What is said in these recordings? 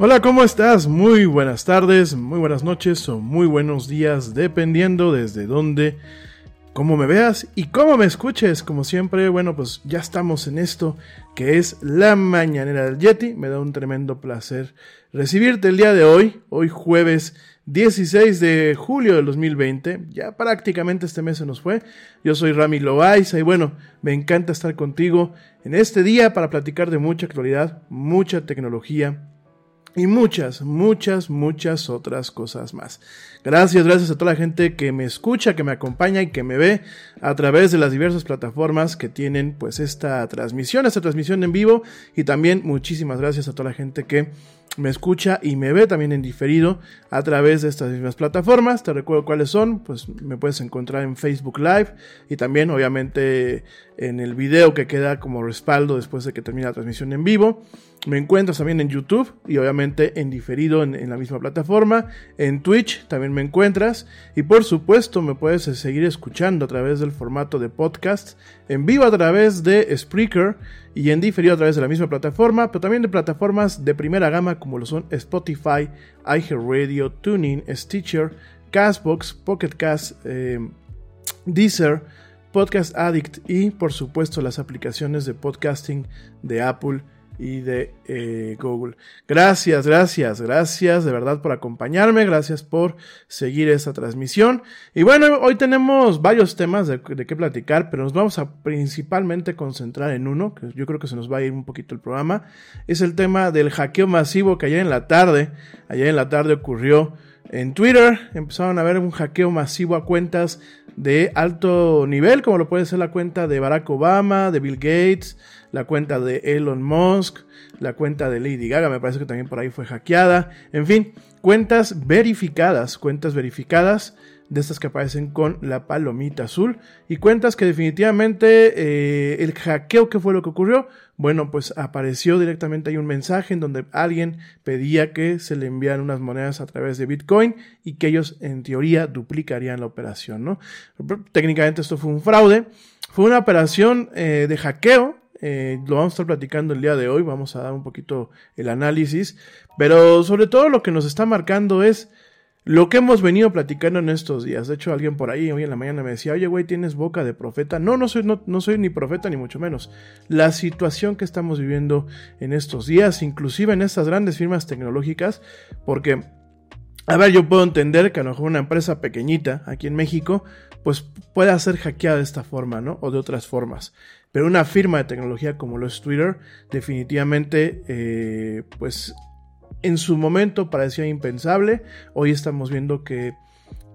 Hola, ¿cómo estás? Muy buenas tardes, muy buenas noches o muy buenos días, dependiendo desde dónde, cómo me veas y cómo me escuches. Como siempre, bueno, pues ya estamos en esto que es la mañanera del Yeti. Me da un tremendo placer recibirte el día de hoy, hoy jueves 16 de julio del 2020. Ya prácticamente este mes se nos fue. Yo soy Rami Loaiza y bueno, me encanta estar contigo en este día para platicar de mucha actualidad, mucha tecnología y muchas, muchas, muchas otras cosas más. Gracias, gracias a toda la gente que me escucha, que me acompaña y que me ve a través de las diversas plataformas que tienen pues esta transmisión, esta transmisión en vivo y también muchísimas gracias a toda la gente que me escucha y me ve también en diferido a través de estas mismas plataformas. Te recuerdo cuáles son, pues me puedes encontrar en Facebook Live y también obviamente en el video que queda como respaldo después de que termine la transmisión en vivo. Me encuentras también en YouTube y obviamente en diferido en, la misma plataforma. En Twitch también me encuentras. Y por supuesto me puedes seguir escuchando a través del formato de podcast. En vivo a través de Spreaker y en diferido a través de la misma plataforma. Pero también de plataformas de primera gama como lo son Spotify, iHeartRadio, Tuning, Stitcher, Castbox, Pocket Cast, eh, Deezer. Podcast Addict y por supuesto las aplicaciones de podcasting de Apple y de eh, Google. Gracias, gracias, gracias de verdad por acompañarme, gracias por seguir esta transmisión. Y bueno, hoy tenemos varios temas de, de qué platicar, pero nos vamos a principalmente concentrar en uno, que yo creo que se nos va a ir un poquito el programa, es el tema del hackeo masivo que ayer en la tarde, ayer en la tarde ocurrió en Twitter, empezaron a ver un hackeo masivo a cuentas de alto nivel, como lo puede ser la cuenta de Barack Obama, de Bill Gates, la cuenta de Elon Musk, la cuenta de Lady Gaga, me parece que también por ahí fue hackeada. En fin, cuentas verificadas, cuentas verificadas de estas que aparecen con la palomita azul. Y cuentas que definitivamente eh, el hackeo que fue lo que ocurrió bueno pues apareció directamente hay un mensaje en donde alguien pedía que se le enviaran unas monedas a través de Bitcoin y que ellos en teoría duplicarían la operación no técnicamente esto fue un fraude. Fue una operación eh, de hackeo. Eh, lo vamos a estar platicando el día de hoy, vamos a dar un poquito el análisis, pero sobre todo lo que nos está marcando es lo que hemos venido platicando en estos días. De hecho, alguien por ahí hoy en la mañana me decía, oye, güey, tienes boca de profeta. No, no soy, no, soy ni profeta, ni mucho menos. La situación que estamos viviendo en estos días, inclusive en estas grandes firmas tecnológicas, porque a ver, yo puedo entender que a lo mejor una empresa pequeñita aquí en México, pues pueda ser hackeada de esta forma, ¿no? O de otras formas. Pero una firma de tecnología como lo es Twitter, definitivamente, eh, pues en su momento parecía impensable. Hoy estamos viendo que,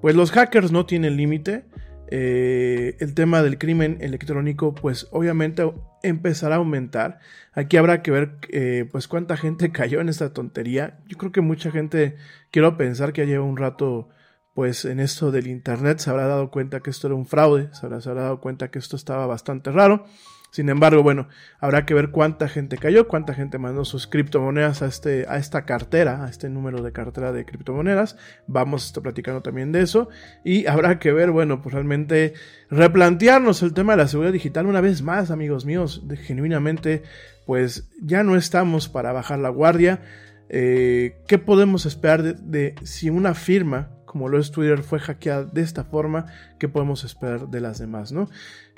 pues los hackers no tienen límite. Eh, el tema del crimen electrónico, pues obviamente empezará a aumentar. Aquí habrá que ver, eh, pues cuánta gente cayó en esta tontería. Yo creo que mucha gente, quiero pensar que ya lleva un rato pues en esto del Internet se habrá dado cuenta que esto era un fraude, se habrá, dado cuenta que esto estaba bastante raro. Sin embargo, bueno, habrá que ver cuánta gente cayó, cuánta gente mandó sus criptomonedas a, este, a esta cartera, a este número de cartera de criptomonedas. Vamos a estar platicando también de eso. Y habrá que ver, bueno, pues realmente replantearnos el tema de la seguridad digital una vez más, amigos míos. Genuinamente, pues ya no estamos para bajar la guardia. Eh, ¿Qué podemos esperar de si una firma como lo es Twitter, fue hackeada de esta forma, ¿qué podemos esperar de las demás? ¿no?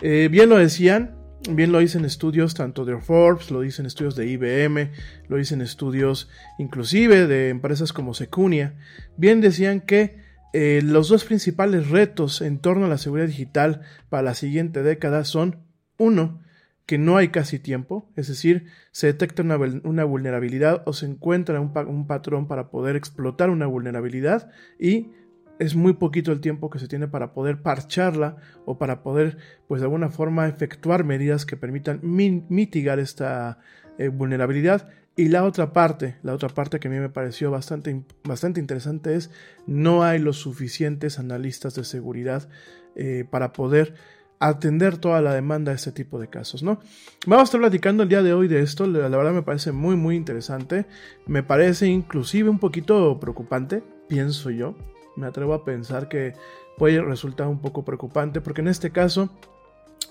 Eh, bien lo decían, bien lo dicen estudios tanto de Forbes, lo dicen estudios de IBM, lo dicen estudios inclusive de empresas como Secunia, bien decían que eh, los dos principales retos en torno a la seguridad digital para la siguiente década son, uno, que no hay casi tiempo, es decir, se detecta una, vulnerabilidad o se encuentra un, un patrón para poder explotar una vulnerabilidad y es muy poquito el tiempo que se tiene para poder parcharla o para poder, pues de alguna forma, efectuar medidas que permitan mitigar esta eh, vulnerabilidad. Y la otra parte, la otra parte que a mí me pareció bastante, bastante interesante es no hay los suficientes analistas de seguridad eh, para poder atender toda la demanda de este tipo de casos, ¿no? Vamos a estar platicando el día de hoy de esto, la verdad me parece muy muy interesante, me parece inclusive un poquito preocupante, pienso yo, me atrevo a pensar que puede resultar un poco preocupante porque en este caso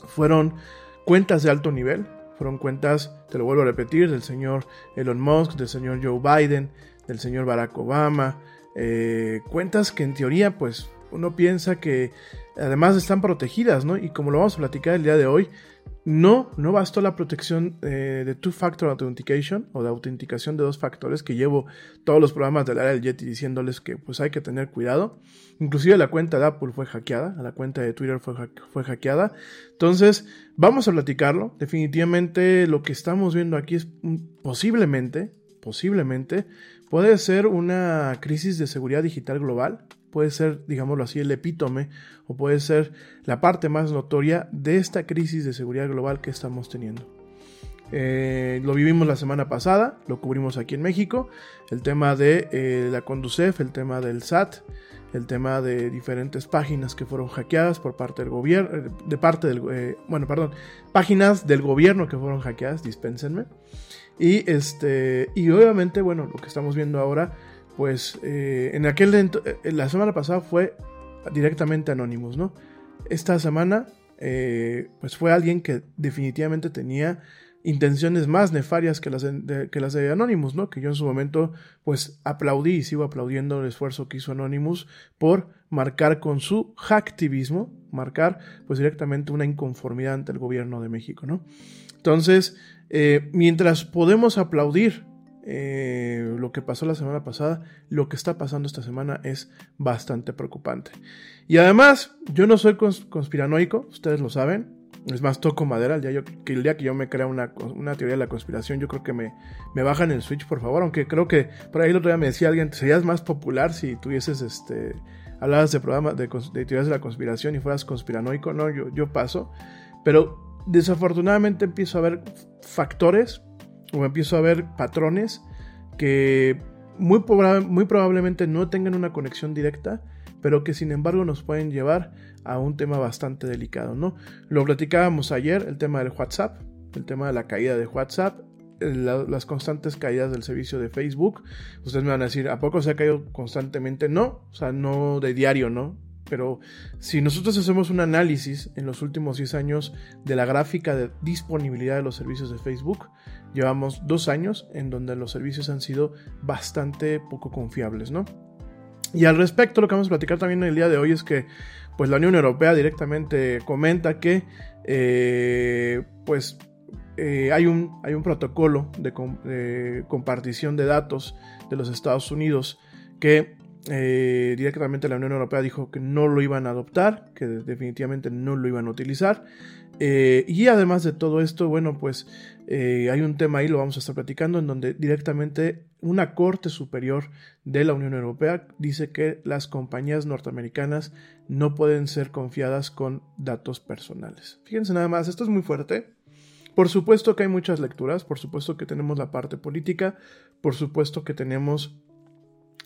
fueron cuentas de alto nivel, fueron cuentas, te lo vuelvo a repetir, del señor Elon Musk, del señor Joe Biden, del señor Barack Obama, eh, cuentas que en teoría pues uno piensa que además están protegidas, ¿no? Y como lo vamos a platicar el día de hoy, no, no bastó la protección eh, de Two-Factor Authentication o de autenticación de dos factores que llevo todos los programas del área del Yeti diciéndoles que pues hay que tener cuidado. Inclusive la cuenta de Apple fue hackeada, la cuenta de Twitter fue, fue hackeada. Entonces, vamos a platicarlo. Definitivamente lo que estamos viendo aquí es posiblemente, posiblemente, puede ser una crisis de seguridad digital global puede ser, digámoslo así, el epítome o puede ser la parte más notoria de esta crisis de seguridad global que estamos teniendo. Eh, lo vivimos la semana pasada, lo cubrimos aquí en México, el tema de eh, la Conducef, el tema del SAT, el tema de diferentes páginas que fueron hackeadas por parte del gobierno, eh, de parte del, bueno, perdón, páginas del gobierno que fueron hackeadas, dispénsenme. Y este, y obviamente, bueno, lo que estamos viendo ahora pues eh, en aquel eh, la semana pasada fue directamente Anonymous, ¿no? Esta semana eh, pues fue alguien que definitivamente tenía intenciones más nefarias que las de, que las de Anonymous, ¿no? Que yo en su momento pues aplaudí y sigo aplaudiendo el esfuerzo que hizo Anonymous por marcar con su hacktivismo, marcar pues directamente una inconformidad ante el gobierno de México, ¿no? Entonces, mientras podemos aplaudir eh, lo que pasó la semana pasada, lo que está pasando esta semana es bastante preocupante. Y además, yo no soy conspiranoico, ustedes lo saben. Es más, toco madera. El día, que, el día que yo me crea una, teoría de la conspiración, yo creo que me, me bajan el switch, por favor. Aunque creo que por ahí el otro día me decía alguien, serías más popular si tuvieses este. Hablabas de programas de, teorías de la conspiración y fueras conspiranoico. No, yo, yo paso. Pero desafortunadamente empiezo a ver factores o empiezo a ver patrones que muy, muy probablemente no tengan una conexión directa, pero que sin embargo nos pueden llevar a un tema bastante delicado, ¿no? Lo platicábamos ayer, el tema del WhatsApp, el tema de la caída de WhatsApp, las constantes caídas del servicio de Facebook. Ustedes me van a decir, ¿a poco se ha caído constantemente? No, o sea, no de diario, ¿no? Pero si nosotros hacemos un análisis en los últimos 10 años de la gráfica de disponibilidad de los servicios de Facebook, llevamos dos años en donde los servicios han sido bastante poco confiables, ¿no? Y al respecto, lo que vamos a platicar también el día de hoy es que pues la Unión Europea directamente comenta que eh, pues eh, hay, un, hay, un, protocolo de, compartición de datos de los Estados Unidos que eh, directamente la Unión Europea dijo que no lo iban a adoptar, que definitivamente no lo iban a utilizar. Y además de todo esto, bueno, pues eh, hay un tema ahí, lo vamos a estar platicando, en donde directamente una Corte Superior de la Unión Europea dice que las compañías norteamericanas no pueden ser confiadas con datos personales. Fíjense nada más, esto es muy fuerte. Por supuesto que hay muchas lecturas, por supuesto que tenemos la parte política, por supuesto que tenemos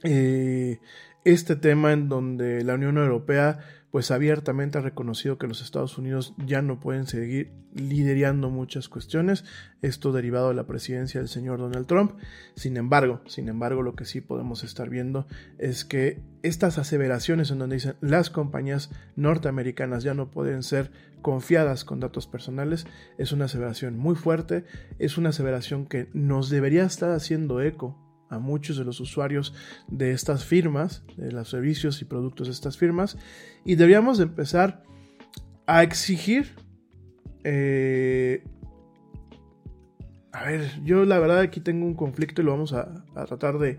eh, este tema en donde la Unión Europea pues abiertamente ha reconocido que los Estados Unidos ya no pueden seguir liderando muchas cuestiones, esto derivado de la presidencia del señor Donald Trump. Sin embargo, sin embargo, lo que sí podemos estar viendo es que estas aseveraciones en donde dicen las compañías norteamericanas ya no pueden ser confiadas con datos personales es una aseveración muy fuerte, es una aseveración que nos debería estar haciendo eco a muchos de los usuarios de estas firmas, de los servicios y productos de estas firmas, y deberíamos empezar a exigir... Eh, a ver, yo la verdad aquí tengo un conflicto y lo vamos a, tratar de,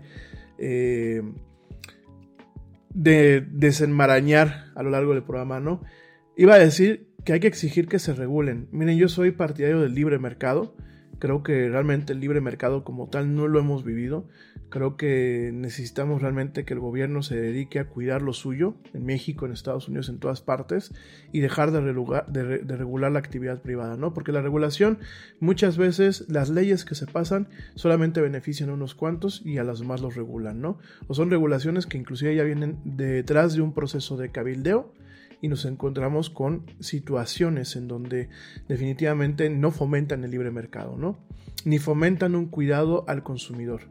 eh, de desenmarañar a lo largo del programa, ¿no? Iba a decir que hay que exigir que se regulen. Miren, yo soy partidario del libre mercado. Creo que realmente el libre mercado como tal no lo hemos vivido. Creo que necesitamos realmente que el gobierno se dedique a cuidar lo suyo en México, en Estados Unidos, en todas partes y dejar de, regular la actividad privada, ¿no? Porque la regulación muchas veces las leyes que se pasan solamente benefician a unos cuantos y a los demás los regulan, ¿no? O son regulaciones que inclusive ya vienen detrás de un proceso de cabildeo y nos encontramos con situaciones en donde definitivamente no fomentan el libre mercado, ¿no? Ni fomentan un cuidado al consumidor.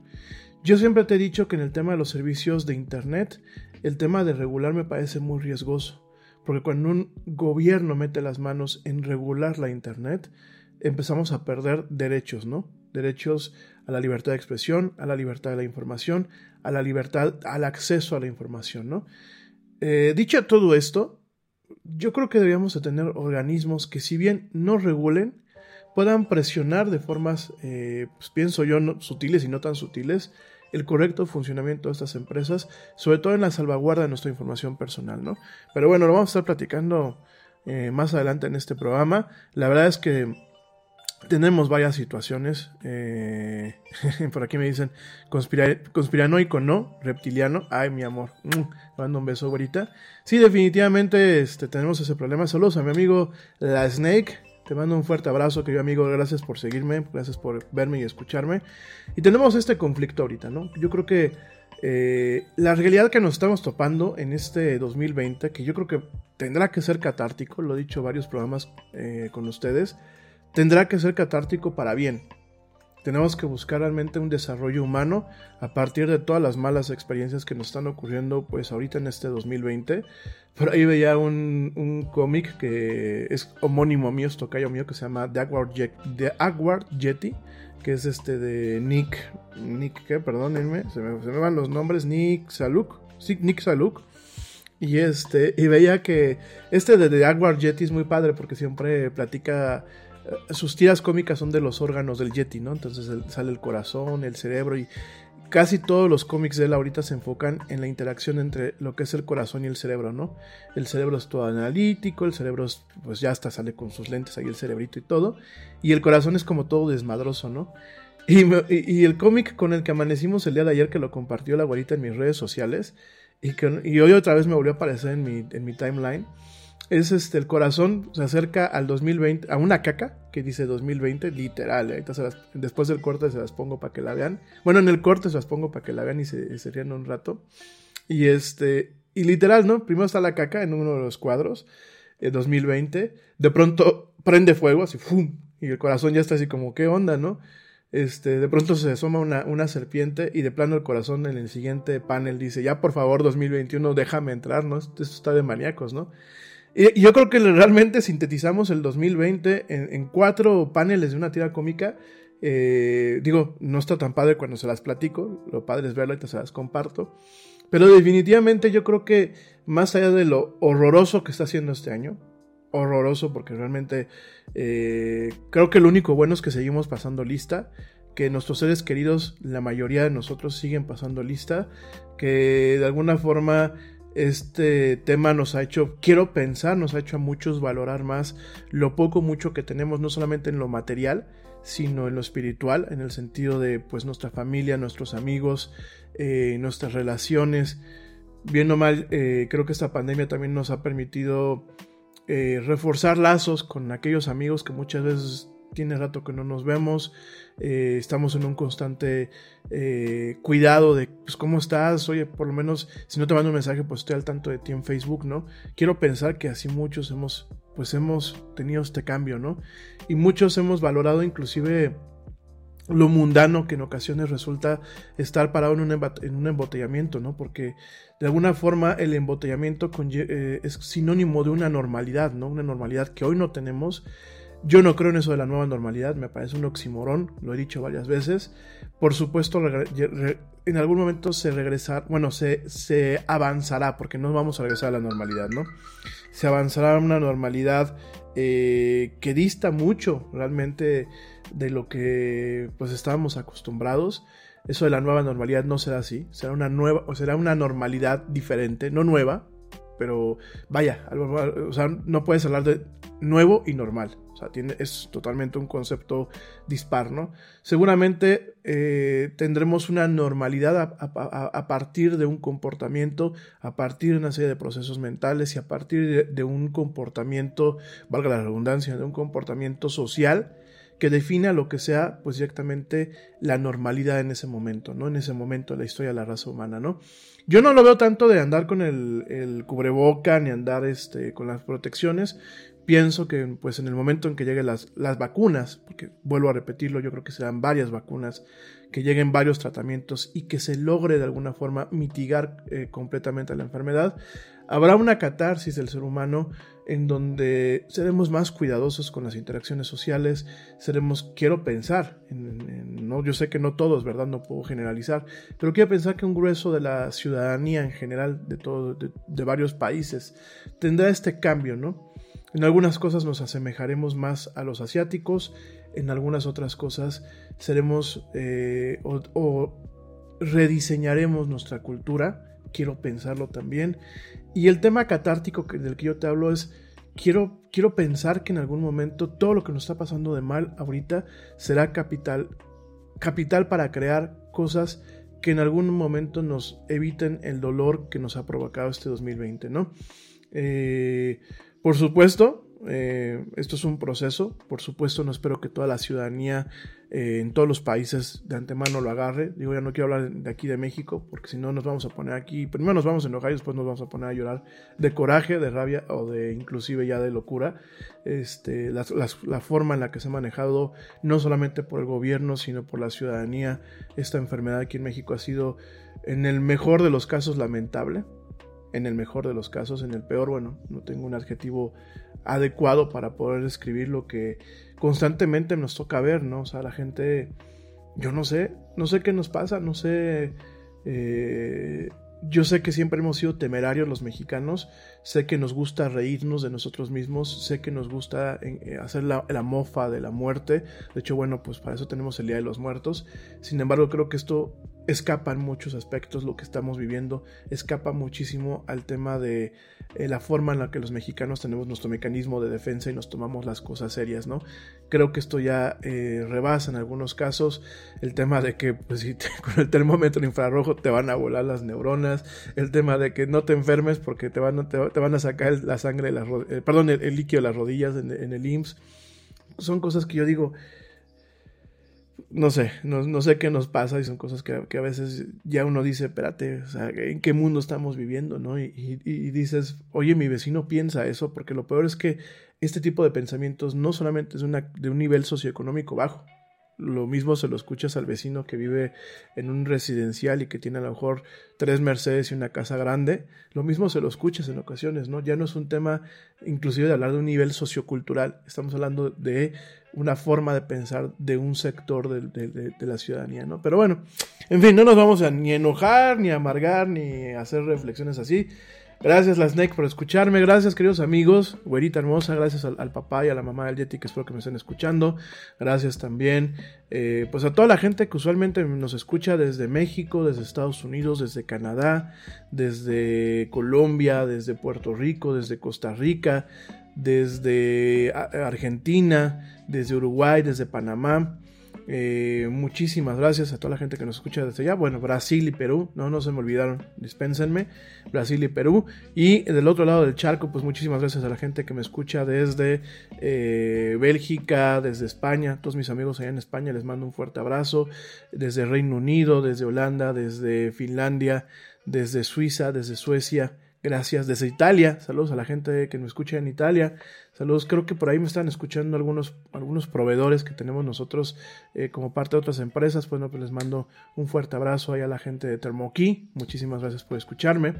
Yo siempre te he dicho que en el tema de los servicios de Internet, el tema de regular me parece muy riesgoso, porque cuando un gobierno mete las manos en regular la Internet, empezamos a perder derechos, ¿no? Derechos a la libertad de expresión, a la libertad de la información, a la libertad al acceso a la información, ¿no? Eh, dicho todo esto, yo creo que deberíamos de tener organismos que si bien no regulen, puedan presionar de formas, eh, pues, pienso yo, sutiles y no tan sutiles, el correcto funcionamiento de estas empresas, sobre todo en la salvaguarda de nuestra información personal, ¿no? Pero bueno, lo vamos a estar platicando eh, más adelante en este programa. La verdad es que tenemos varias situaciones. Eh, por aquí me dicen conspiranoico, no, reptiliano. Ay, mi amor. Mm, mando un beso, ahorita. Sí, definitivamente este, tenemos ese problema. Saludos a mi amigo La Snake. Te mando un fuerte abrazo, querido amigo. Gracias por seguirme, gracias por verme y escucharme. Y tenemos este conflicto ahorita, ¿no? Yo creo que eh, la realidad que nos estamos topando en este 2020, que yo creo que tendrá que ser catártico, lo he dicho varios programas eh, con ustedes tendrá que ser catártico para bien. Tenemos que buscar realmente un desarrollo humano a partir de todas las malas experiencias que nos están ocurriendo pues ahorita en este 2020. Por ahí veía un, cómic que es homónimo mío, es tocayo mío, que se llama The Agward, Jetty, que es este de Nick, Nick, ¿qué? Perdónenme, se me, van los nombres, Nick Saluk, sí, Nick Saluk. Y este, y veía que este de The Agward Jetty es muy padre porque siempre platica sus tiras cómicas son de los órganos del Yeti, ¿no? Entonces sale el corazón, el cerebro y casi todos los cómics de él ahorita se enfocan en la interacción entre lo que es el corazón y el cerebro, ¿no? El cerebro es todo analítico, el cerebro pues ya hasta sale con sus lentes ahí el cerebrito y todo, y el corazón es como todo desmadroso, ¿no? Y, el cómic con el que amanecimos el día de ayer que lo compartió la abuelita en mis redes sociales y, que, y hoy otra vez me volvió a aparecer en mi, en mi timeline es este, el corazón se acerca al 2020, a una caca que dice 2020, literal. ¿eh? después del corte se las pongo para que la vean. Bueno, en el corte se las pongo para que la vean y se, se un rato. Y este, y literal, ¿no? Primero está la caca en uno de los cuadros, en 2020. De pronto prende fuego, así, ¡fum! Y el corazón ya está así como, ¿qué onda, no? Este, de pronto se asoma una, una, serpiente y de plano el corazón en el siguiente panel dice, ya por favor 2021 déjame entrar, ¿no? Esto está de maníacos, ¿no? Y yo creo que realmente sintetizamos el 2020 en, cuatro paneles de una tira cómica. Eh, digo, no está tan padre cuando se las platico, lo padre es verlo y se las comparto. Pero definitivamente yo creo que más allá de lo horroroso que está haciendo este año, horroroso porque realmente eh, creo que lo único bueno es que seguimos pasando lista, que nuestros seres queridos, la mayoría de nosotros siguen pasando lista, que de alguna forma este tema nos ha hecho, quiero pensar, nos ha hecho a muchos valorar más lo poco mucho que tenemos, no solamente en lo material, sino en lo espiritual, en el sentido de pues nuestra familia, nuestros amigos, eh, nuestras relaciones. Bien o mal, eh, creo que esta pandemia también nos ha permitido eh, reforzar lazos con aquellos amigos que muchas veces tiene rato que no nos vemos, eh, estamos en un constante eh, cuidado de pues cómo estás, oye, por lo menos si no te mando un mensaje, pues estoy al tanto de ti en Facebook, ¿no? Quiero pensar que así muchos hemos, pues hemos tenido este cambio, ¿no? Y muchos hemos valorado inclusive lo mundano que en ocasiones resulta estar parado en un, en un embotellamiento, ¿no? Porque de alguna forma el embotellamiento eh, es sinónimo de una normalidad, ¿no? Una normalidad que hoy no tenemos yo no creo en eso de la nueva normalidad, me parece un oximorón, lo he dicho varias veces. Por supuesto, en algún momento se regresará, bueno, se, avanzará, porque no vamos a regresar a la normalidad, ¿no? Se avanzará a una normalidad eh, que dista mucho realmente de lo que pues estábamos acostumbrados. Eso de la nueva normalidad no será así, será una nueva, será una normalidad diferente, no nueva, pero vaya, o sea, no puedes hablar de nuevo y normal. Sea, tiene, es totalmente un concepto dispar, ¿no? Seguramente eh, tendremos una normalidad a, partir de un comportamiento, a partir de una serie de procesos mentales y a partir de, un comportamiento, valga la redundancia, de un comportamiento social que defina lo que sea, pues directamente la normalidad en ese momento, ¿no? En ese momento de la historia de la raza humana, ¿no? Yo no lo veo tanto de andar con el, el cubreboca ni andar este, con las protecciones pienso que pues en el momento en que lleguen las, las vacunas, porque vuelvo a repetirlo, yo creo que serán varias vacunas, que lleguen varios tratamientos y que se logre de alguna forma mitigar eh, completamente la enfermedad, habrá una catarsis del ser humano en donde seremos más cuidadosos con las interacciones sociales, seremos, quiero pensar, no, yo sé que no todos, ¿verdad? No puedo generalizar, pero quiero pensar que un grueso de la ciudadanía en general de, todo, de, varios países tendrá este cambio, ¿no? En algunas cosas nos asemejaremos más a los asiáticos, en algunas otras cosas seremos eh, o rediseñaremos nuestra cultura, quiero pensarlo también. Y el tema catártico del que yo te hablo es, quiero, quiero pensar que en algún momento todo lo que nos está pasando de mal ahorita será capital, capital para crear cosas que en algún momento nos eviten el dolor que nos ha provocado este 2020, ¿no? Eh, por supuesto, eh, esto es un proceso, por supuesto no espero que toda la ciudadanía eh, en todos los países de antemano lo agarre. Digo, ya no quiero hablar de aquí de México, porque si no nos vamos a poner aquí, primero nos vamos a enojar y después nos vamos a poner a llorar de coraje, de rabia o de inclusive ya de locura. Este, la, la forma en la que se ha manejado, no solamente por el gobierno, sino por la ciudadanía, esta enfermedad aquí en México ha sido, en el mejor de los casos, lamentable. En el mejor de los casos, en el peor, bueno, no tengo un adjetivo adecuado para poder describir lo que constantemente nos toca ver, ¿no? O sea, la gente, yo no sé, no sé qué nos pasa, no sé, eh, yo sé que siempre hemos sido temerarios los mexicanos, sé que nos gusta reírnos de nosotros mismos, sé que nos gusta eh, hacer la, la, mofa de la muerte, de hecho, bueno, pues para eso tenemos el Día de los Muertos, sin embargo, creo que esto escapa en muchos aspectos lo que estamos viviendo, escapa muchísimo al tema de eh, la forma en la que los mexicanos tenemos nuestro mecanismo de defensa y nos tomamos las cosas serias, ¿no? Creo que esto ya eh, rebasa en algunos casos el tema de que pues, si con el termómetro infrarrojo te van a volar las neuronas, el tema de que no te enfermes porque te van, te, van a sacar la sangre, la, eh, perdón, el, líquido de las rodillas en, en el IMSS. Son cosas que yo digo, no sé, no, sé qué nos pasa y son cosas que, a veces ya uno dice, espérate, o sea, ¿en qué mundo estamos viviendo? ¿no? Y, dices, oye, mi vecino piensa eso, porque lo peor es que este tipo de pensamientos no solamente es una, de un nivel socioeconómico bajo, lo mismo se lo escuchas al vecino que vive en un residencial y que tiene a lo mejor tres Mercedes y una casa grande. Lo mismo se lo escuchas en ocasiones, ¿no? Ya no es un tema inclusive de hablar de un nivel sociocultural. Estamos hablando de una forma de pensar de un sector de, la ciudadanía, ¿no? Pero bueno, en fin, no nos vamos a ni enojar, ni amargar, ni hacer reflexiones así. Gracias, la Snake, por escucharme. Gracias, queridos amigos. Güerita hermosa, gracias al, papá y a la mamá del Yeti, que espero que me estén escuchando. Gracias también, eh, pues a toda la gente que usualmente nos escucha desde México, desde Estados Unidos, desde Canadá, desde Colombia, desde Puerto Rico, desde Costa Rica, desde Argentina, desde Uruguay, desde Panamá. Eh, muchísimas gracias a toda la gente que nos escucha desde allá. Bueno, Brasil y Perú, no, no se me olvidaron, dispénsenme. Brasil y Perú. Y del otro lado del charco, pues muchísimas gracias a la gente que me escucha desde eh, Bélgica, desde España. Todos mis amigos allá en España les mando un fuerte abrazo. Desde Reino Unido, desde Holanda, desde Finlandia, desde Suiza, desde Suecia. Gracias desde Italia. Saludos a la gente que me escucha en Italia. Saludos, creo que por ahí me están escuchando algunos, algunos proveedores que tenemos nosotros eh, como parte de otras empresas. Bueno, pues les mando un fuerte abrazo ahí a la gente de Thermokey. Muchísimas gracias por escucharme.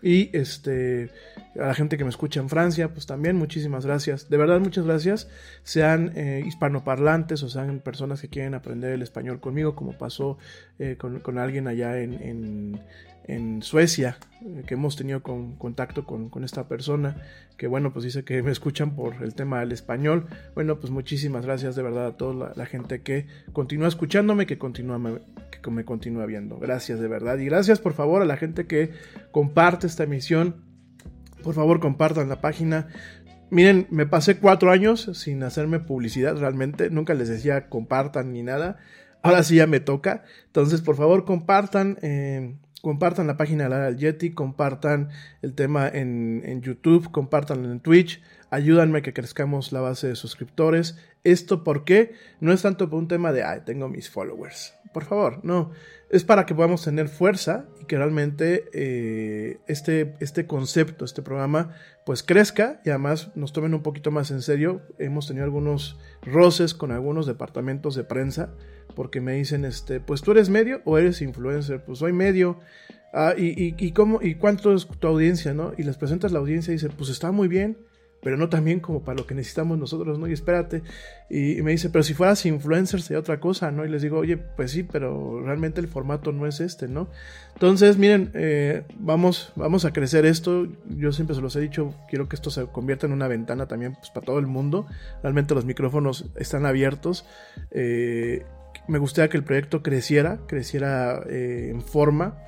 Y este, a la gente que me escucha en Francia, pues también muchísimas gracias. De verdad, muchas gracias. Sean eh, hispanoparlantes o sean personas que quieren aprender el español conmigo, como pasó eh, con, alguien allá en Suecia, eh, que hemos tenido con, contacto con, esta persona, que bueno, pues dice que me escuchan por el tema del español. Bueno, pues muchísimas gracias de verdad a toda la, gente que continúa escuchándome, que, continúa, que me continúa viendo. Gracias de verdad. Y gracias por favor a la gente que comparte esta emisión. Por favor, compartan la página. Miren, me pasé cuatro años sin hacerme publicidad realmente. Nunca les decía compartan ni nada. Ahora sí ya me toca. Entonces, por favor, compartan. Eh, compartan la página de la Yeti, compartan el tema en, en YouTube, compartan en Twitch, ayúdanme a que crezcamos la base de suscriptores. Esto porque no es tanto por un tema de, ay, tengo mis followers. Por favor, no. es para que podamos tener fuerza y que realmente eh, este, este concepto, este programa, pues crezca y además nos tomen un poquito más en serio. Hemos tenido algunos roces con algunos departamentos de prensa porque me dicen, este, pues tú eres medio o eres influencer, pues soy medio. Ah, y, y, y, cómo, ¿Y cuánto es tu audiencia, no? Y les presentas la audiencia y dicen, pues está muy bien, pero no tan bien como para lo que necesitamos nosotros, ¿no? Y espérate. Y, me dice, pero si fueras influencer sería otra cosa, ¿no? Y les digo, oye, pues sí, pero realmente el formato no es este, ¿no? Entonces, miren, eh, vamos, vamos a crecer esto. Yo siempre se los he dicho, quiero que esto se convierta en una ventana también pues, para todo el mundo. Realmente los micrófonos están abiertos. Eh, me gustaría que el proyecto creciera, creciera eh, en forma.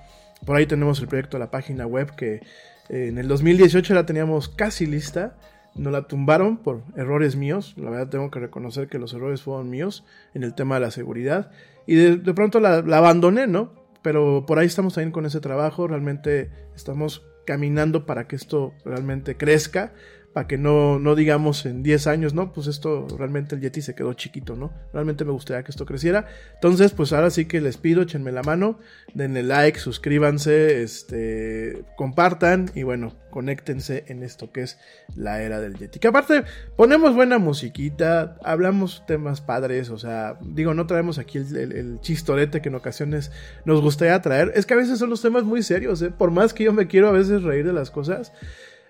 Por ahí tenemos el proyecto de la página web que en el 2018 la teníamos casi lista no la tumbaron por errores míos. La verdad tengo que reconocer que los errores fueron míos en el tema de la seguridad. Y de, pronto la, la, abandoné, ¿no? Pero por ahí estamos también con ese trabajo. Realmente estamos caminando para que esto realmente crezca para que no, no digamos en 10 años, no, pues esto realmente el Yeti se quedó chiquito, ¿no? Realmente me gustaría que esto creciera. Entonces, pues ahora sí que les pido, échenme la mano, denle like, suscríbanse, este, compartan y bueno, conéctense en esto que es la era del Yeti. Que aparte, ponemos buena musiquita, hablamos temas padres, o sea, digo, no traemos aquí el, chistorete que en ocasiones nos gustaría traer. Es que a veces son los temas muy serios, ¿eh? Por más que yo me quiero a veces reír de las cosas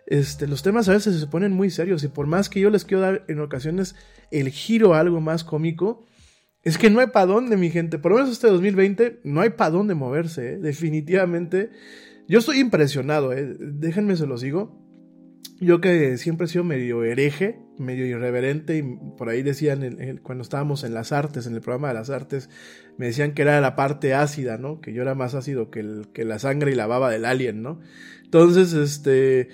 este, los temas a veces se ponen muy serios y por más que yo les quiero dar en ocasiones el giro a algo más cómico, es que no hay para dónde, mi gente. Por lo menos este 2020 no hay para dónde moverse, ¿eh? definitivamente. Yo estoy impresionado, ¿eh? déjenme se los digo. Yo que siempre he sido medio hereje, medio irreverente, y por ahí decían cuando estábamos en las artes, en el programa de las artes, me decían que era la parte ácida, ¿no? Que yo era más ácido que, la sangre y la baba del alien, ¿no? Entonces, este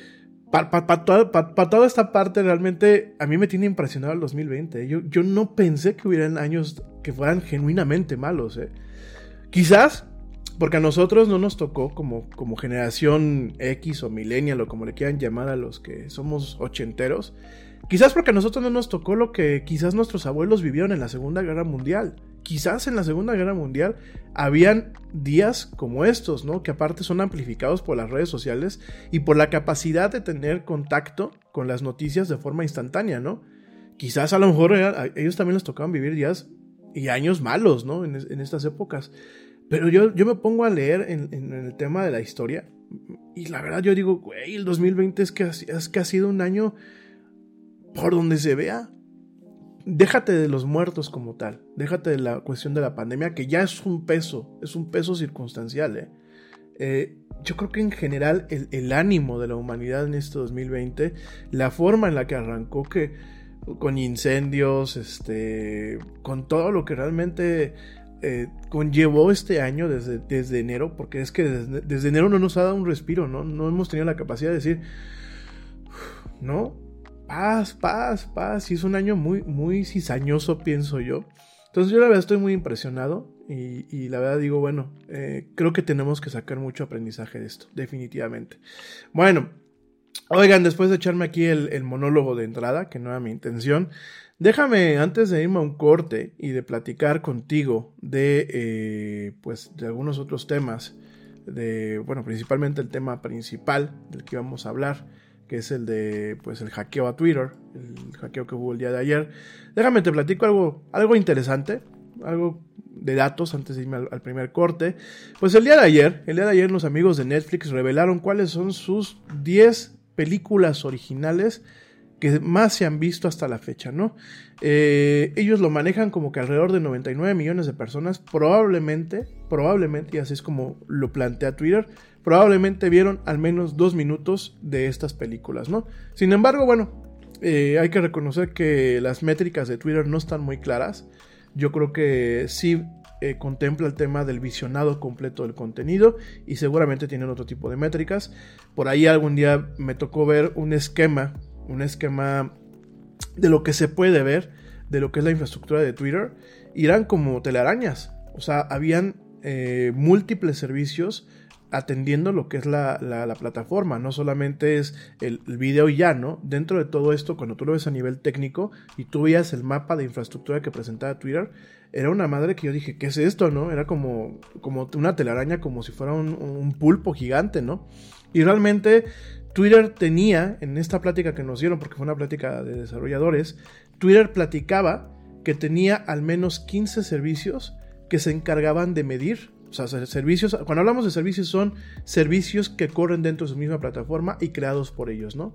para toda, esta parte realmente a mí me tiene impresionado el 2020. Yo, yo no pensé que hubieran años que fueran genuinamente malos. ¿eh? Quizás porque a nosotros no nos tocó como, como generación X o millennial o como le quieran llamar a los que somos ochenteros. Quizás porque a nosotros no nos tocó lo que quizás nuestros abuelos vivieron en la Segunda Guerra Mundial. Quizás en la Segunda Guerra Mundial habían días como estos, ¿no? Que aparte son amplificados por las redes sociales y por la capacidad de tener contacto con las noticias de forma instantánea, ¿no? Quizás a lo mejor ellos también les tocaban vivir días y años malos, ¿no? En, estas épocas. Pero yo, yo me pongo a leer en, el tema de la historia y la verdad yo digo, güey, el 2020 es que, es que ha sido un año por donde se vea. Déjate de los muertos como tal, déjate de la cuestión de la pandemia, que ya es un peso, es un peso circunstancial. ¿eh? Eh, yo creo que en general el, ánimo de la humanidad en este 2020, la forma en la que arrancó, que con incendios, este, con todo lo que realmente eh, conllevó este año desde, desde enero, porque es que desde, desde, enero no nos ha dado un respiro, ¿no? No hemos tenido la capacidad de decir, no, paz, paz, paz. Y es un año muy, muy cizañoso, pienso yo. Entonces yo la verdad estoy muy impresionado y, la verdad digo, bueno, eh, creo que tenemos que sacar mucho aprendizaje de esto, definitivamente. Bueno, oigan, después de echarme aquí el, monólogo de entrada, que no era mi intención, déjame antes de irme a un corte y de platicar contigo de, eh, pues, de algunos otros temas, de, bueno, principalmente el tema principal del que vamos a hablar que es el de pues el hackeo a Twitter, el hackeo que hubo el día de ayer. Déjame te platico algo, algo interesante, algo de datos antes de irme al, primer corte. Pues el día de ayer, el día de ayer los amigos de Netflix revelaron cuáles son sus 10 películas originales que más se han visto hasta la fecha, ¿no? Eh, ellos lo manejan como que alrededor de 99 millones de personas, probablemente, probablemente, y así es como lo plantea Twitter, probablemente vieron al menos dos minutos de estas películas, ¿no? Sin embargo, bueno, eh, hay que reconocer que las métricas de Twitter no están muy claras. Yo creo que sí eh, contempla el tema del visionado completo del contenido y seguramente tienen otro tipo de métricas. Por ahí algún día me tocó ver un esquema, un esquema de lo que se puede ver, de lo que es la infraestructura de Twitter. Irán como telarañas. O sea, habían eh, múltiples servicios atendiendo lo que es la, la- la plataforma, no solamente es el, el video y ya, ¿no? Dentro de todo esto, cuando tú lo ves a nivel técnico y tú veías el mapa de infraestructura que presentaba Twitter, era una madre que yo dije, ¿qué es esto, no? Era como, como una telaraña, como si fuera un, un pulpo gigante, ¿no? Y realmente Twitter tenía, en esta plática que nos dieron, porque fue una plática de desarrolladores, Twitter platicaba que tenía al menos 15 servicios que se encargaban de medir. O sea, ser- servicios, cuando hablamos de servicios son servicios que corren dentro de su misma plataforma y creados por ellos, ¿no?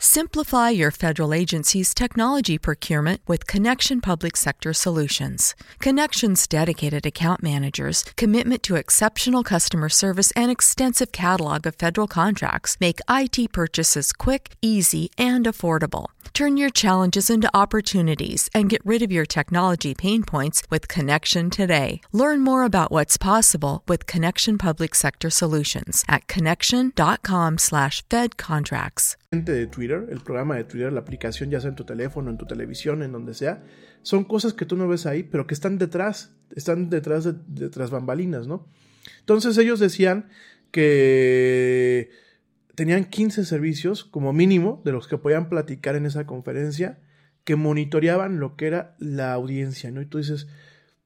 Simplify your federal agency's technology procurement with Connection Public Sector Solutions. Connection's dedicated account managers, commitment to exceptional customer service, and extensive catalog of federal contracts make IT purchases quick, easy, and affordable. Turn your challenges into opportunities and get rid of your technology pain points with Connection today. Learn more about what's possible with Connection Public Sector Solutions at connection.com/fedcontracts. de Twitter, el programa de Twitter, la aplicación, ya sea en tu teléfono, en tu televisión, en donde sea, son cosas que tú no ves ahí, pero que están detrás, están detrás de, detrás bambalinas, ¿no? Entonces ellos decían que tenían 15 servicios como mínimo de los que podían platicar en esa conferencia que monitoreaban lo que era la audiencia, ¿no? Y tú dices,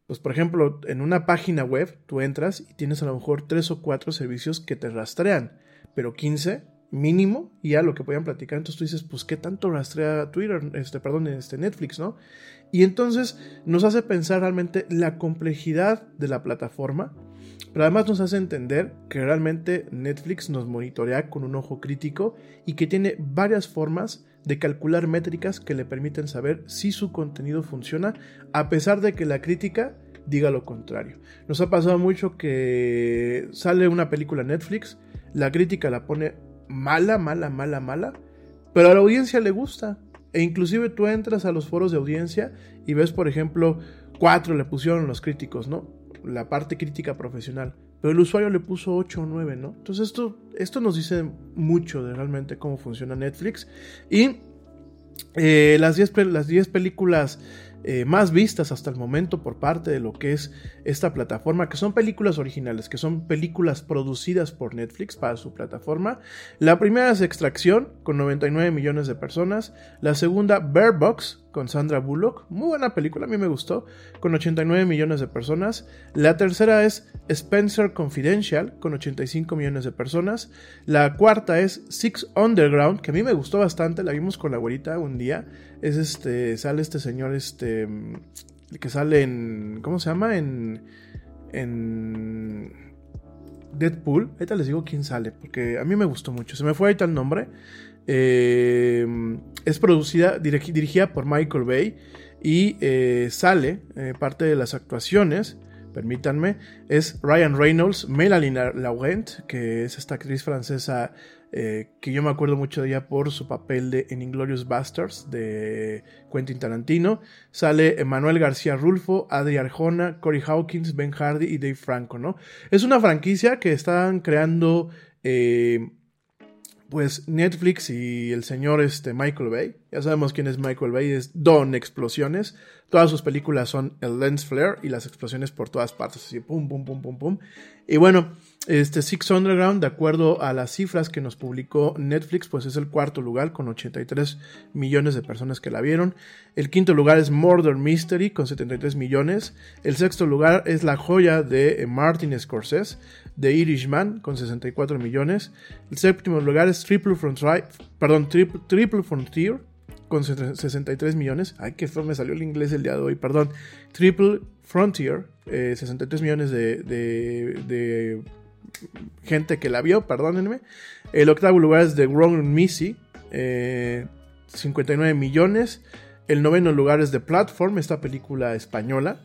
pues por ejemplo, en una página web tú entras y tienes a lo mejor tres o cuatro servicios que te rastrean, pero 15 mínimo y ya lo que podían platicar. Entonces tú dices, pues qué tanto rastrea Twitter, este, perdón, este Netflix, ¿no? Y entonces nos hace pensar realmente la complejidad de la plataforma, pero además nos hace entender que realmente Netflix nos monitorea con un ojo crítico y que tiene varias formas de calcular métricas que le permiten saber si su contenido funciona, a pesar de que la crítica diga lo contrario. Nos ha pasado mucho que sale una película Netflix, la crítica la pone mala, mala, mala, mala, pero a la audiencia le gusta. E inclusive tú entras a los foros de audiencia y ves, por ejemplo, cuatro le pusieron los críticos, ¿no? La parte crítica profesional. Pero el usuario le puso 8 o 9, ¿no? Entonces esto, esto nos dice mucho de realmente cómo funciona Netflix. Y eh, las 10 las 10 películas eh, más vistas hasta el momento por parte de lo que es esta plataforma, que son películas originales, que son películas producidas por Netflix para su plataforma. La primera es Extracción, con 99 millones de personas. La segunda, Bear Box, con Sandra Bullock. Muy buena película, a mí me gustó, con 89 millones de personas. La tercera es Spencer Confidential, con 85 millones de personas. La cuarta es Six Underground, que a mí me gustó bastante, la vimos con la abuelita un día. Es este, sale este señor, este, que sale en, ¿cómo se llama? En, en Deadpool. Ahorita les digo quién sale, porque a mí me gustó mucho. Se me fue ahorita el nombre. Eh, es producida, dirigi- dirigida por Michael Bay y eh, sale eh, parte de las actuaciones. Permítanme, es Ryan Reynolds, Melanie Laurent, que es esta actriz francesa eh, que yo me acuerdo mucho de ella por su papel de en Inglorious Bastards de Quentin Tarantino. Sale Emanuel García Rulfo, Adri Arjona, Corey Hawkins, Ben Hardy y Dave Franco, ¿no? Es una franquicia que están creando eh, pues Netflix y el señor este Michael Bay. Ya sabemos quién es Michael Bay, es Don Explosiones. Todas sus películas son el lens flare y las explosiones por todas partes, así pum pum pum pum pum. Y bueno, este Six Underground, de acuerdo a las cifras que nos publicó Netflix, pues es el cuarto lugar con 83 millones de personas que la vieron. El quinto lugar es Murder Mystery con 73 millones. El sexto lugar es La joya de Martin Scorsese, The Irishman con 64 millones. El séptimo lugar es Triple Frontier, perdón, Triple, Frontier con 63 millones. Ay, qué feo me salió el inglés el día de hoy, perdón. Triple Frontier, eh, 63 millones de, de, gente que la vio, perdónenme. El octavo lugar es The Wrong Missy, eh, 59 millones. El noveno lugar es The Platform, esta película española.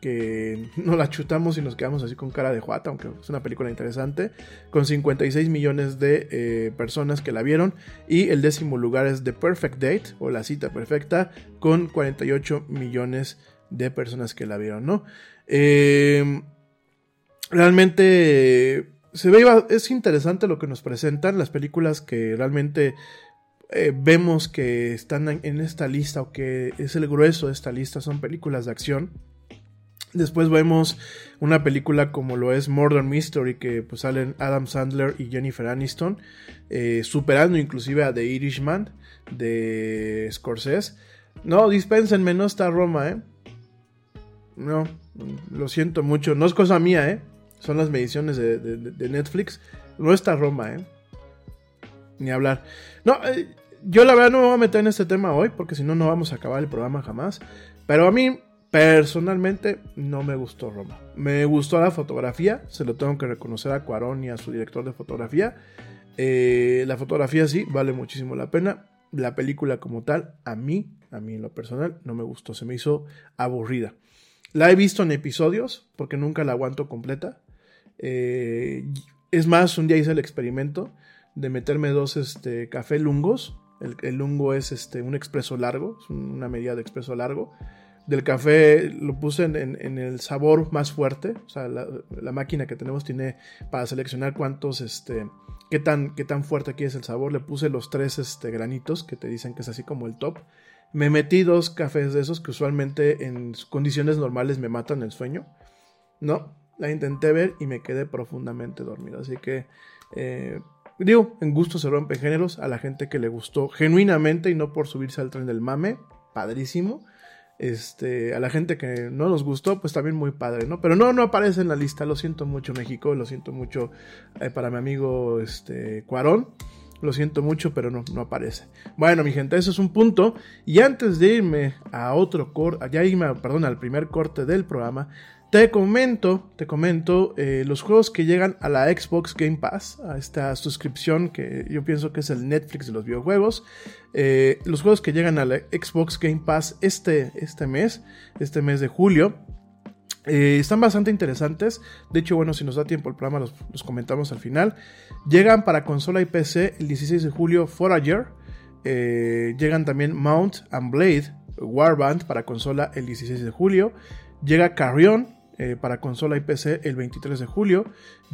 que no la chutamos y nos quedamos así con cara de juata, aunque es una película interesante, con 56 millones de eh, personas que la vieron. Y el décimo lugar es The Perfect Date, o La Cita Perfecta, con 48 millones de personas que la vieron, ¿no? Eh, realmente se ve, es interesante lo que nos presentan, las películas que realmente eh, vemos que están en esta lista o que es el grueso de esta lista son películas de acción. Después vemos una película como lo es Murder Mystery, que pues salen Adam Sandler y Jennifer Aniston, eh, superando inclusive a The Irishman de Scorsese. No, dispénsenme, no está Roma, ¿eh? No, lo siento mucho, no es cosa mía, ¿eh? Son las mediciones de, de Netflix. No está Roma, ¿eh? Ni hablar. No, eh, yo la verdad no me voy a meter en este tema hoy, porque si no, no vamos a acabar el programa jamás. Pero a mí, personalmente, no me gustó Roma. Me gustó la fotografía, se lo tengo que reconocer a Cuarón y a su director de fotografía. Eh, la fotografía sí, vale muchísimo la pena. La película como tal, a mí, a mí en lo personal, no me gustó, se me hizo aburrida. La he visto en episodios, porque nunca la aguanto completa. Eh, es más, un día hice el experimento de meterme dos este, café lungos el, lungo es este, un expreso largo, es una medida de expreso largo. Del café lo puse en, el sabor más fuerte. O sea, la, máquina que tenemos tiene para seleccionar cuántos, este, qué tan, qué tan fuerte aquí es el sabor. Le puse los tres este, granitos que te dicen que es así como el top. Me metí dos cafés de esos que usualmente en condiciones normales me matan el sueño. No, la intenté ver y me quedé profundamente dormido. Así que eh, Digo, en gusto se rompen géneros a la gente que le gustó genuinamente y no por subirse al tren del mame, padrísimo. Este, a la gente que no nos gustó, pues también muy padre, ¿no? Pero no, no aparece en la lista, lo siento mucho México, lo siento mucho eh, para mi amigo este, Cuarón. Lo siento mucho, pero no, no aparece. Bueno, mi gente, eso es un punto. Y antes de irme a otro corte, ya irme, perdón, al primer corte del programa, te comento, te comento eh, los juegos que llegan a la Xbox Game Pass, a esta suscripción que yo pienso que es el Netflix de los videojuegos. Eh, los juegos que llegan a la Xbox Game Pass este, este mes, este mes de julio. Eh, están bastante interesantes. De hecho, bueno, si nos da tiempo el programa, los, comentamos al final. Llegan para consola y PC el 16 de julio Forager. llegan también Mount and Blade Warband para consola el 16 de julio. Llega Carrion eh, para consola y PC el 23 de julio.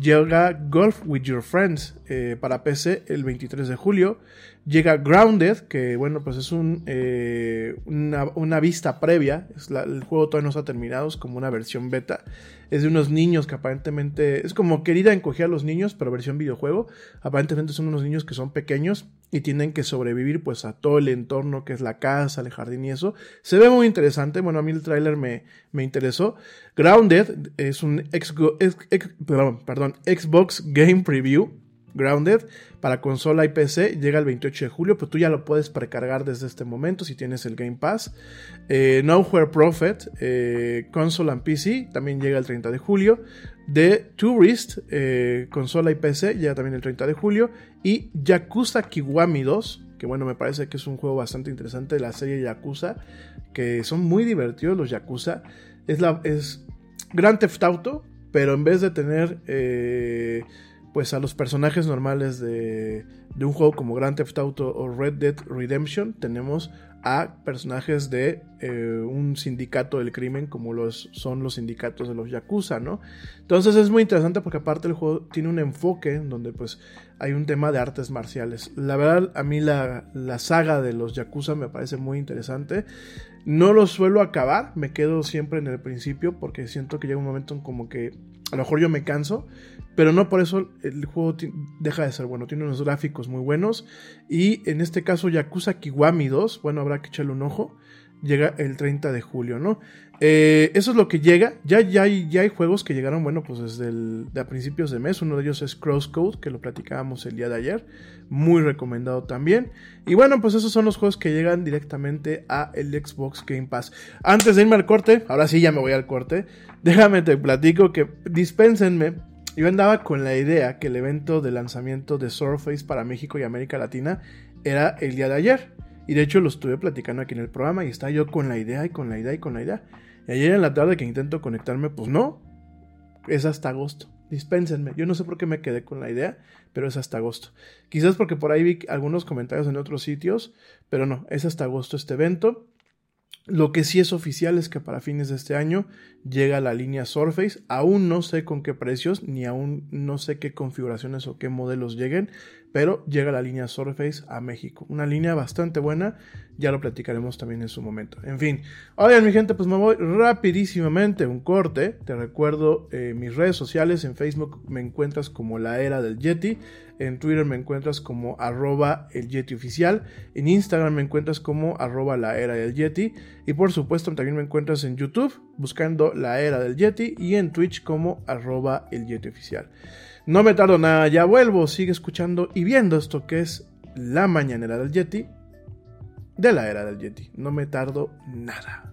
Llega Golf with Your Friends eh, para PC el 23 de julio. Llega Grounded, que bueno, pues es un, eh, una, vista previa. El juego todavía no está terminado, es como una versión beta. Es de unos niños que aparentemente es como querida encogía a los niños, pero versión videojuego. Aparentemente son unos niños que son pequeños y tienen que sobrevivir pues a todo el entorno que es la casa, el jardín y eso. Se ve muy interesante, bueno a mí el tráiler me, me, interesó. Grounded es un perdón, Xbox Game Preview. Grounded para consola y PC llega el 28 de julio, pero tú ya lo puedes precargar desde este momento si tienes el Game Pass. Eh, Nowhere Prophet, eh, console and PC, también llega el 30 de julio. The Tourist, eh, consola y PC, llega también el 30 de julio y Yakuza Kiwami 2, que bueno, me parece que es un juego bastante interesante de la serie Yakuza, que son muy divertidos los Yakuza. Es, la, es Grand Theft Auto, pero en vez de tener eh, pues a los personajes normales de, de, un juego como Grand Theft Auto o Red Dead Redemption, tenemos a personajes de eh, un sindicato del crimen como los, son los sindicatos de los Yakuza, ¿no? Entonces es muy interesante porque aparte el juego tiene un enfoque donde pues hay un tema de artes marciales. La verdad a mí la, la saga de los Yakuza me parece muy interesante. No lo suelo acabar, me quedo siempre en el principio porque siento que llega un momento en como que a lo mejor yo me canso, pero no por eso el juego deja de ser bueno. Tiene unos gráficos muy buenos. Y en este caso, Yakuza Kiwami 2, bueno, habrá que echarle un ojo. Llega el 30 de julio, ¿no? Eh, eso es lo que llega. Ya, ya, hay, ya hay juegos que llegaron, bueno, pues desde a principios de mes. Uno de ellos es Crosscode, que lo platicábamos el día de ayer. Muy recomendado también. Y bueno, pues esos son los juegos que llegan directamente a el Xbox Game Pass. Antes de irme al corte, ahora sí ya me voy al corte. Déjame te platico que dispénsenme. Yo andaba con la idea que el evento de lanzamiento de Surface para México y América Latina era el día de ayer Y de hecho lo estuve platicando aquí en el programa y está yo con la idea y con la idea y con la idea. Y ayer en la tarde que intento conectarme, pues no. Es hasta agosto. Dispénsenme. Yo no sé por qué me quedé con la idea, pero es hasta agosto. Quizás porque por ahí vi algunos comentarios en otros sitios, pero no, es hasta agosto este evento. Lo que sí es oficial es que para fines de este año llega la línea Surface. Aún no sé con qué precios, ni aún no sé qué configuraciones o qué modelos lleguen, pero llega la línea Surface a México. Una línea bastante buena, ya lo platicaremos también en su momento. En fin, oigan mi gente, pues me voy rapidísimamente, un corte. Te recuerdo eh, mis redes sociales, en Facebook me encuentras como la era del Yeti, en Twitter me encuentras como arroba el Yeti oficial, en Instagram me encuentras como arroba la era del Yeti y por supuesto también me encuentras en YouTube buscando la era del Yeti y en Twitch como arroba el Yeti oficial. No me tardo nada, ya vuelvo, sigue escuchando y viendo esto que es la mañanera del Yeti, de la era del Yeti. No me tardo nada.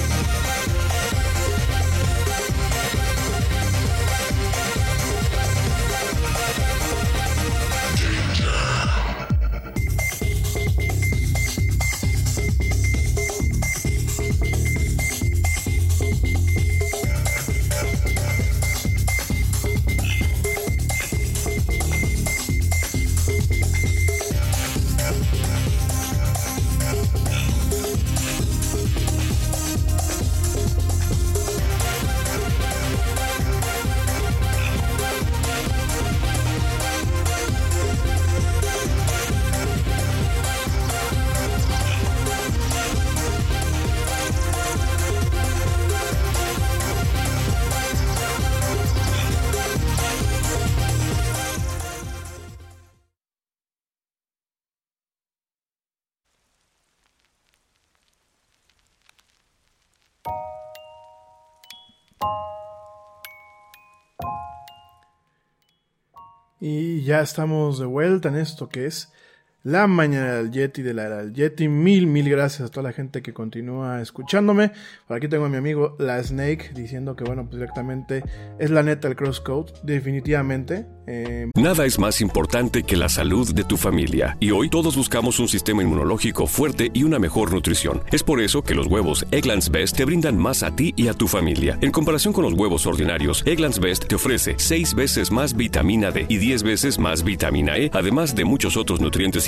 Estamos de vuelta en esto que es la mañana del Yeti de la era del Yeti. Mil, mil gracias a toda la gente que continúa escuchándome. Por aquí tengo a mi amigo La Snake diciendo que, bueno, pues directamente es la neta el crosscode. Definitivamente. Eh, Nada es más importante que la salud de tu familia. Y hoy todos buscamos un sistema inmunológico fuerte y una mejor nutrición. Es por eso que los huevos Egglands Best te brindan más a ti y a tu familia. En comparación con los huevos ordinarios, Egglands Best te ofrece 6 veces más vitamina D y 10 veces más vitamina E, además de muchos otros nutrientes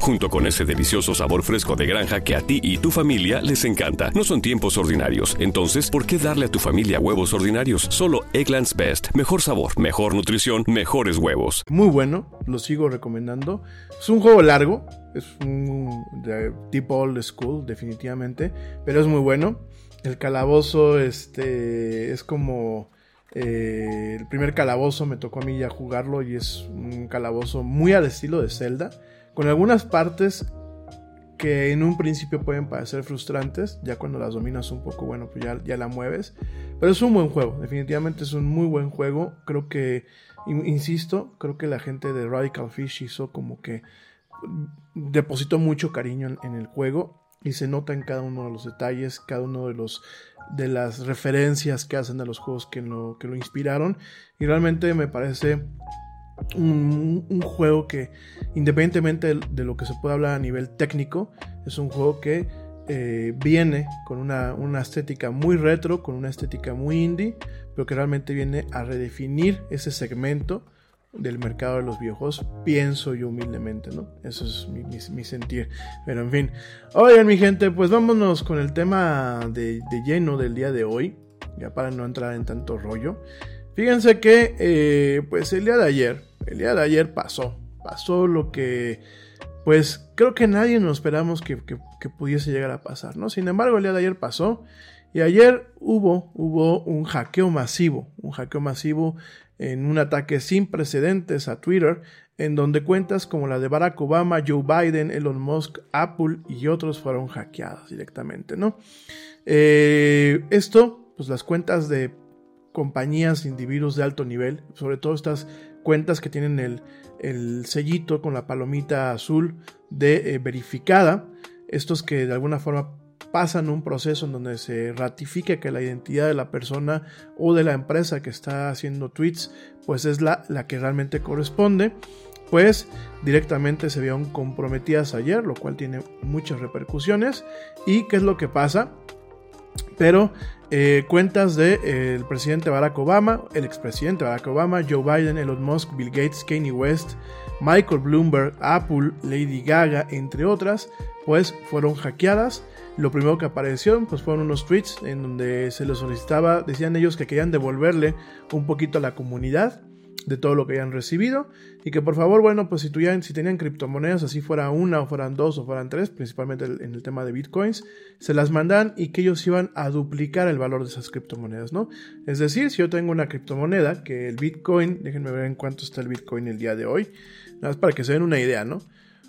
junto con ese delicioso sabor fresco de granja que a ti y tu familia les encanta. No son tiempos ordinarios, entonces, ¿por qué darle a tu familia huevos ordinarios? Solo Egglands Best. Mejor sabor, mejor nutrición, mejores huevos. muy bueno, lo sigo recomendando. Es un juego largo, es un tipo old school, definitivamente, pero es muy bueno. El calabozo este, es como eh, el primer calabozo, me tocó a mí ya jugarlo y es un calabozo muy al estilo de Zelda, con algunas partes que en un principio pueden parecer frustrantes, ya cuando las dominas un poco, bueno, pues ya, ya la mueves. Pero es un buen juego, definitivamente es un muy buen juego. Creo que, in- insisto, creo que la gente de Radical Fish hizo como que depositó mucho cariño en, en el juego y se nota en cada uno de los detalles, cada uno de los de las referencias que hacen a los juegos que lo, que lo inspiraron y realmente me parece un, juego que independientemente de, lo que se pueda hablar a nivel técnico es un juego que eh, viene con una, una estética muy retro, con una estética muy indie, pero que realmente viene a redefinir ese segmento del mercado de los videojuegos, pienso yo humildemente, ¿no? Eso es mi, mi- sentir. Pero en fin. Oigan, mi gente, pues vámonos con el tema de, de lleno del día de hoy, ya para no entrar en tanto rollo. Fíjense que, eh, pues el día de ayer, el día de ayer pasó, pasó lo que, pues creo que nadie nos esperamos que, que- pudiese llegar a pasar, ¿no? Sin embargo, el día de ayer pasó y ayer hubo, hubo un hackeo masivo, un hackeo masivo en un ataque sin precedentes a Twitter, en donde cuentas como la de Barack Obama, Joe Biden, Elon Musk, Apple y otros fueron hackeadas directamente, ¿no? Eh, esto, pues las cuentas de compañías, individuos de alto nivel, sobre todo estas cuentas que tienen el, el sellito con la palomita azul de eh, verificada, estos que de alguna forma pasan un proceso en donde se ratifica que la identidad de la persona o de la empresa que está haciendo tweets pues es la, la que realmente corresponde. Pues directamente se vieron comprometidas ayer lo cual tiene muchas repercusiones. Y qué es lo que pasa pero eh, cuentas del de, eh, presidente Barack Obama, el expresidente Barack Obama, Joe Biden, Elon Musk, Bill Gates, Kanye West, Michael Bloomberg, Apple, Lady Gaga, entre otras, pues fueron hackeadas. Lo primero que apareció pues fueron unos tweets en donde se les solicitaba, decían ellos que querían devolverle un poquito a la comunidad de todo lo que hayan recibido y que por favor, bueno, pues si, tuvieran, si tenían criptomonedas, así fuera una o fueran dos o fueran tres, principalmente en el tema de bitcoins, se las mandan y que ellos iban a duplicar el valor de esas criptomonedas, ¿no? Es decir, si yo tengo una criptomoneda, que el bitcoin, déjenme ver en cuánto está el bitcoin el día de hoy, nada más para que se den una idea, ¿no?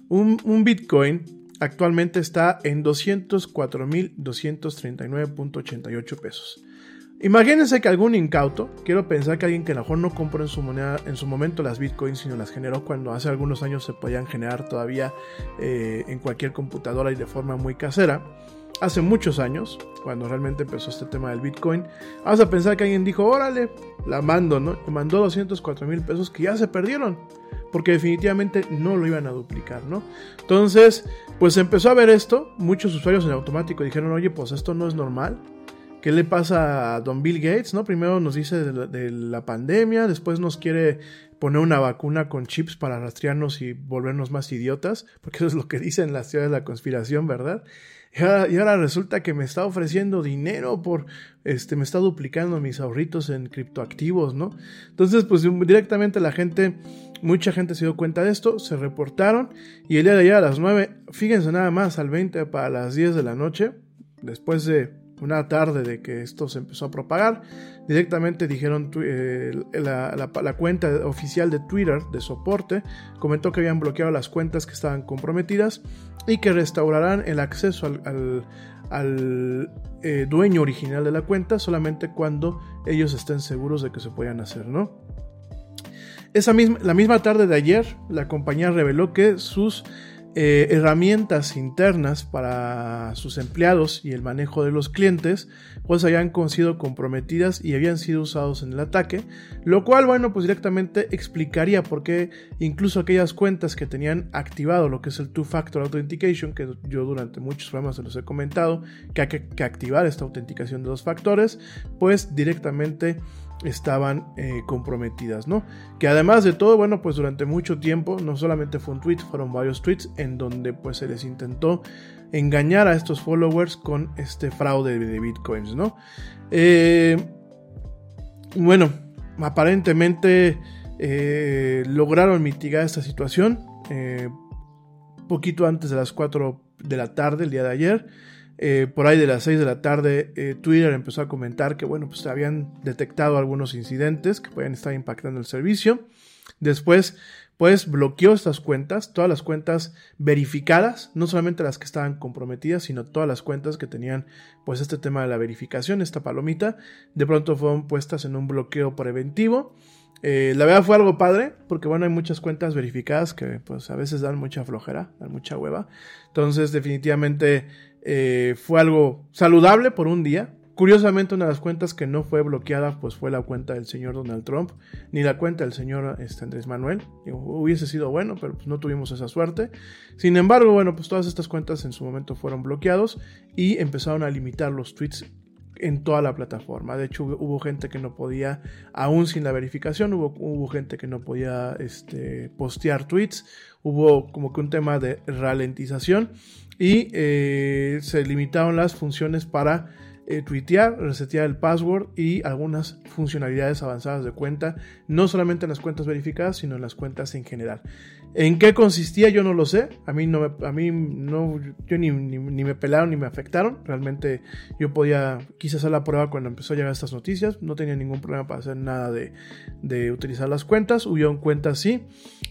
Un, un bitcoin actualmente está en 204.239.88 pesos. Imagínense que algún incauto, quiero pensar que alguien que a lo mejor no compró en su momento las bitcoins, sino las generó cuando hace algunos años se podían generar todavía eh, en cualquier computadora y de forma muy casera. Hace muchos años, cuando realmente empezó este tema del bitcoin, vamos a pensar que alguien dijo, órale, la mando, ¿no? Y mandó 204 mil pesos que ya se perdieron, porque definitivamente no lo iban a duplicar, ¿no? Entonces, pues empezó a ver esto, muchos usuarios en automático dijeron, oye, pues esto no es normal, ¿Qué le pasa a Don Bill Gates? ¿no? Primero nos dice de la, pandemia, después nos quiere poner una vacuna con chips para rastrearnos y volvernos más idiotas, porque eso es lo que dicen las teorías de la conspiración, ¿verdad? Y ahora, resulta que me está ofreciendo dinero por, este, me está duplicando mis ahorritos en criptoactivos, ¿no? Entonces, pues directamente la gente, mucha gente se dio cuenta de esto, se reportaron y el día de ayer a las 9, fíjense nada más, al 20 para las 10 de la noche, después de una tarde de que esto se empezó a propagar, directamente dijeron eh, la, cuenta oficial de Twitter de soporte comentó que habían bloqueado las cuentas que estaban comprometidas y que restaurarán el acceso al, eh, dueño original de la cuenta solamente cuando ellos estén seguros de que se puedan hacer, ¿no? Esa misma, la misma tarde de ayer, la compañía reveló que sus eh, herramientas internas para sus empleados y el manejo de los clientes, pues habían sido comprometidas y habían sido usados en el ataque, lo cual, bueno, pues directamente explicaría por qué incluso aquellas cuentas que tenían activado lo que es el Two-Factor Authentication, que yo durante muchos programas se los he comentado, que hay que activar esta autenticación de dos factores, pues directamente estaban eh, comprometidas, ¿no? Que además de todo, bueno, pues durante mucho tiempo, no solamente fue un tweet, fueron varios tweets en donde pues se les intentó engañar a estos followers con este fraude de bitcoins, ¿no? Eh, bueno, aparentemente eh, lograron mitigar esta situación poquito antes de las 4 de la tarde, el día de ayer. Eh, por ahí de las 6 de la tarde, eh, Twitter empezó a comentar que, bueno, pues habían detectado algunos incidentes que pueden estar impactando el servicio. Después, pues bloqueó estas cuentas, todas las cuentas verificadas, no solamente las que estaban comprometidas, sino todas las cuentas que tenían, pues, este tema de la verificación, esta palomita, de pronto fueron puestas en un bloqueo preventivo. Eh, la verdad fue algo padre, porque bueno, hay muchas cuentas verificadas que pues a veces dan mucha flojera, dan mucha hueva. Entonces, definitivamente eh, fue algo saludable por un día. Curiosamente, una de las cuentas que no fue bloqueada pues fue la cuenta del señor Donald Trump, ni la cuenta del señor este, Andrés Manuel. hubiese sido bueno, pero pues, no tuvimos esa suerte. Sin embargo, bueno, pues todas estas cuentas en su momento fueron bloqueados y empezaron a limitar los tweets en toda la plataforma. De hecho, hubo, gente que no podía, aún sin la verificación, hubo, hubo gente que no podía este, postear tweets, hubo como que un tema de ralentización y eh, se limitaron las funciones para eh, tuitear, resetear el password y algunas funcionalidades avanzadas de cuenta, no solamente en las cuentas verificadas, sino en las cuentas en general. ¿En qué consistía? Yo no lo sé. A mí no me, a mí no, yo ni, me pelaron ni me afectaron. Realmente yo podía, quise hacer la prueba cuando empezó a llegar estas noticias. No tenía ningún problema para hacer nada de, utilizar las cuentas. Hubieron cuentas sí.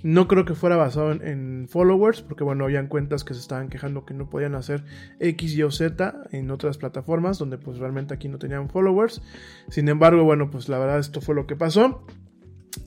No creo que fuera basado en, followers, porque bueno, habían cuentas que se estaban quejando que no podían hacer X, Y o Z en otras plataformas, donde pues realmente aquí no tenían followers. Sin embargo, bueno, pues la verdad esto fue lo que pasó.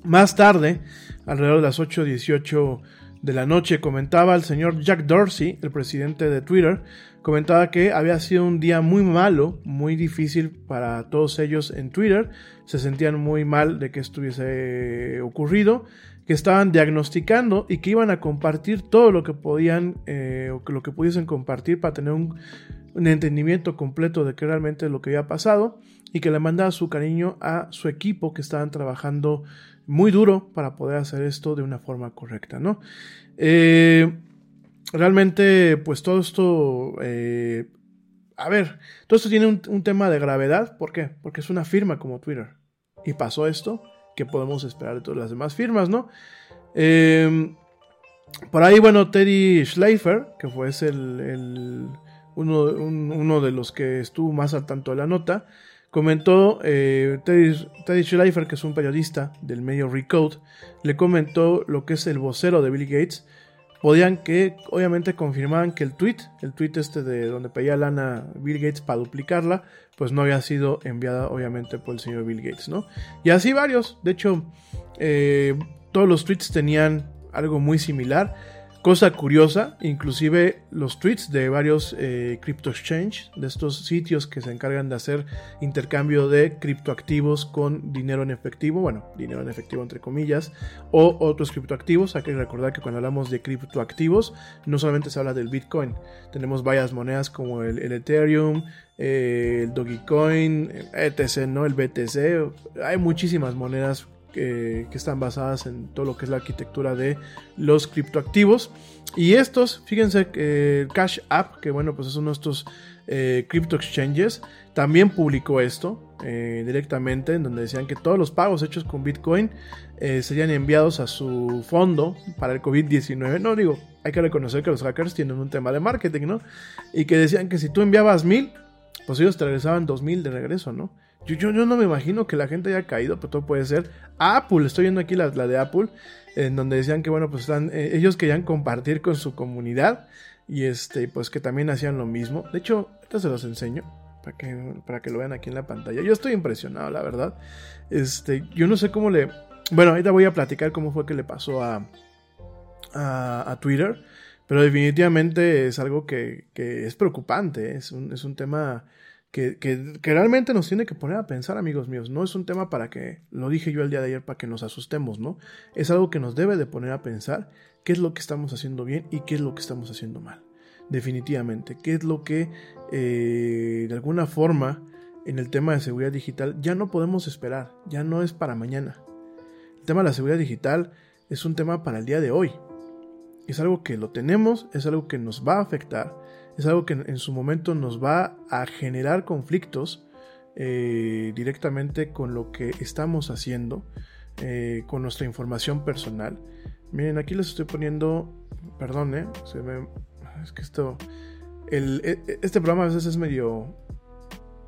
Más tarde, alrededor de las 8.18 de la noche, comentaba el señor Jack Dorsey, el presidente de Twitter, comentaba que había sido un día muy malo, muy difícil para todos ellos en Twitter, se sentían muy mal de que estuviese ocurrido, que estaban diagnosticando y que iban a compartir todo lo que podían eh, o lo que pudiesen compartir para tener un, un entendimiento completo de qué realmente es lo que había pasado y que le mandaba su cariño a su equipo que estaban trabajando muy duro para poder hacer esto de una forma correcta, ¿no? Eh, realmente, pues todo esto, eh, a ver, todo esto tiene un, tema de gravedad, ¿por qué? Porque es una firma como Twitter. Y pasó esto qué podemos esperar de todas las demás firmas, ¿no? Eh, por ahí, bueno, Teddy Schleifer, que fue el, uno, un, uno, de los que estuvo más al tanto de la nota, comentó, eh, Teddy, Teddy Schleifer, que es un periodista del medio Recode, le comentó lo que es el vocero de Bill Gates, podían que, obviamente, confirmaban que el tweet, el tweet este de donde pedía lana Bill Gates para duplicarla, pues no había sido enviada, obviamente, por el señor Bill Gates, ¿no? Y así varios, de hecho, eh, todos los tweets tenían algo muy similar. Cosa curiosa, inclusive los tweets de varios eh, crypto exchange, de estos sitios que se encargan de hacer intercambio de criptoactivos con dinero en efectivo, bueno, dinero en efectivo entre comillas, o otros criptoactivos. Hay que recordar que cuando hablamos de criptoactivos, no solamente se habla del Bitcoin, tenemos varias monedas como el, el Ethereum, eh, el Dogecoin, etc., ¿no? El BTC, hay muchísimas monedas que, están basadas en todo lo que es la arquitectura de los criptoactivos. Y estos, fíjense que el Cash App, que bueno, pues es uno de estos eh, crypto exchanges, también publicó esto eh, directamente, en donde decían que todos los pagos hechos con Bitcoin eh, serían enviados a su fondo para el COVID-19. No digo, hay que reconocer que los hackers tienen un tema de marketing, ¿no? Y que decían que si tú enviabas mil, pues ellos te regresaban dos mil de regreso, ¿no? Yo, yo, yo, no me imagino que la gente haya caído, pero todo puede ser. Apple, estoy viendo aquí la, la de Apple, en donde decían que, bueno, pues están, eh, ellos querían compartir con su comunidad y este, pues que también hacían lo mismo. De hecho, ahorita se los enseño para que, para que lo vean aquí en la pantalla. Yo estoy impresionado, la verdad. Este, yo no sé cómo le. Bueno, ahorita voy a platicar cómo fue que le pasó a, a, Twitter, pero definitivamente es algo que, que es preocupante. Es un, es un tema que, realmente nos tiene que poner a pensar, amigos míos. No es un tema para que, lo dije yo el día de ayer, para que nos asustemos, ¿no? Es algo que nos debe de poner a pensar qué es lo que estamos haciendo bien y qué es lo que estamos haciendo mal. Definitivamente, qué es lo que eh, de alguna forma en el tema de seguridad digital ya no podemos esperar, ya no es para mañana. El tema de la seguridad digital es un tema para el día de hoy. Es algo que lo tenemos, es algo que nos va a afectar es algo que en su momento nos va a generar conflictos eh, directamente con lo que estamos haciendo, eh, con nuestra información personal. Miren, aquí les estoy poniendo, perdón, eh, se me, es que esto, el, este programa a veces es medio,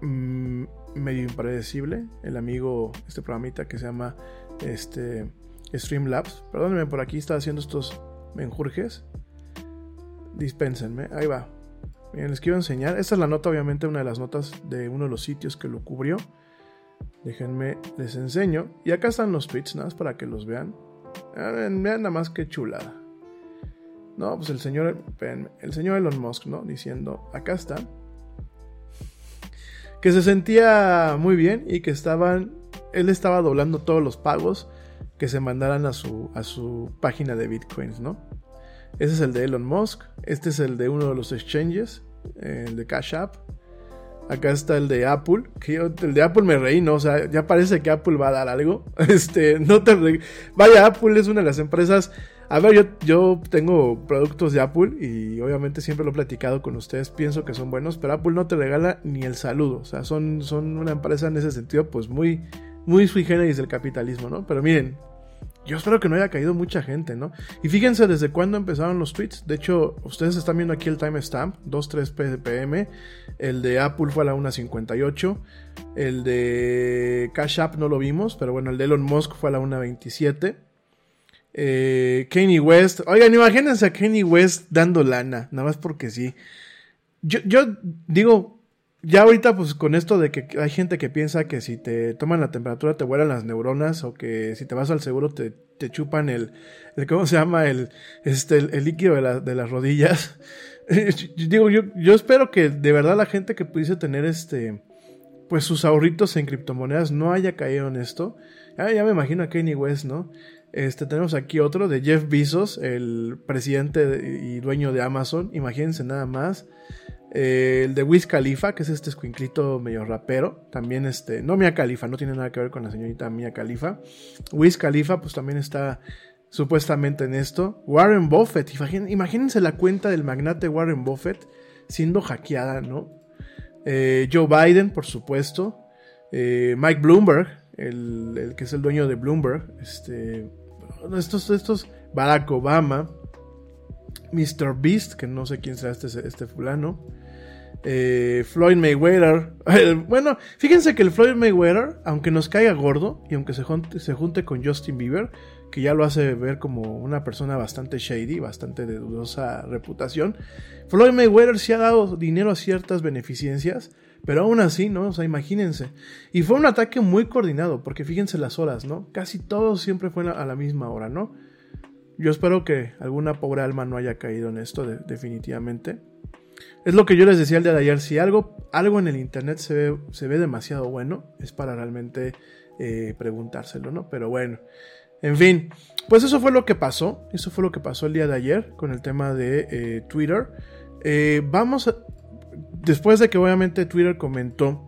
mmm, medio impredecible. El amigo, este programita que se llama este, Streamlabs, perdónenme, por aquí está haciendo estos menjurjes. Dispénsenme, ahí va. Bien, les quiero enseñar. Esta es la nota, obviamente, una de las notas de uno de los sitios que lo cubrió. Déjenme, les enseño. Y acá están los tweets, nada más para que los vean. Vean, vean nada más que chulada. No, pues el señor, el señor Elon Musk, ¿no? Diciendo, acá está. Que se sentía muy bien y que estaban, él estaba doblando todos los pagos que se mandaran a su, a su página de bitcoins, ¿no? Ese es el de Elon Musk. Este es el de uno de los exchanges, el de Cash App. Acá está el de Apple. Que el de Apple me reí, ¿no? O sea, ya parece que Apple va a dar algo. Este, no te Vaya, Apple es una de las empresas. A ver, yo, yo tengo productos de Apple y obviamente siempre lo he platicado con ustedes. Pienso que son buenos, pero Apple no te regala ni el saludo. O sea, son, son una empresa en ese sentido, pues muy, muy sui generis del capitalismo, ¿no? Pero miren, yo espero que no haya caído mucha gente, ¿no? Y fíjense desde cuándo empezaron los tweets. De hecho, ustedes están viendo aquí el timestamp, 2.3 pm. El de Apple fue a la 1.58. El de Cash App no lo vimos, pero bueno, el de Elon Musk fue a la 1.27. Eh, Kanye West. Oigan, imagínense a Kanye West dando lana, nada más porque sí. Yo, yo digo, ya ahorita, pues con esto de que hay gente que piensa que si te toman la temperatura te vuelan las neuronas o que si te vas al seguro te, te chupan el, ¿cómo se llama? El, este, el, líquido de, la, de, las rodillas. Digo, yo, yo espero que de verdad la gente que pudiese tener este, pues sus ahorritos en criptomonedas no haya caído en esto. Ya, ya me imagino a Kanye West, ¿no? Este, tenemos aquí otro de Jeff Bezos, el presidente y dueño de Amazon. Imagínense nada más. Eh, el de Wiz Khalifa, que es este escuinclito medio rapero. También este, no Mia Khalifa, no tiene nada que ver con la señorita Mia Khalifa. Wiz Khalifa, pues también está supuestamente en esto. Warren Buffett, imagínense la cuenta del magnate Warren Buffett siendo hackeada, ¿no? Eh, Joe Biden, por supuesto. Eh, Mike Bloomberg, el, el que es el dueño de Bloomberg, este, estos, estos, Barack Obama, Mr. Beast, que no sé quién será este, este fulano, eh, Floyd Mayweather. bueno, fíjense que el Floyd Mayweather, aunque nos caiga gordo y aunque se junte, se junte con Justin Bieber, que ya lo hace ver como una persona bastante shady, bastante de dudosa reputación, Floyd Mayweather sí ha dado dinero a ciertas beneficencias, pero aún así, ¿no? O sea, imagínense. Y fue un ataque muy coordinado, porque fíjense las horas, ¿no? Casi todo siempre fue a la misma hora, ¿no? Yo espero que alguna pobre alma no haya caído en esto, definitivamente. Es lo que yo les decía el día de ayer, si algo, algo en el internet se ve, se ve demasiado bueno, es para realmente eh, preguntárselo, ¿no? Pero bueno, en fin, pues eso fue lo que pasó, eso fue lo que pasó el día de ayer con el tema de eh, Twitter. Eh, vamos a, después de que obviamente Twitter comentó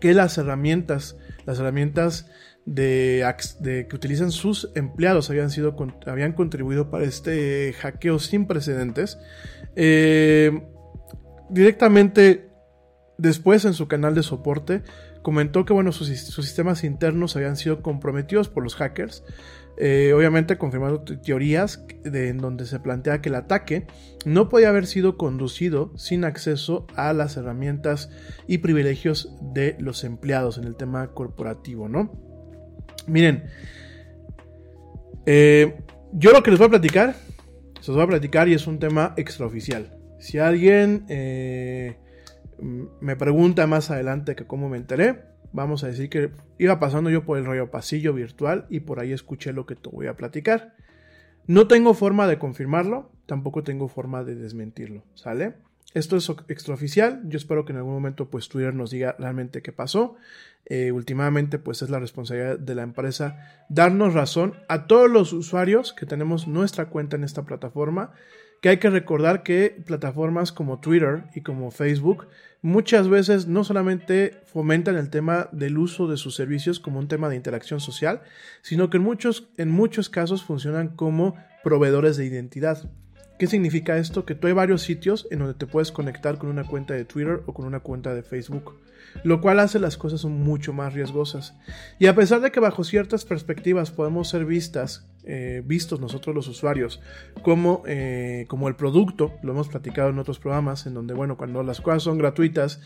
que las herramientas, las herramientas de, que utilizan sus empleados habían, sido, habían contribuido para este hackeo sin precedentes. Eh, directamente después en su canal de soporte comentó que bueno, sus, sistemas internos habían sido comprometidos por los hackers. Eh, obviamente confirmando teorías de, en donde se plantea que el ataque no podía haber sido conducido sin acceso a las herramientas y privilegios de los empleados en el tema corporativo, ¿no? Miren, eh, yo lo que les voy a platicar, se los voy a platicar y es un tema extraoficial. Si alguien eh, me pregunta más adelante que cómo me enteré, vamos a decir que iba pasando yo por el rollo pasillo virtual y por ahí escuché lo que te voy a platicar. No tengo forma de confirmarlo, tampoco tengo forma de desmentirlo, ¿sale? Esto es extraoficial, yo espero que en algún momento pues Twitter nos diga realmente qué pasó. Eh, últimamente pues es la responsabilidad de la empresa darnos razón a todos los usuarios que tenemos nuestra cuenta en esta plataforma que hay que recordar que plataformas como Twitter y como Facebook muchas veces no solamente fomentan el tema del uso de sus servicios como un tema de interacción social, sino que en muchos, en muchos casos funcionan como proveedores de identidad. ¿Qué significa esto? Que tú hay varios sitios en donde te puedes conectar con una cuenta de Twitter o con una cuenta de Facebook, lo cual hace las cosas mucho más riesgosas. Y a pesar de que bajo ciertas perspectivas podemos ser vistas, eh, vistos nosotros los usuarios como, eh, como el producto, lo hemos platicado en otros programas, en donde, bueno, cuando las cosas son gratuitas,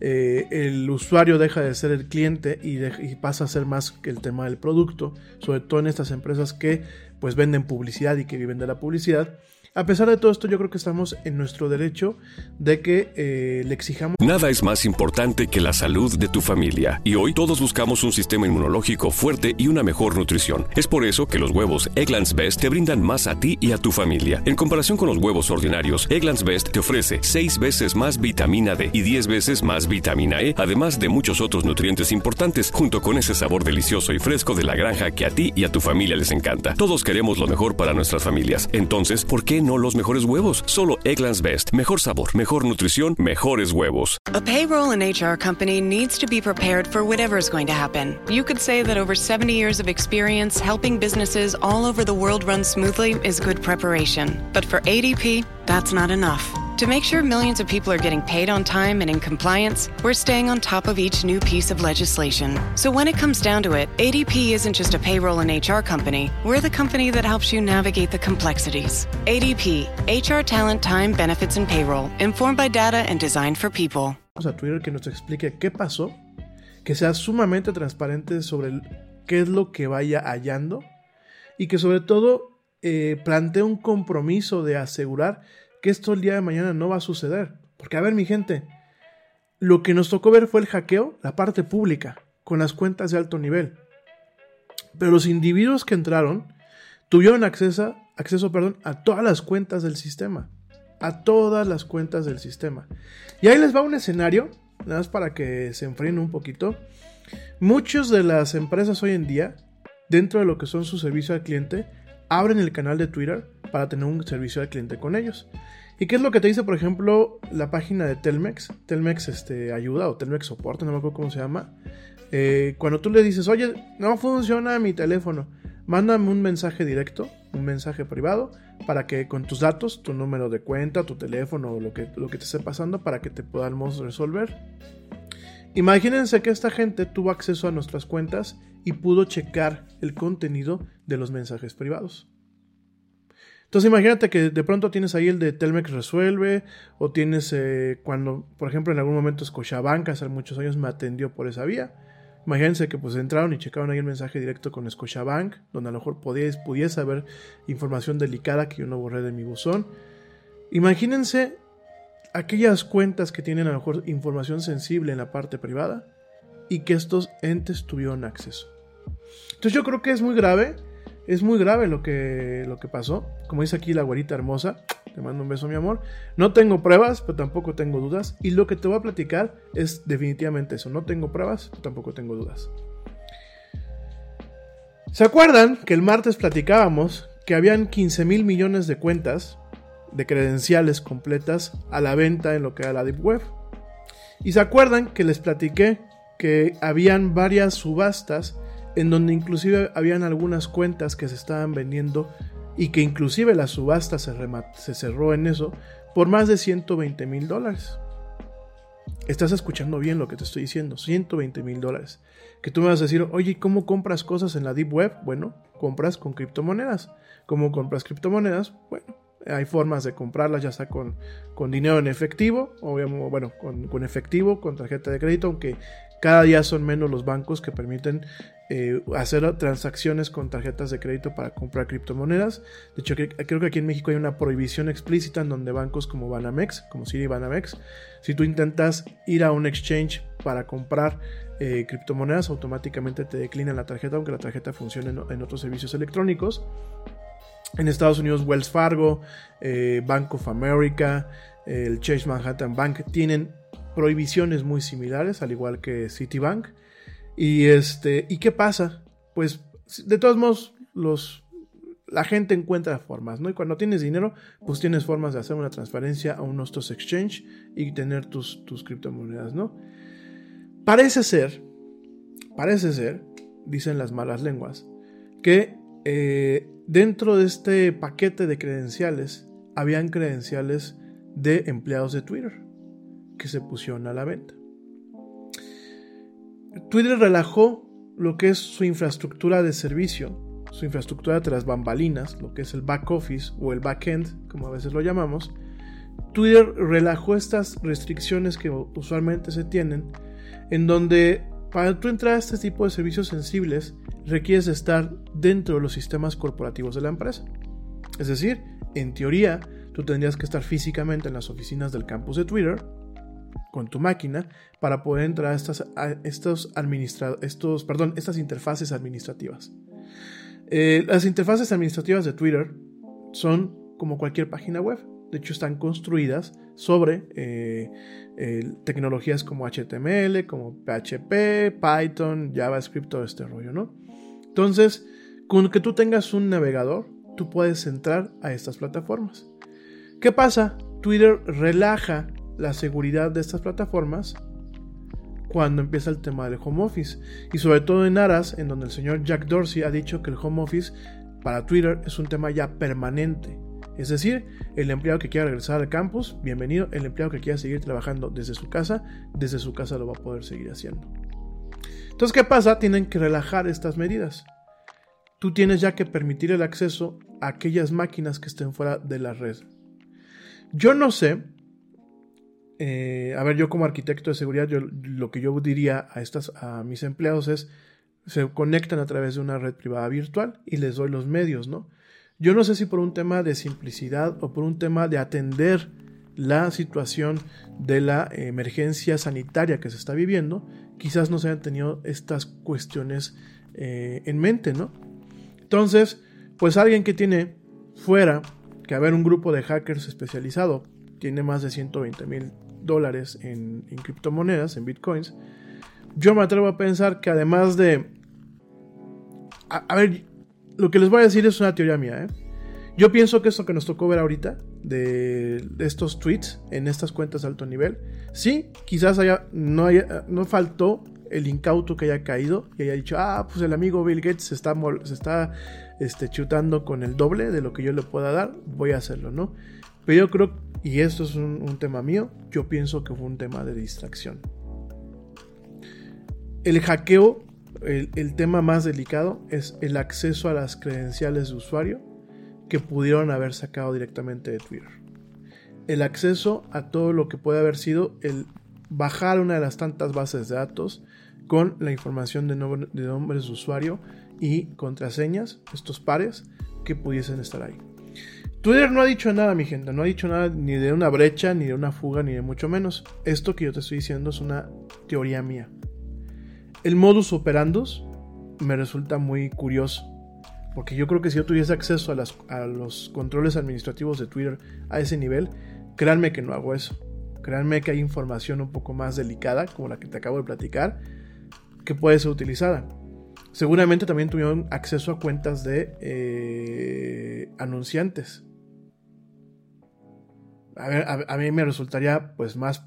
eh, el usuario deja de ser el cliente y, y pasa a ser más que el tema del producto, sobre todo en estas empresas que pues venden publicidad y que viven de la publicidad a pesar de todo esto, yo creo que estamos en nuestro derecho de que eh, le exijamos. Nada es más importante que la salud de tu familia. Y hoy todos buscamos un sistema inmunológico fuerte y una mejor nutrición. Es por eso que los huevos Egglands Best te brindan más a ti y a tu familia. En comparación con los huevos ordinarios, Egglands Best te ofrece 6 veces más vitamina D y 10 veces más vitamina E, además de muchos otros nutrientes importantes, junto con ese sabor delicioso y fresco de la granja que a ti y a tu familia les encanta. Todos queremos lo mejor para nuestras familias. Entonces, ¿por qué no los mejores huevos. Solo Eggland's Best. Mejor sabor, mejor nutrición, mejores huevos. A payroll and HR company needs to be prepared for whatever is going to happen. You could say that over 70 years of experience helping businesses all over the world run smoothly is good preparation. But for ADP, that's not enough. To make sure millions of people are getting paid on time and in compliance, we're staying on top of each new piece of legislation. So when it comes down to it, ADP isn't just a payroll and HR company, we're the company that helps you navigate the complexities. ADP, HR talent, time, benefits, and payroll, informed by data and designed for people. A Twitter que nos explique qué pasó, que sea sumamente transparente sobre qué es lo que vaya hallando y que sobre todo eh, plantee un compromiso de asegurar que esto el día de mañana no va a suceder. Porque, a ver, mi gente, lo que nos tocó ver fue el hackeo, la parte pública, con las cuentas de alto nivel. Pero los individuos que entraron tuvieron acceso, acceso perdón, a todas las cuentas del sistema. A todas las cuentas del sistema. Y ahí les va un escenario, nada más para que se enfríen un poquito. Muchas de las empresas hoy en día, dentro de lo que son su servicio al cliente, abren el canal de Twitter para tener un servicio al cliente con ellos. ¿Y qué es lo que te dice, por ejemplo, la página de Telmex? Telmex este, ayuda o Telmex soporte, no me acuerdo cómo se llama. Eh, cuando tú le dices, oye, no funciona mi teléfono, mándame un mensaje directo, un mensaje privado, para que con tus datos, tu número de cuenta, tu teléfono o lo que, lo que te esté pasando, para que te podamos resolver. Imagínense que esta gente tuvo acceso a nuestras cuentas y pudo checar el contenido de los mensajes privados. Entonces imagínate que de pronto tienes ahí el de Telmex Resuelve o tienes eh, cuando, por ejemplo, en algún momento Scotiabank hace muchos años me atendió por esa vía. Imagínense que pues entraron y checaron ahí el mensaje directo con Scotiabank, donde a lo mejor podías, pudiese haber información delicada que yo no borré de mi buzón. Imagínense aquellas cuentas que tienen a lo mejor información sensible en la parte privada y que estos entes tuvieron acceso. Entonces yo creo que es muy grave, es muy grave lo que, lo que pasó. Como dice aquí la güerita hermosa, te mando un beso mi amor. No tengo pruebas, pero tampoco tengo dudas. Y lo que te voy a platicar es definitivamente eso. No tengo pruebas, pero tampoco tengo dudas. ¿Se acuerdan que el martes platicábamos que habían 15 mil millones de cuentas de credenciales completas a la venta en lo que era la Deep Web? Y se acuerdan que les platiqué que habían varias subastas en donde inclusive habían algunas cuentas que se estaban vendiendo y que inclusive la subasta se, se cerró en eso por más de 120 mil dólares. Estás escuchando bien lo que te estoy diciendo, 120 mil dólares. Que tú me vas a decir, oye, ¿cómo compras cosas en la Deep Web? Bueno, compras con criptomonedas. ¿Cómo compras criptomonedas? Bueno, hay formas de comprarlas, ya sea con, con dinero en efectivo, o bueno, con, con, efectivo, con tarjeta de crédito, aunque cada día son menos los bancos que permiten eh, hacer transacciones con tarjetas de crédito para comprar criptomonedas. De hecho, creo que aquí en México hay una prohibición explícita en donde bancos como Banamex, como Citi Banamex, si tú intentas ir a un exchange para comprar eh, criptomonedas, automáticamente te declinan la tarjeta, aunque la tarjeta funcione en, otros servicios electrónicos. En Estados Unidos, Wells Fargo, eh, Bank of America, el Chase Manhattan Bank tienen prohibiciones muy similares, al igual que Citibank. Y este, ¿y qué pasa? Pues de todos modos los la gente encuentra formas, ¿no? Y cuando tienes dinero, pues tienes formas de hacer una transferencia a unos estos exchange y tener tus, tus criptomonedas, ¿no? Parece ser, parece ser, dicen las malas lenguas, que eh, dentro de este paquete de credenciales habían credenciales de empleados de Twitter que se pusieron a la venta. Twitter relajó lo que es su infraestructura de servicio, su infraestructura tras bambalinas, lo que es el back office o el back end, como a veces lo llamamos. Twitter relajó estas restricciones que usualmente se tienen, en donde para entrar a este tipo de servicios sensibles requieres estar dentro de los sistemas corporativos de la empresa. Es decir, en teoría, tú tendrías que estar físicamente en las oficinas del campus de Twitter con tu máquina para poder entrar a estas, estos, estos perdón, estas interfaces administrativas. Eh, las interfaces administrativas de Twitter son como cualquier página web. De hecho, están construidas sobre eh, tecnologías como HTML, como PHP, Python, JavaScript, todo este rollo, ¿no? Entonces, con que tú tengas un navegador, tú puedes entrar a estas plataformas. ¿Qué pasa? Twitter relaja la seguridad de estas plataformas cuando empieza el tema del home office y sobre todo en aras en donde el señor Jack Dorsey ha dicho que el home office para Twitter es un tema ya permanente. Es decir, el empleado que quiera regresar al campus, bienvenido. El empleado que quiera seguir trabajando desde su casa, desde su casa lo va a poder seguir haciendo. Entonces, ¿qué pasa? Tienen que relajar estas medidas. Tú tienes ya que permitir el acceso a aquellas máquinas que estén fuera de la red. Yo no sé eh, a ver, yo como arquitecto de seguridad, yo, lo que yo diría a, estas, a mis empleados es, se conectan a través de una red privada virtual y les doy los medios, ¿no? Yo no sé si por un tema de simplicidad o por un tema de atender la situación de la emergencia sanitaria que se está viviendo, quizás no se hayan tenido estas cuestiones eh, en mente, ¿no? Entonces, pues alguien que tiene fuera que haber un grupo de hackers especializado, tiene más de 120 mil dólares en, criptomonedas, en bitcoins, yo me atrevo a pensar que además de... A, ver, lo que les voy a decir es una teoría mía, ¿eh? Yo pienso que esto que nos tocó ver ahorita, de, estos tweets en estas cuentas de alto nivel, sí, quizás haya, no, no faltó el incauto que haya caído y haya dicho, ah, pues el amigo Bill Gates se está, está este, chutando con el doble de lo que yo le pueda dar, voy a hacerlo, ¿no? Pero yo creo y esto es un, tema mío, yo pienso que fue un tema de distracción. el hackeo, el, tema más delicado es el acceso a las credenciales de usuario que pudieron haber sacado directamente de Twitter. El acceso a todo lo que puede haber sido el bajar una de las tantas bases de datos con la información de, nombre, de nombres de usuario y contraseñas, estos pares que pudiesen estar ahí. Twitter no ha dicho nada, mi gente, no ha dicho nada ni de una brecha, ni de una fuga, ni de mucho menos. Esto que yo te estoy diciendo es una teoría mía. El modus operandus me resulta muy curioso, porque yo creo que si yo tuviese acceso a, los controles administrativos de Twitter a ese nivel, créanme que no hago eso. Créanme que hay información un poco más delicada, como la que te acabo de platicar, que puede ser utilizada. Seguramente también tuvieron acceso a cuentas de eh, anunciantes. A, a, mí me resultaría pues más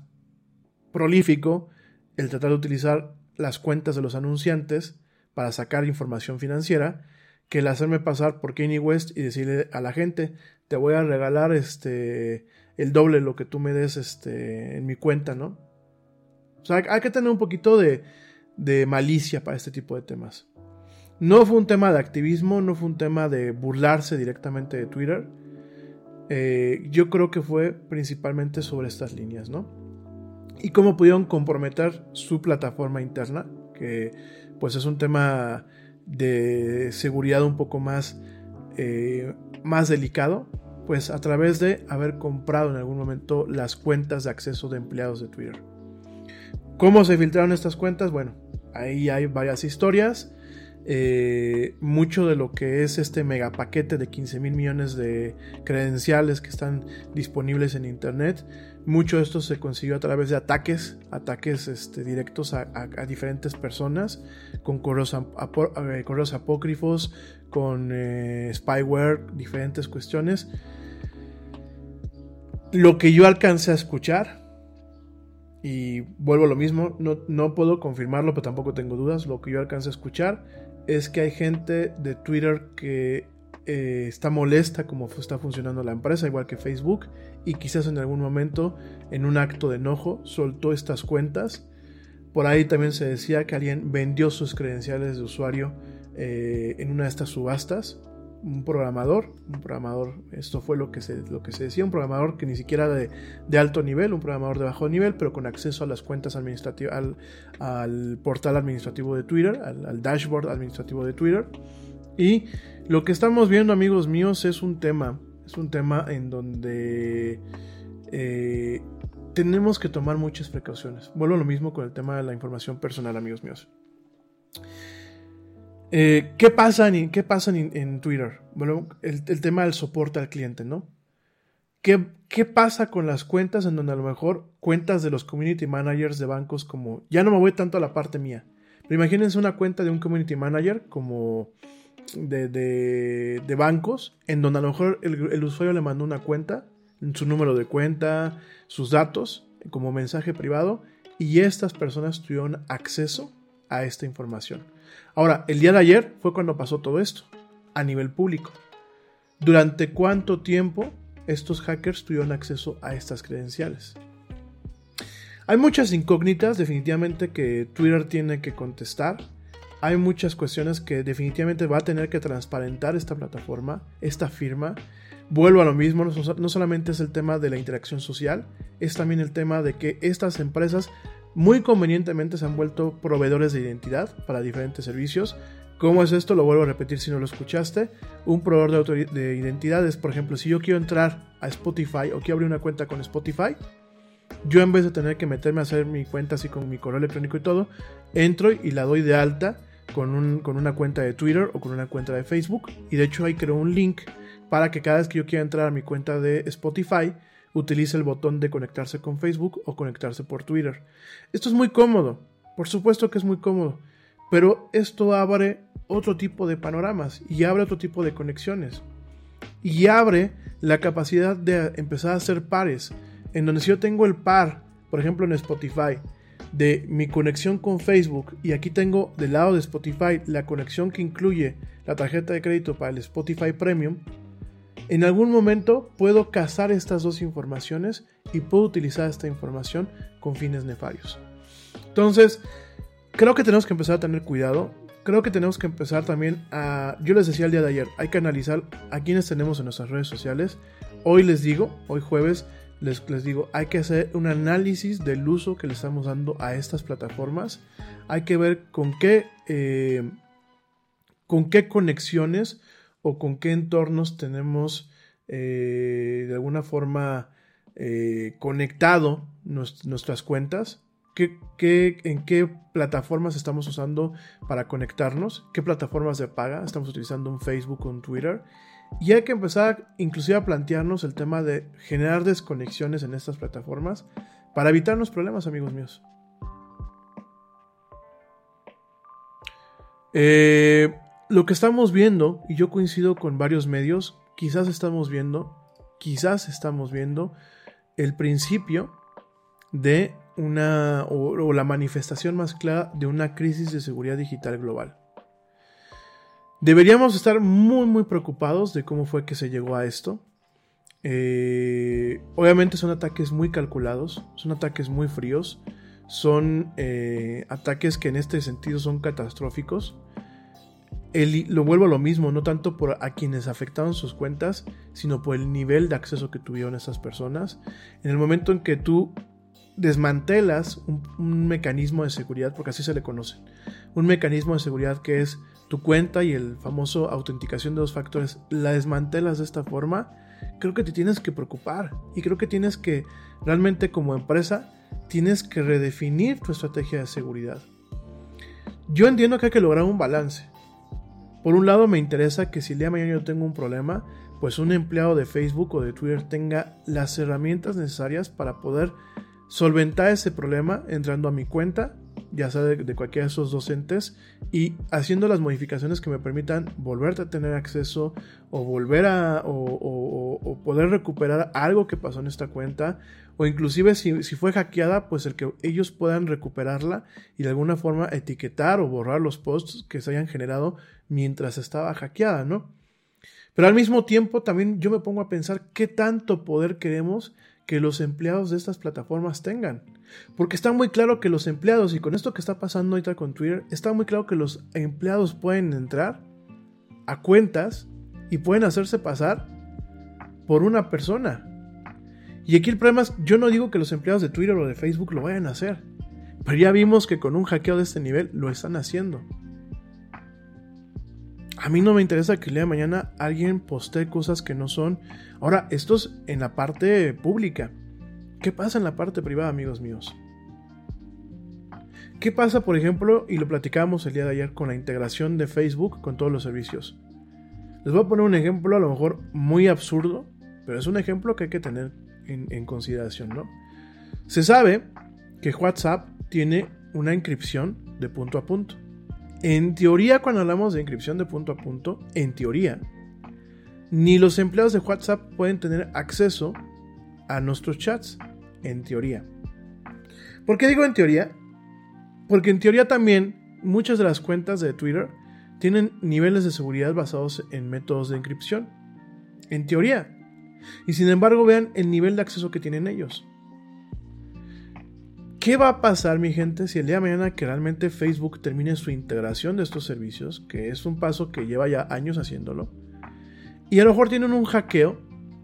prolífico el tratar de utilizar las cuentas de los anunciantes para sacar información financiera que el hacerme pasar por Kanye West y decirle a la gente te voy a regalar este el doble lo que tú me des este en mi cuenta, ¿no? O sea, hay que tener un poquito de, de malicia para este tipo de temas. No fue un tema de activismo, no fue un tema de burlarse directamente de Twitter. Eh, yo creo que fue principalmente sobre estas líneas, ¿no? Y cómo pudieron comprometer su plataforma interna, que pues es un tema de seguridad un poco más, eh, más delicado, pues a través de haber comprado en algún momento las cuentas de acceso de empleados de Twitter. ¿Cómo se filtraron estas cuentas? Bueno, ahí hay varias historias. Eh, mucho de lo que es este megapaquete de 15 mil millones de credenciales que están disponibles en internet, mucho de esto se consiguió a través de ataques, ataques este, directos a, diferentes personas, con correos, eh, apócrifos, con eh, spyware, diferentes cuestiones. Lo que yo alcancé a escuchar, y vuelvo a lo mismo, no, no puedo confirmarlo, pero tampoco tengo dudas, lo que yo alcancé a escuchar es que hay gente de Twitter que eh, está molesta como está funcionando la empresa, igual que Facebook, y quizás en algún momento, en un acto de enojo, soltó estas cuentas. Por ahí también se decía que alguien vendió sus credenciales de usuario eh, en una de estas subastas. Un programador, un programador, esto fue lo que se, lo que se decía, un programador que ni siquiera de, alto nivel, un programador de bajo nivel, pero con acceso a las cuentas administrativas, al, al portal administrativo de Twitter, al, al dashboard administrativo de Twitter. Y lo que estamos viendo, amigos míos, es un tema. Es un tema en donde eh, tenemos que tomar muchas precauciones. Vuelvo a lo mismo con el tema de la información personal, amigos míos. Eh, ¿Qué pasa, en, qué en, Twitter? El, el, tema del soporte al cliente, ¿no? ¿Qué, ¿Qué pasa con las cuentas en donde a lo mejor cuentas de los community managers de bancos como... Ya no me voy tanto a la parte mía, pero imagínense una cuenta de un community manager como de, bancos en donde a lo mejor el, usuario le mandó una cuenta, su número de cuenta, sus datos como mensaje privado y estas personas tuvieron acceso a esta información. Ahora, el día de ayer fue cuando pasó todo esto, a nivel público. ¿Durante cuánto tiempo estos hackers tuvieron acceso a estas credenciales? Hay muchas incógnitas definitivamente que Twitter tiene que contestar hay muchas cuestiones que definitivamente va a tener que transparentar esta plataforma, esta firma. Vuelvo a lo mismo, no solamente es el tema de la interacción social, es también el tema de que estas empresas muy convenientemente se han vuelto proveedores de identidad para diferentes servicios. ¿Cómo es esto? Lo vuelvo a repetir si no lo escuchaste. Un proveedor de, de identidad es, por ejemplo, si yo quiero entrar a Spotify o quiero abrir una cuenta con Spotify, yo en vez de tener que meterme a hacer mi cuenta así con mi correo electrónico y todo, entro y la doy de alta con, con, una cuenta de Twitter o con una cuenta de Facebook. Y de hecho ahí creo un link para que cada vez que yo quiera entrar a mi cuenta de Spotify, utilice el botón de conectarse con Facebook o conectarse por Twitter. Esto es muy cómodo, por supuesto que es muy cómodo, pero esto abre otro tipo de panoramas y abre otro tipo de conexiones. Y abre la capacidad de empezar a hacer pares, en donde si yo tengo el par, por ejemplo en Spotify, de mi conexión con Facebook y aquí tengo del lado de Spotify la conexión que incluye la tarjeta de crédito para el Spotify Premium, en algún momento puedo cazar estas dos informaciones y puedo utilizar esta información con fines nefarios. Entonces, creo que tenemos que empezar a tener cuidado. Creo que tenemos que empezar también a... Yo les decía el día de ayer, hay que analizar a quienes tenemos en nuestras redes sociales. Hoy les digo, hoy jueves, les, les, digo, hay que hacer un análisis del uso que le estamos dando a estas plataformas. Hay que ver con qué, eh, con qué conexiones o con qué entornos tenemos eh, de alguna forma eh, conectado nuestras cuentas. ¿Qué, en qué plataformas estamos usando para conectarnos? ¿Qué plataformas de paga? ¿Estamos utilizando un Facebook un Twitter? Y hay que empezar inclusive a plantearnos el tema de generar desconexiones en estas plataformas para evitarnos problemas, amigos míos. Eh, lo que estamos viendo, y yo coincido con varios medios, quizás estamos viendo, quizás estamos viendo el principio de una o, la manifestación más clara de una crisis de seguridad digital global. Deberíamos estar muy muy preocupados de cómo fue que se llegó a esto. Eh, obviamente son ataques muy calculados, son ataques muy fríos, son eh, ataques que en este sentido son catastróficos. lo vuelvo a lo mismo, no tanto por a quienes afectaron sus cuentas, sino por el nivel de acceso que tuvieron esas personas. En el momento en que tú desmantelas un, mecanismo de seguridad, porque así se le conoce, un mecanismo de seguridad que es tu cuenta y el famoso autenticación de dos factores, la desmantelas de esta forma, creo que te tienes que preocupar y creo que tienes que realmente como empresa tienes que redefinir tu estrategia de seguridad. Yo entiendo que hay que lograr un balance. Por un lado me interesa que si el día de mañana yo tengo un problema, pues un empleado de Facebook o de Twitter tenga las herramientas necesarias para poder solventar ese problema entrando a mi cuenta, ya sea de, cualquiera de esos docentes, y haciendo las modificaciones que me permitan volverte a tener acceso o volver a o, poder recuperar algo que pasó en esta cuenta o inclusive si, si, fue hackeada pues el que ellos puedan recuperarla y de alguna forma etiquetar o borrar los posts que se hayan generado mientras estaba hackeada, ¿no? Pero al mismo tiempo también yo me pongo a pensar qué tanto poder queremos que los empleados de estas plataformas tengan. Porque está muy claro que los empleados, y con esto que está pasando ahorita con Twitter, está muy claro que los empleados pueden entrar a cuentas y pueden hacerse pasar por una persona. Y aquí el problema es, yo no digo que los empleados de Twitter o de Facebook lo vayan a hacer, pero ya vimos que con un hackeo de este nivel lo están haciendo. A mí no me interesa que el día de mañana alguien postee cosas que no son. Ahora, esto es en la parte pública. ¿Qué pasa en la parte privada, amigos míos? ¿Qué pasa, por ejemplo, y lo platicábamos el día de ayer con la integración de Facebook con todos los servicios? Les voy a poner un ejemplo a lo mejor muy absurdo, pero es un ejemplo que hay que tener en, en consideración, ¿no? Se sabe que WhatsApp tiene una inscripción de punto a punto. En teoría, cuando hablamos de inscripción de punto a punto, en teoría, ni los empleados de WhatsApp pueden tener acceso a nuestros chats. En teoría. ¿Por qué digo en teoría? Porque en teoría también muchas de las cuentas de Twitter tienen niveles de seguridad basados en métodos de inscripción. En teoría. Y sin embargo vean el nivel de acceso que tienen ellos. ¿Qué va a pasar, mi gente, si el día de mañana que realmente Facebook termine su integración de estos servicios, que es un paso que lleva ya años haciéndolo, y a lo mejor tienen un hackeo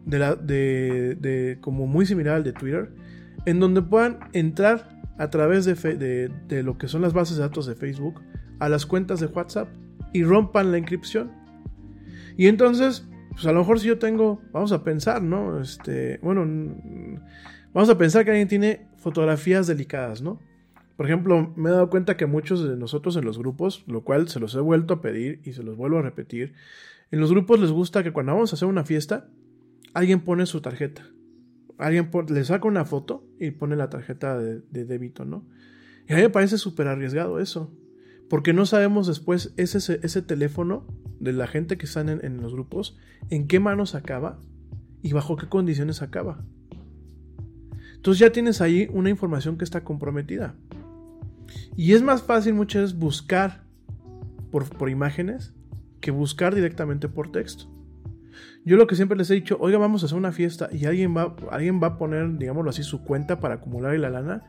de, la, de, como muy similar al de Twitter, en donde puedan entrar a través de, lo que son las bases de datos de Facebook a las cuentas de WhatsApp y rompan la inscripción. Y entonces, pues a lo mejor si yo tengo, vamos a pensar, ¿no? Este, bueno, vamos a pensar que alguien tiene fotografías delicadas, ¿no? Por ejemplo, me he dado cuenta que muchos de nosotros en los grupos, lo cual se los he vuelto a pedir y se los vuelvo a repetir, en los grupos les gusta que cuando vamos a hacer una fiesta, alguien pone su tarjeta. Alguien le saca una foto y pone la tarjeta de, débito, ¿no? Y a mí me parece súper arriesgado eso. Porque no sabemos después ese, ese teléfono de la gente que están en, en los grupos, en qué manos acaba y bajo qué condiciones acaba. Entonces ya tienes ahí una información que está comprometida. Y es más fácil muchas veces buscar por, por imágenes que buscar directamente por texto. Yo lo que siempre les he dicho, oiga, vamos a hacer una fiesta y alguien va, alguien va a poner, digámoslo así, su cuenta para acumular la lana.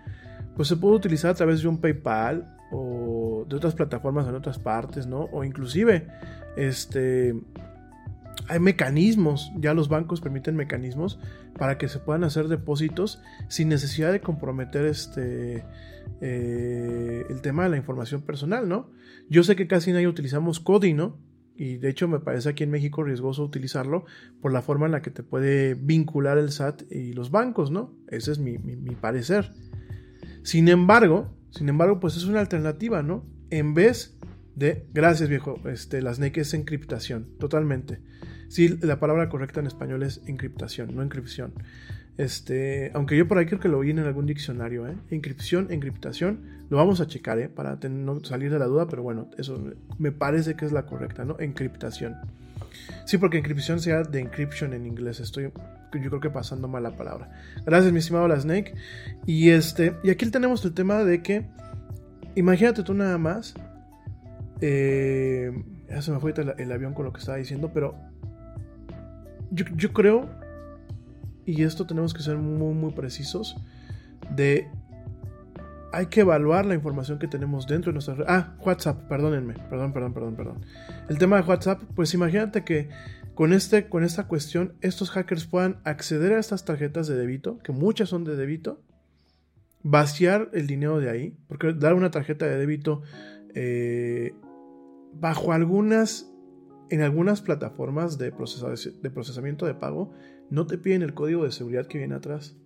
pues se puede utilizar a través de un PayPal o de otras plataformas en otras partes, ¿no? O inclusive, este, hay mecanismos, ya los bancos permiten mecanismos para que se puedan hacer depósitos sin necesidad de comprometer este, eh, el tema de la información personal, ¿no? Yo sé que casi nadie utilizamos Codi, ¿no? Y de hecho me parece aquí en México riesgoso utilizarlo por la forma en la que te puede vincular el SAT y los bancos, ¿no? Ese es mi, mi parecer. Sin embargo, sin embargo, pues es una alternativa, ¿no? En vez de, gracias viejo, este, las NEC es encriptación, totalmente. Sí, la palabra correcta en español es encriptación, no encripción. Este, aunque yo por ahí creo que lo oí en algún diccionario, ¿eh? Encripción, encriptación, lo vamos a checar, ¿eh? Para no salir de la duda, pero bueno, eso me parece que es la correcta, ¿no? Encriptación. Sí, porque encripción sea de encryption en inglés, estoy yo creo que pasando mal la palabra. Gracias, mi estimado La Snake. Y este, y aquí tenemos el tema de que, imagínate tú nada más, eh, ya se me fue el, avión con lo que estaba diciendo, pero yo creo, y esto tenemos que ser muy, muy precisos, de hay que evaluar la información que tenemos dentro de nuestra red. Ah, WhatsApp, perdónenme, perdón, perdón, perdón, perdón. El tema de WhatsApp, pues imagínate que con, este, con esta cuestión estos hackers puedan acceder a estas tarjetas de débito, que muchas son de débito, vaciar el dinero de ahí, porque dar una tarjeta de débito eh, bajo algunas, en algunas plataformas de, de procesamiento de pago, no te piden el código de seguridad que viene atrás.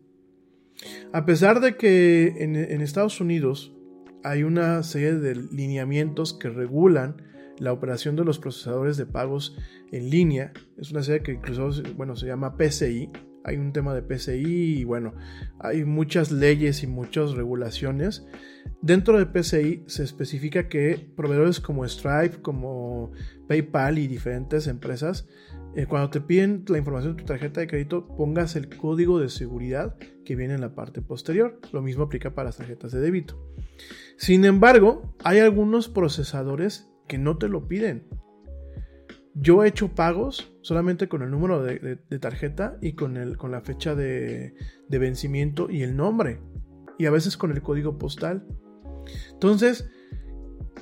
A pesar de que en, Estados Unidos hay una serie de lineamientos que regulan la operación de los procesadores de pagos en línea. Es una serie que incluso, bueno, se llama PCI. Hay un tema de PCI y bueno, hay muchas leyes y muchas regulaciones. Dentro de PCI se especifica que proveedores como Stripe, como PayPal y diferentes empresas, eh, cuando te piden la información de tu tarjeta de crédito, pongas el código de seguridad que viene en la parte posterior. Lo mismo aplica para las tarjetas de débito. Sin embargo, hay algunos procesadores que no te lo piden. Yo he hecho pagos solamente con el número de, tarjeta y con, el, con la fecha de, vencimiento y el nombre. Y a veces con el código postal. Entonces,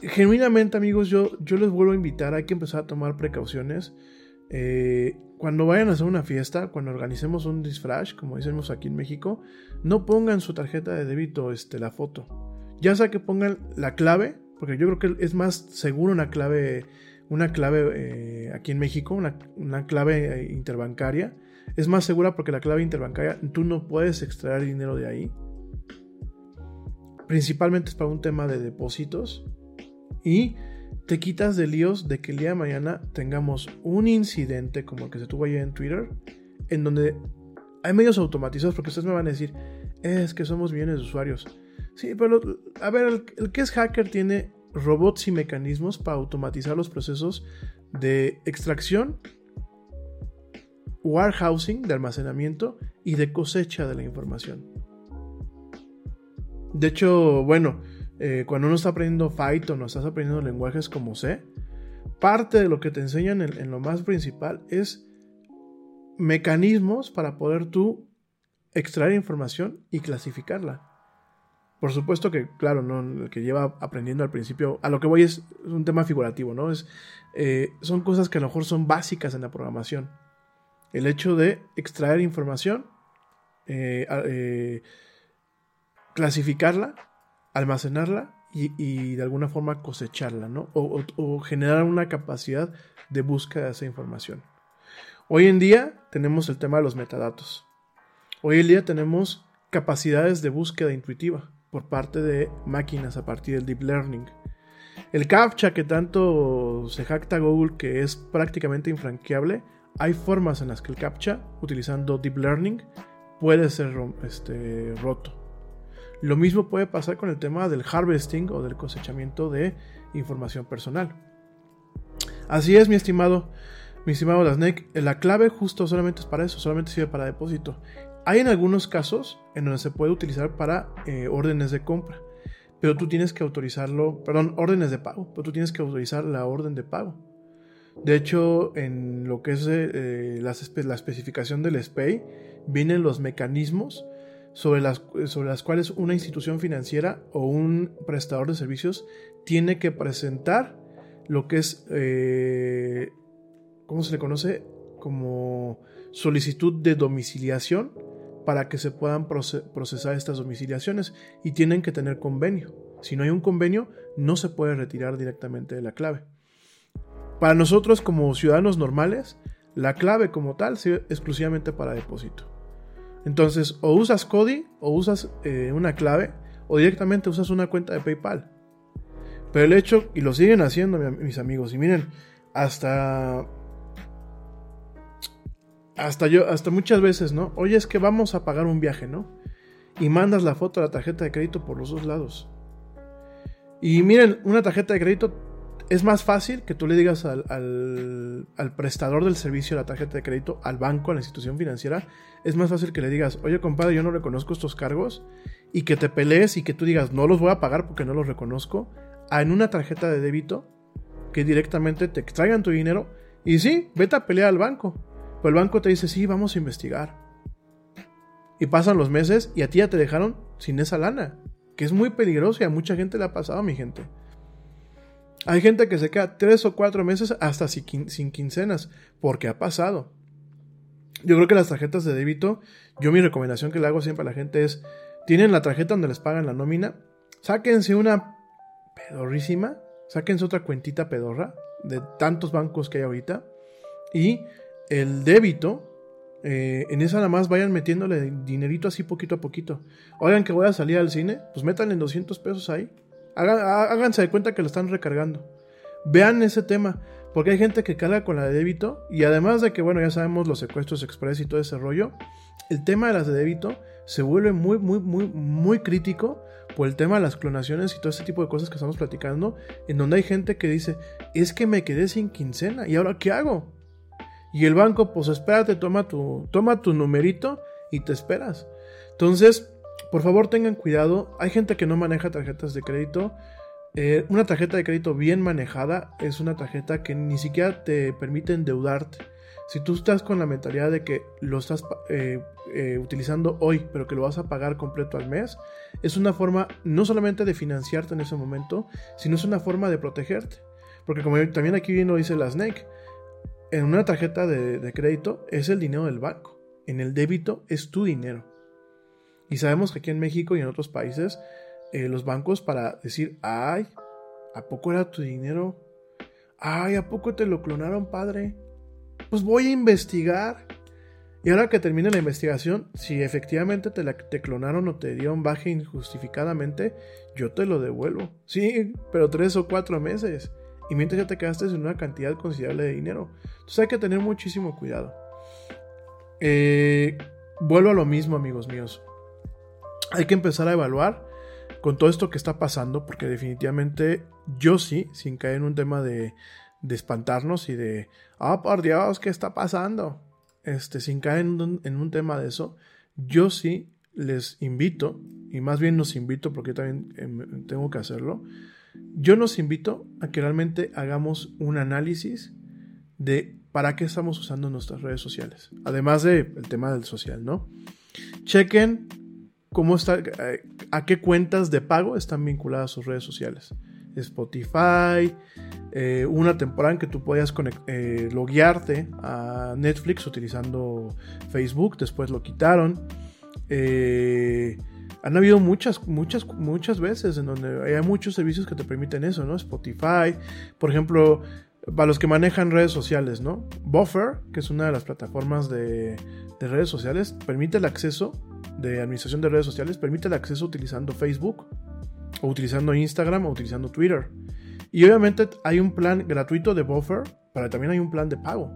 genuinamente amigos, yo, yo les vuelvo a invitar, hay que empezar a tomar precauciones. Eh, cuando vayan a hacer una fiesta, cuando organicemos un disfraz, como decimos aquí en México, no pongan su tarjeta de débito este, la foto. Ya sea que pongan la clave porque yo creo que es más seguro una clave, una clave eh, aquí en México, una, clave eh, interbancaria. Es más segura porque la clave interbancaria tú no puedes extraer dinero de ahí. Principalmente es para un tema de depósitos. Y te quitas de líos de que el día de mañana tengamos un incidente como el que se tuvo ayer en Twitter, en donde hay medios automatizados, porque ustedes me van a decir, es que somos millones de usuarios. Sí, pero a ver, el, que es hacker tiene robots y mecanismos para automatizar los procesos de extracción, warehousing, de almacenamiento y de cosecha de la información. De hecho, bueno, eh, cuando uno está aprendiendo Python o estás aprendiendo lenguajes como C, parte de lo que te enseñan en lo más principal es mecanismos para poder tú extraer información y clasificarla. Por supuesto que, claro, ¿no? el que lleva aprendiendo al principio, a lo que voy es, un tema figurativo, ¿no? Es, eh, son cosas que a lo mejor son básicas en la programación. El hecho de extraer información, eh, clasificarla, almacenarla y, de alguna forma cosecharla, ¿no? O, generar una capacidad de búsqueda de esa información. Hoy en día tenemos el tema de los metadatos. Hoy en día tenemos capacidades de búsqueda intuitiva por parte de máquinas a partir del deep learning. El CAPTCHA que tanto se jacta Google que es prácticamente infranqueable, hay formas en las que el CAPTCHA, utilizando deep learning, puede ser este, roto. Lo mismo puede pasar con el tema del harvesting o del cosechamiento de información personal. Así es, mi estimado, mi estimado Lasnek, la clave justo solamente es para eso, solamente sirve para depósito. Hay en algunos casos en donde se puede utilizar para eh, órdenes de compra, pero tú tienes que autorizarlo, perdón, órdenes de pago, pero tú tienes que autorizar la orden de pago. De hecho, en lo que es eh, la, especificación del SPAY, vienen los mecanismos sobre las, sobre las cuales una institución financiera o un prestador de servicios tiene que presentar lo que es, eh, ¿cómo se le conoce? Como solicitud de domiciliación para que se puedan procesar estas domiciliaciones y tienen que tener convenio. Si no hay un convenio, no se puede retirar directamente de la clave. Para nosotros como ciudadanos normales, la clave como tal sirve exclusivamente para depósito. Entonces, o usas Cody o usas eh, una clave o directamente usas una cuenta de PayPal. Pero el hecho, y lo siguen haciendo mis amigos, y miren, hasta... Hasta yo, hasta muchas veces, ¿no? Oye, es que vamos a pagar un viaje, ¿no? Y mandas la foto de la tarjeta de crédito por los dos lados. Y miren, una tarjeta de crédito es más fácil que tú le digas al, al, prestador del servicio de la tarjeta de crédito, al banco, a la institución financiera, es más fácil que le digas, oye compadre, yo no reconozco estos cargos, y que te pelees y que tú digas, no los voy a pagar porque no los reconozco, a en una tarjeta de débito que directamente te extraigan tu dinero, y sí, vete a pelear al banco. Pero el banco te dice, sí, vamos a investigar. Y pasan los meses y a ti ya te dejaron sin esa lana, que es muy peligroso y a mucha gente le ha pasado, mi gente. Hay gente que se queda tres o cuatro meses hasta sin quincenas, porque ha pasado. Yo creo que las tarjetas de débito, yo mi recomendación que le hago siempre a la gente es, tienen la tarjeta donde les pagan la nómina, sáquense una pedorrísima, sáquense otra cuentita pedorra de tantos bancos que hay ahorita, y el débito, eh, en esa nada más vayan metiéndole dinerito así poquito a poquito. Oigan que voy a salir al cine, pues métanle 200 pesos ahí háganse de cuenta que lo están recargando. Vean ese tema, porque hay gente que carga con la de débito y además de que, bueno, ya sabemos los secuestros express y todo ese rollo, el tema de las de débito se vuelve muy, muy, muy, muy crítico por el tema de las clonaciones y todo ese tipo de cosas que estamos platicando, en donde hay gente que dice, es que me quedé sin quincena, ¿y ahora qué hago? Y el banco, pues espérate, toma tu, toma tu numerito y te esperas. Entonces, por favor tengan cuidado, hay gente que no maneja tarjetas de crédito. Eh, una tarjeta de crédito bien manejada es una tarjeta que ni siquiera te permite endeudarte. Si tú estás con la mentalidad de que lo estás eh, eh, utilizando hoy, pero que lo vas a pagar completo al mes, es una forma no solamente de financiarte en ese momento, sino es una forma de protegerte. Porque como también aquí bien lo dice la Snake, en una tarjeta de crédito es el dinero del banco, en el débito es tu dinero. Y sabemos que aquí en México y en otros países, eh, los bancos para decir, ay, ¿a poco era tu dinero? Ay, ¿a poco te lo clonaron, padre? Pues voy a investigar. Y ahora que termine la investigación, si efectivamente te, te clonaron o te dieron baja injustificadamente, yo te lo devuelvo. Sí, pero tres o cuatro meses. Y mientras ya te quedaste en una cantidad considerable de dinero. Entonces hay que tener muchísimo cuidado. Eh, vuelvo a lo mismo, amigos míos hay que empezar a evaluar con todo esto que está pasando, porque definitivamente yo sí, sin caer en un tema de, espantarnos y de, ah, por Dios, ¿qué está pasando? Este, sin caer en un, tema de eso, yo sí les invito, y más bien nos invito, porque también em, tengo que hacerlo, yo nos invito a que realmente hagamos un análisis de para qué estamos usando nuestras redes sociales, además del tema del social, ¿no? Chequen cómo está, eh, a qué cuentas de pago están vinculadas sus redes sociales. Spotify, eh, una temporada en que tú podías eh, loguearte a Netflix utilizando Facebook, después lo quitaron. han habido muchas, muchas, muchas veces en donde hay muchos servicios que te permiten eso, ¿no? Spotify, por ejemplo, para los que manejan redes sociales, ¿no? Buffer, que es una de las plataformas de redes sociales, permite el acceso de administración de redes sociales permite el acceso utilizando Facebook, o utilizando Instagram, o utilizando Twitter. Y obviamente hay un plan gratuito de buffer, pero también hay un plan de pago.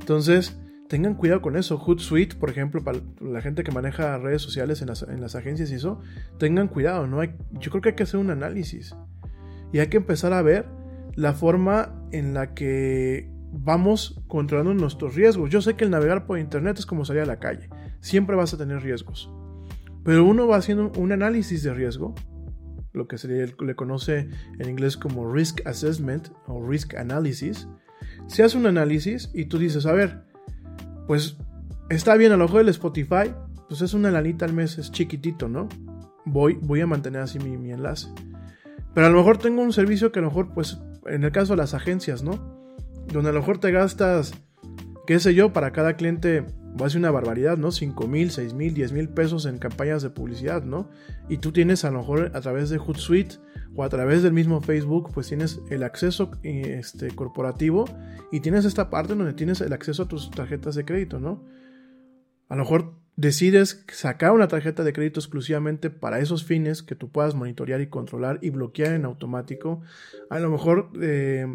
Entonces, tengan cuidado con eso. Hootsuite, por ejemplo, para la gente que maneja redes sociales en las, agencias y eso, tengan cuidado. ¿no? Hay, yo creo que hay que hacer un análisis. Y hay que empezar a ver la forma en la que vamos controlando nuestros riesgos. Yo sé que el navegar por internet es como salir a la calle. Siempre vas a tener riesgos. Pero uno va haciendo un análisis de riesgo, lo que se le, conoce en inglés como risk assessment o risk analysis. Se hace un análisis y tú dices, a ver, pues está bien a lo mejor el Spotify pues es una lanita al mes, es chiquitito, ¿no? Voy, voy a mantener así mi, mi enlace. Pero a lo mejor tengo un servicio que a lo mejor, pues, en el caso de las agencias, ¿no? Donde a lo mejor te gastas, qué sé yo, para cada cliente va a ser una barbaridad, ¿no? 5 mil, 6 mil, 10 mil pesos en campañas de publicidad, ¿no? Y tú tienes a lo mejor a través de Hootsuite o a través del mismo Facebook, pues tienes el acceso este, corporativo y tienes esta parte donde tienes el acceso a tus tarjetas de crédito, ¿no? A lo mejor decides sacar una tarjeta de crédito exclusivamente para esos fines que tú puedas monitorear y controlar y bloquear en automático. A lo mejor eh,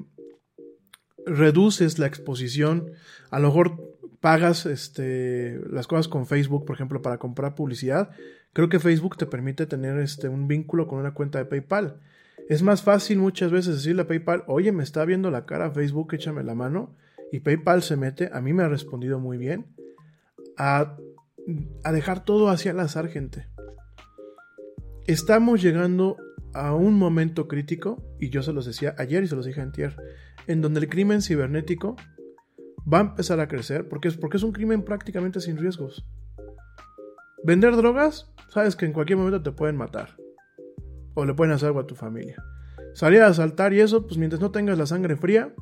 reduces la exposición, a lo mejor pagas este, las cosas con Facebook, por ejemplo, para comprar publicidad. Creo que Facebook te permite tener este, un vínculo con una cuenta de PayPal. Es más fácil muchas veces decirle a PayPal, oye, me está viendo la cara Facebook, échame la mano. Y PayPal se mete, a mí me ha respondido muy bien, a, dejar todo hacia el azar, gente. Estamos llegando a un momento crítico, y yo se los decía ayer y se los dije antier, en donde el crimen cibernético va a empezar a crecer porque es, porque es un crimen prácticamente sin riesgos. Vender drogas, sabes que en cualquier momento te pueden matar. O le pueden hacer algo a tu familia. Salir a asaltar y eso, pues mientras no tengas la sangre fría,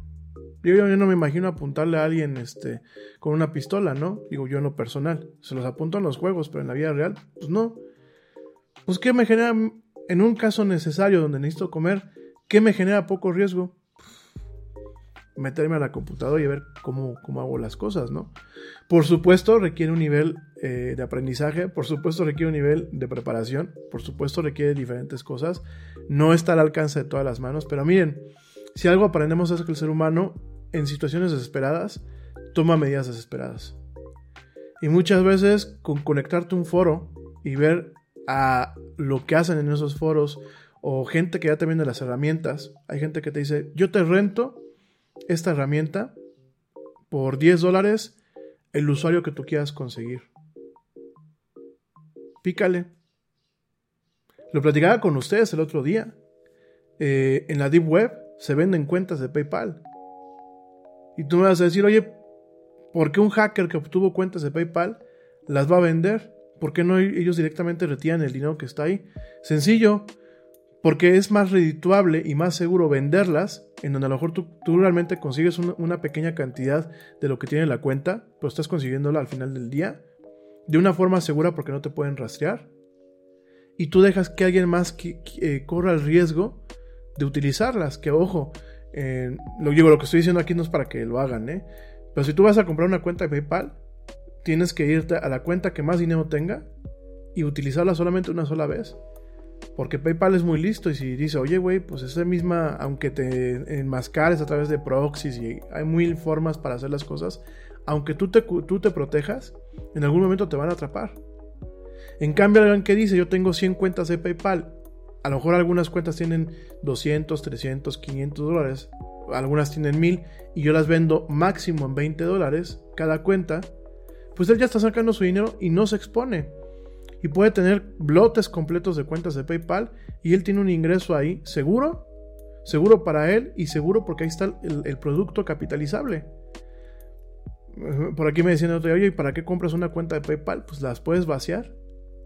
yo, no me imagino apuntarle a alguien este, con una pistola, ¿no? Digo yo en lo personal. Se los apunto en los juegos, pero en la vida real, pues no. Pues ¿qué me genera en un caso necesario donde necesito comer? ¿Qué me genera poco riesgo? Meterme a la computadora y ver cómo, cómo hago las cosas, ¿no? Por supuesto requiere un nivel eh, de aprendizaje, por supuesto requiere un nivel de preparación, por supuesto requiere diferentes cosas, no está al alcance de todas las manos, pero miren, si algo aprendemos es que el ser humano en situaciones desesperadas toma medidas desesperadas. Y muchas veces con conectarte a un foro y ver a lo que hacen en esos foros o gente que ya te vende las herramientas, hay gente que te dice, yo te rento esta herramienta por 10 dólares el usuario que tú quieras conseguir. Pícale. Lo platicaba con ustedes el otro día. Eh, en la Deep Web se venden cuentas de PayPal. Y tú me vas a decir, oye, ¿por qué un hacker que obtuvo cuentas de PayPal las va a vender? ¿Por qué no ellos directamente retiran el dinero que está ahí? Sencillo, porque es más redituable y más seguro venderlas, en donde a lo mejor tú, realmente consigues una, pequeña cantidad de lo que tiene la cuenta, pero estás consiguiéndola al final del día, de una forma segura porque no te pueden rastrear, y tú dejas que alguien más eh, corra el riesgo de utilizarlas, que ojo, lo digo, lo que estoy diciendo aquí no es para que lo hagan, ¿eh? pero si tú vas a comprar una cuenta de PayPal, tienes que irte a la cuenta que más dinero tenga y utilizarla solamente una sola vez. Porque PayPal es muy listo y si dice, oye, güey, pues esa misma, aunque te enmascares a través de proxies y hay mil formas para hacer las cosas, aunque tú te, tú te protejas, en algún momento te van a atrapar. En cambio, alguien que dice, yo tengo 100 cuentas de PayPal, a lo mejor algunas cuentas tienen 200, 300, 500 dólares, algunas tienen 1000 y yo las vendo máximo en 20 dólares cada cuenta, pues él ya está sacando su dinero y no se expone y puede tener blotes completos de cuentas de PayPal y él tiene un ingreso ahí seguro, seguro para él y seguro porque ahí está el, producto capitalizable. Por aquí me decían oye, ¿y para qué compras una cuenta de PayPal? Pues las puedes vaciar.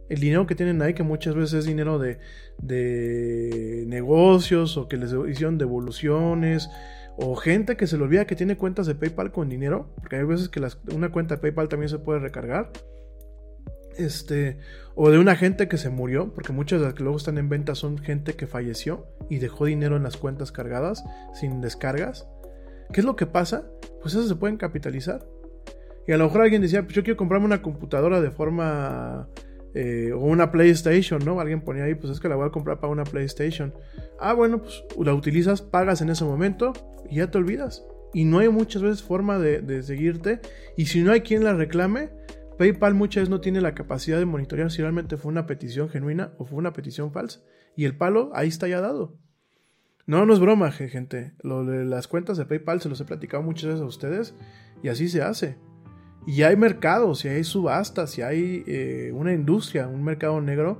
El dinero que tienen ahí, que muchas veces es dinero de, de negocios o que les hicieron devoluciones o gente que se le olvida que tiene cuentas de PayPal con dinero, porque hay veces que una cuenta de PayPal también se puede recargar este, o de una gente que se murió, porque muchas de las que luego están en venta son gente que falleció y dejó dinero en las cuentas cargadas sin descargas. ¿Qué es lo que pasa? Pues eso se pueden capitalizar. Y a lo mejor alguien decía, pues yo quiero comprarme una computadora de forma... Eh, o una PlayStation, ¿no? Alguien ponía ahí, pues es que la voy a comprar para una PlayStation. Ah, bueno, pues la utilizas, pagas en ese momento y ya te olvidas. Y no hay muchas veces forma de, de seguirte. Y si no hay quien la reclame, PayPal muchas veces no tiene la capacidad de monitorear si realmente fue una petición genuina o fue una petición falsa. Y el palo ahí está ya dado. No, no es broma, gente. Lo de las cuentas de PayPal se los he platicado muchas veces a ustedes y así se hace. Y hay mercados, si hay subastas, si hay eh, una industria, un mercado negro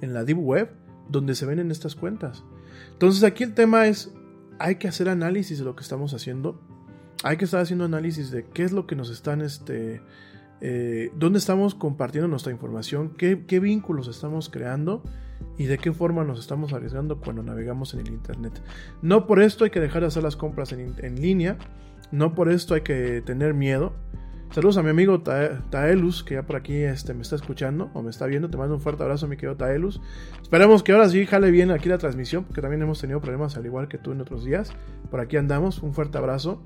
En la Deep Web, donde se ven en estas cuentas. Entonces aquí el tema es, hay que hacer análisis de lo que estamos haciendo. Hay que estar haciendo análisis de qué es lo que nos están, este, eh, dónde estamos compartiendo nuestra información, qué, vínculos estamos creando y de qué forma nos estamos arriesgando cuando navegamos en el Internet. No por esto hay que dejar de hacer las compras en línea, no por esto hay que tener miedo. Saludos a mi amigo Taelus, que ya por aquí este, me está escuchando o me está viendo. Te mando un fuerte abrazo, mi querido Taelus. Esperemos que ahora sí jale bien aquí la transmisión, porque también hemos tenido problemas al igual que tú en otros días. Por aquí andamos, un fuerte abrazo.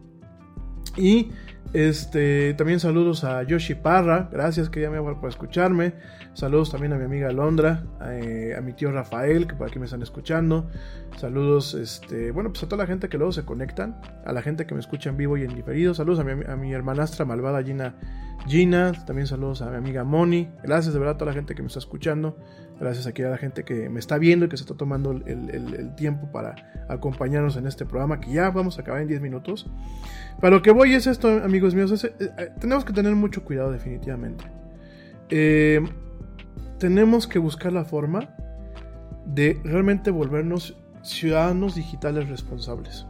Y este, también saludos a Yoshi Parra, gracias que ya me por escucharme. Saludos también a mi amiga Londra, a, eh, a, mi tío Rafael, que por aquí me están escuchando. Saludos, este, bueno, pues a toda la gente que luego se conectan, a la gente que me escucha en vivo y en diferido. Saludos a mi, a mi hermanastra malvada Gina, Gina. También saludos a mi amiga Moni. Gracias de verdad a toda la gente que me está escuchando. Gracias aquí a la gente que me está viendo y que se está tomando el, el, el tiempo para acompañarnos en este programa, que ya vamos a acabar en 10 minutos. Para lo que voy es esto, amigos míos. Es, eh, eh, tenemos que tener mucho cuidado, definitivamente. Eh, tenemos que buscar la forma de realmente volvernos ciudadanos digitales responsables.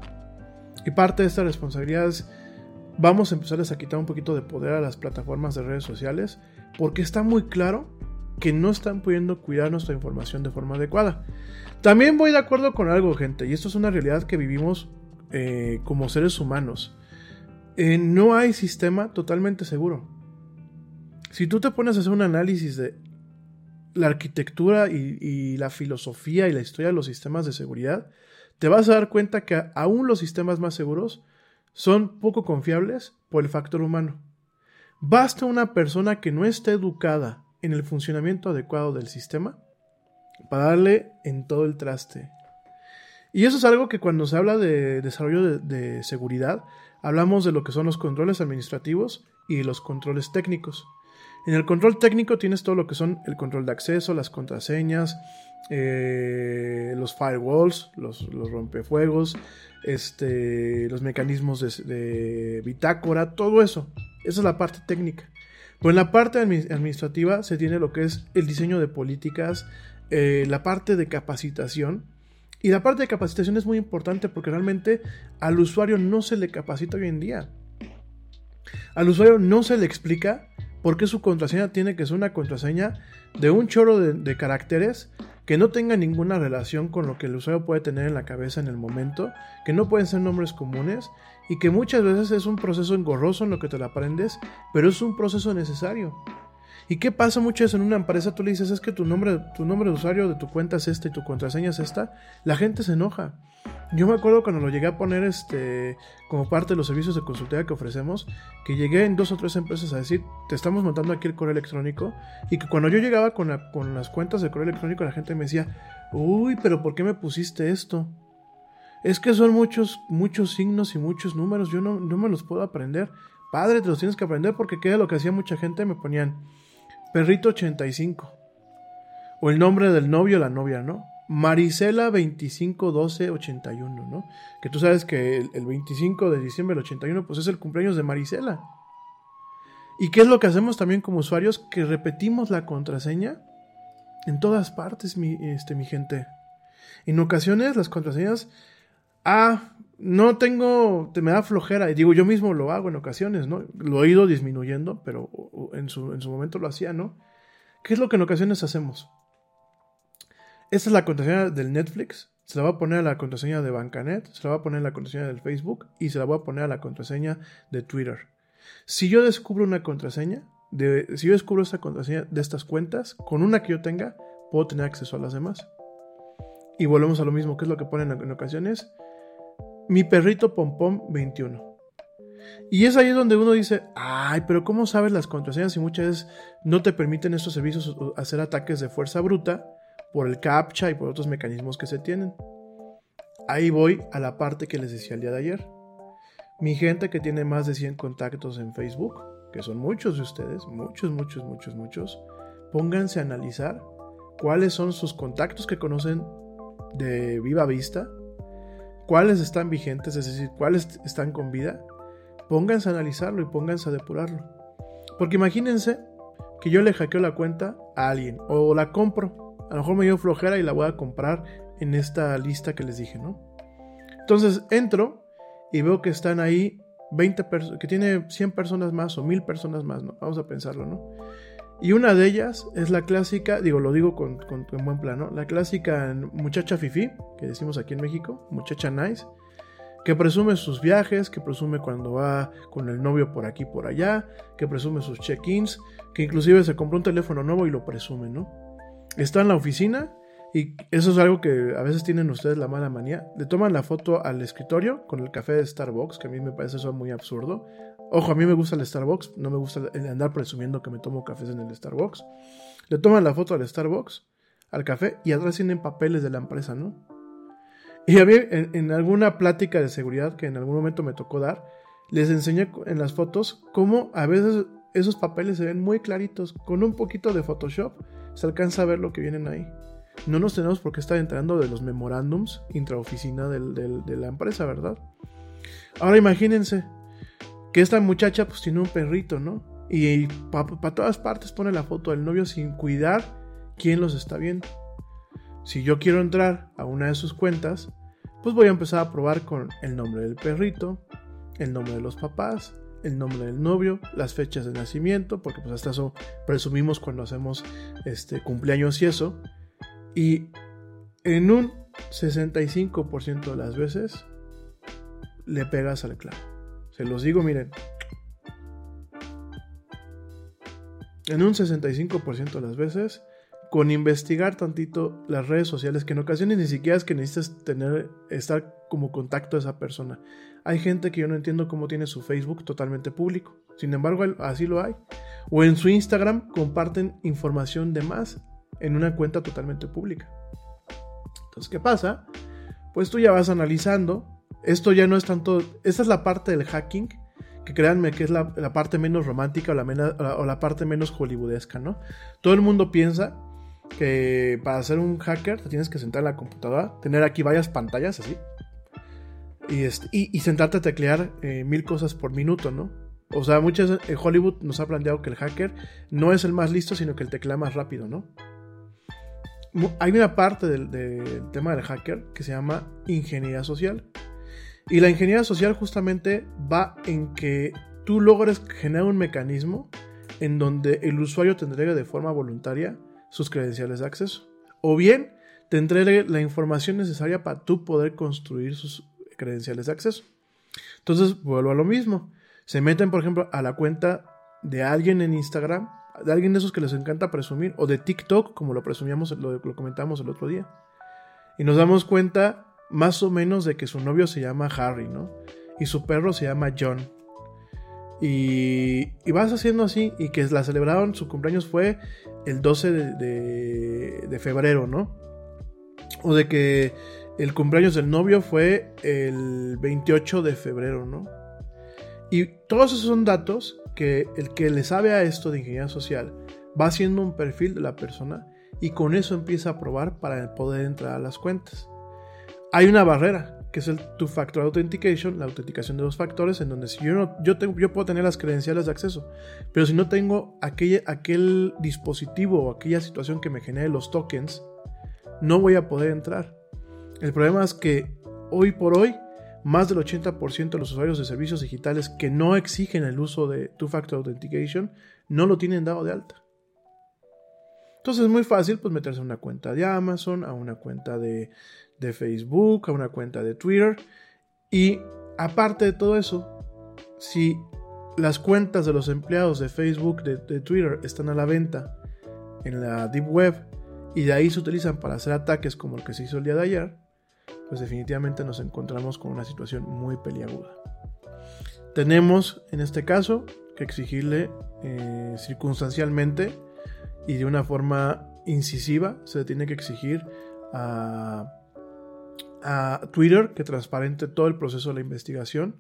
Y parte de esta responsabilidad es, vamos a empezarles a quitar un poquito de poder a las plataformas de redes sociales, porque está muy claro que no están pudiendo cuidar nuestra información de forma adecuada. También voy de acuerdo con algo, gente, y esto es una realidad que vivimos eh, como seres humanos. Eh, no hay sistema totalmente seguro. Si tú te pones a hacer un análisis de la arquitectura y, la filosofía y la historia de los sistemas de seguridad, te vas a dar cuenta que aún los sistemas más seguros son poco confiables por el factor humano. Basta una persona que no esté educada en el funcionamiento adecuado del sistema para darle en todo el traste. Y eso es algo que cuando se habla de desarrollo de, seguridad, hablamos de lo que son los controles administrativos y los controles técnicos. En el control técnico tienes todo lo que son el control de acceso, las contraseñas, eh, los firewalls, los, los, rompefuegos, este, los mecanismos de, de, bitácora, todo eso. Esa es la parte técnica. Pero en la parte administrativa se tiene lo que es el diseño de políticas, eh, la parte de capacitación. Y la parte de capacitación es muy importante porque realmente al usuario no se le capacita hoy en día. Al usuario no se le explica por qué su contraseña tiene que ser una contraseña de un chorro de, de, caracteres que no tenga ninguna relación con lo que el usuario puede tener en la cabeza en el momento, que no pueden ser nombres comunes y que muchas veces es un proceso engorroso en lo que te lo aprendes, pero es un proceso necesario. ¿Y qué pasa muchas veces en una empresa? Tú le dices, es que tu nombre, tu nombre de usuario de tu cuenta es este y tu contraseña es esta. La gente se enoja. Yo me acuerdo cuando lo llegué a poner este, como parte de los servicios de consultoría que ofrecemos, que llegué en dos o tres empresas a decir, te estamos montando aquí el correo electrónico, y que cuando yo llegaba con, la, con las cuentas de correo electrónico, la gente me decía, uy, pero ¿por qué me pusiste esto? Es que son muchos, muchos signos y muchos números, yo no, no me los puedo aprender. Padre, te los tienes que aprender porque queda lo que hacía mucha gente, me ponían Perrito 85. O el nombre del novio o la novia, ¿no? Marisela 251281, ¿no? Que tú sabes que el, el, 25 de diciembre del 81 pues es el cumpleaños de Marisela. ¿Y qué es lo que hacemos también como usuarios? Que repetimos la contraseña en todas partes, este, mi gente. En ocasiones las contraseñas, ah, no tengo, te me da flojera, y digo, yo mismo lo hago en ocasiones, ¿no? Lo he ido disminuyendo, pero en su, en su momento lo hacía, ¿no? ¿Qué es lo que en ocasiones hacemos? esta es la contraseña del Netflix, se la va a poner a la contraseña de Bancanet, se la va a poner a la contraseña del Facebook y se la voy a poner a la contraseña de Twitter. Si yo descubro una contraseña, si yo descubro esta contraseña de estas cuentas, con una que yo tenga, puedo tener acceso a las demás. Y volvemos a lo mismo, que es lo que ponen en ocasiones. Mi perrito pompom 21. Y es ahí donde uno dice, ay, pero ¿cómo sabes las contraseñas si muchas veces no te permiten estos servicios hacer ataques de fuerza bruta por el captcha y por otros mecanismos que se tienen? Ahí voy a la parte que les decía el día de ayer. Mi gente que tiene más de 100 contactos en Facebook, que son muchos de ustedes, muchos, muchos, muchos, muchos, pónganse a analizar cuáles son sus contactos que conocen de viva vista, cuáles están vigentes, es decir, cuáles están con vida, pónganse a analizarlo y pónganse a depurarlo. Porque imagínense que yo le hackeo la cuenta a alguien o la compro. A lo mejor me dio flojera y la voy a comprar en esta lista que les dije, ¿no? Entonces entro y veo que están ahí 20 personas, que tiene 100 personas más o 1000 personas más, ¿no? Vamos a pensarlo, ¿no? Y una de ellas es la clásica, digo, lo digo con, con, buen plano, la clásica muchacha fifi, que decimos aquí en México, muchacha nice, que presume sus viajes, que presume cuando va con el novio por aquí por allá, que presume sus check-ins, que inclusive se compró un teléfono nuevo y lo presume, ¿no? Está en la oficina y eso es algo que a veces tienen ustedes la mala manía. Le toman la foto al escritorio con el café de Starbucks, que a mí me parece eso muy absurdo. Ojo, a mí me gusta el Starbucks, no me gusta andar presumiendo que me tomo cafés en el Starbucks. Le toman la foto al Starbucks, al café, y atrás tienen papeles de la empresa, ¿no? Y a en, alguna plática de seguridad que en algún momento me tocó dar, les enseñé en las fotos cómo a veces esos papeles se ven muy claritos. Con un poquito de Photoshop se alcanza a ver lo que vienen ahí. No nos tenemos por qué estar enterando de los memorándums intraoficina de la empresa, ¿verdad? Ahora imagínense, que esta muchacha pues tiene un perrito, ¿no? Y para todas partes pone la foto del novio sin cuidar quién los está viendo. Si yo quiero entrar a una de sus cuentas, pues voy a empezar a probar con el nombre del perrito, el nombre de los papás, el nombre del novio, las fechas de nacimiento, porque pues hasta eso presumimos cuando hacemos este cumpleaños y eso. Y en un 65% de las veces le pegas al clavo. Se los digo, miren. En un 65% de las veces, con investigar tantito las redes sociales, que en ocasiones ni siquiera es que necesitas tener, estar como contacto a esa persona. Hay gente que yo no entiendo cómo tiene su Facebook totalmente público. Sin embargo, así lo hay. O en su Instagram comparten información de más en una cuenta totalmente pública. Entonces, ¿qué pasa? Pues tú ya vas analizando esto ya no es tanto. Esta es la parte del hacking. Que créanme que es la, parte menos romántica o la, o la parte menos hollywoodesca, ¿no? Todo el mundo piensa que para ser un hacker te tienes que sentar en la computadora, tener aquí varias pantallas así. Y, este, y, sentarte a teclear eh, mil cosas por minuto, ¿no? O sea, muchas en Hollywood nos ha planteado que el hacker no es el más listo, sino que el teclea más rápido, ¿no? Hay una parte del tema del hacker que se llama ingeniería social. Y la ingeniería social justamente va en que tú logres generar un mecanismo en donde el usuario te entregue de forma voluntaria sus credenciales de acceso. O bien te entregue la información necesaria para tú poder construir sus credenciales de acceso. Entonces, vuelvo a lo mismo. Se meten, por ejemplo, a la cuenta de alguien en Instagram, de alguien de esos que les encanta presumir, o de TikTok, como lo presumíamos, lo, lo comentamos el otro día. Y nos damos cuenta más o menos de que su novio se llama Harry, ¿no? Y su perro se llama John. Y, vas haciendo así, y que la celebraron, su cumpleaños fue el 12 de, de, febrero, ¿no? O de que el cumpleaños del novio fue el 28 de febrero, ¿no? Y todos esos son datos que el que le sabe a esto de ingeniería social va haciendo un perfil de la persona y con eso empieza a probar para poder entrar a las cuentas hay una barrera, que es el two-factor authentication, la autenticación de dos factores, en donde si yo no, yo, tengo, yo puedo tener las credenciales de acceso, pero si no tengo aquel, aquel dispositivo o aquella situación que me genere los tokens, no voy a poder entrar. El problema es que hoy por hoy, más del 80% de los usuarios de servicios digitales que no exigen el uso de two-factor authentication no lo tienen dado de alta. Entonces es muy fácil pues meterse a una cuenta de Amazon, a una cuenta de, de Facebook, a una cuenta de Twitter. Y aparte de todo eso, si las cuentas de los empleados de Facebook, de, de, Twitter, están a la venta en la Deep Web y de ahí se utilizan para hacer ataques como el que se hizo el día de ayer, pues definitivamente nos encontramos con una situación muy peliaguda. Tenemos en este caso que exigirle eh, circunstancialmente y de una forma incisiva, se tiene que exigir a, a Twitter que transparente todo el proceso de la investigación,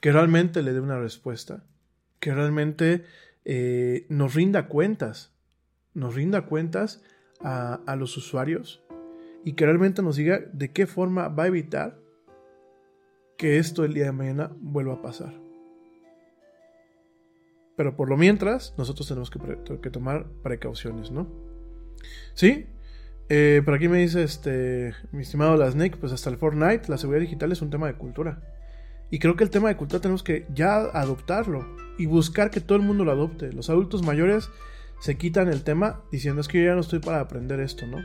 que realmente le dé una respuesta, que realmente eh, nos rinda cuentas, nos rinda cuentas a, los usuarios y que realmente nos diga de qué forma va a evitar que esto el día de mañana vuelva a pasar. Pero por lo mientras, nosotros tenemos que, que tomar precauciones, ¿no? ¿Sí? Eh, por aquí me dice este, mi estimado La Snake, pues hasta el Fortnite, la seguridad digital es un tema de cultura. Y creo que el tema de cultura tenemos que ya adoptarlo y buscar que todo el mundo lo adopte. Los adultos mayores se quitan el tema diciendo es que yo ya no estoy para aprender esto, ¿no?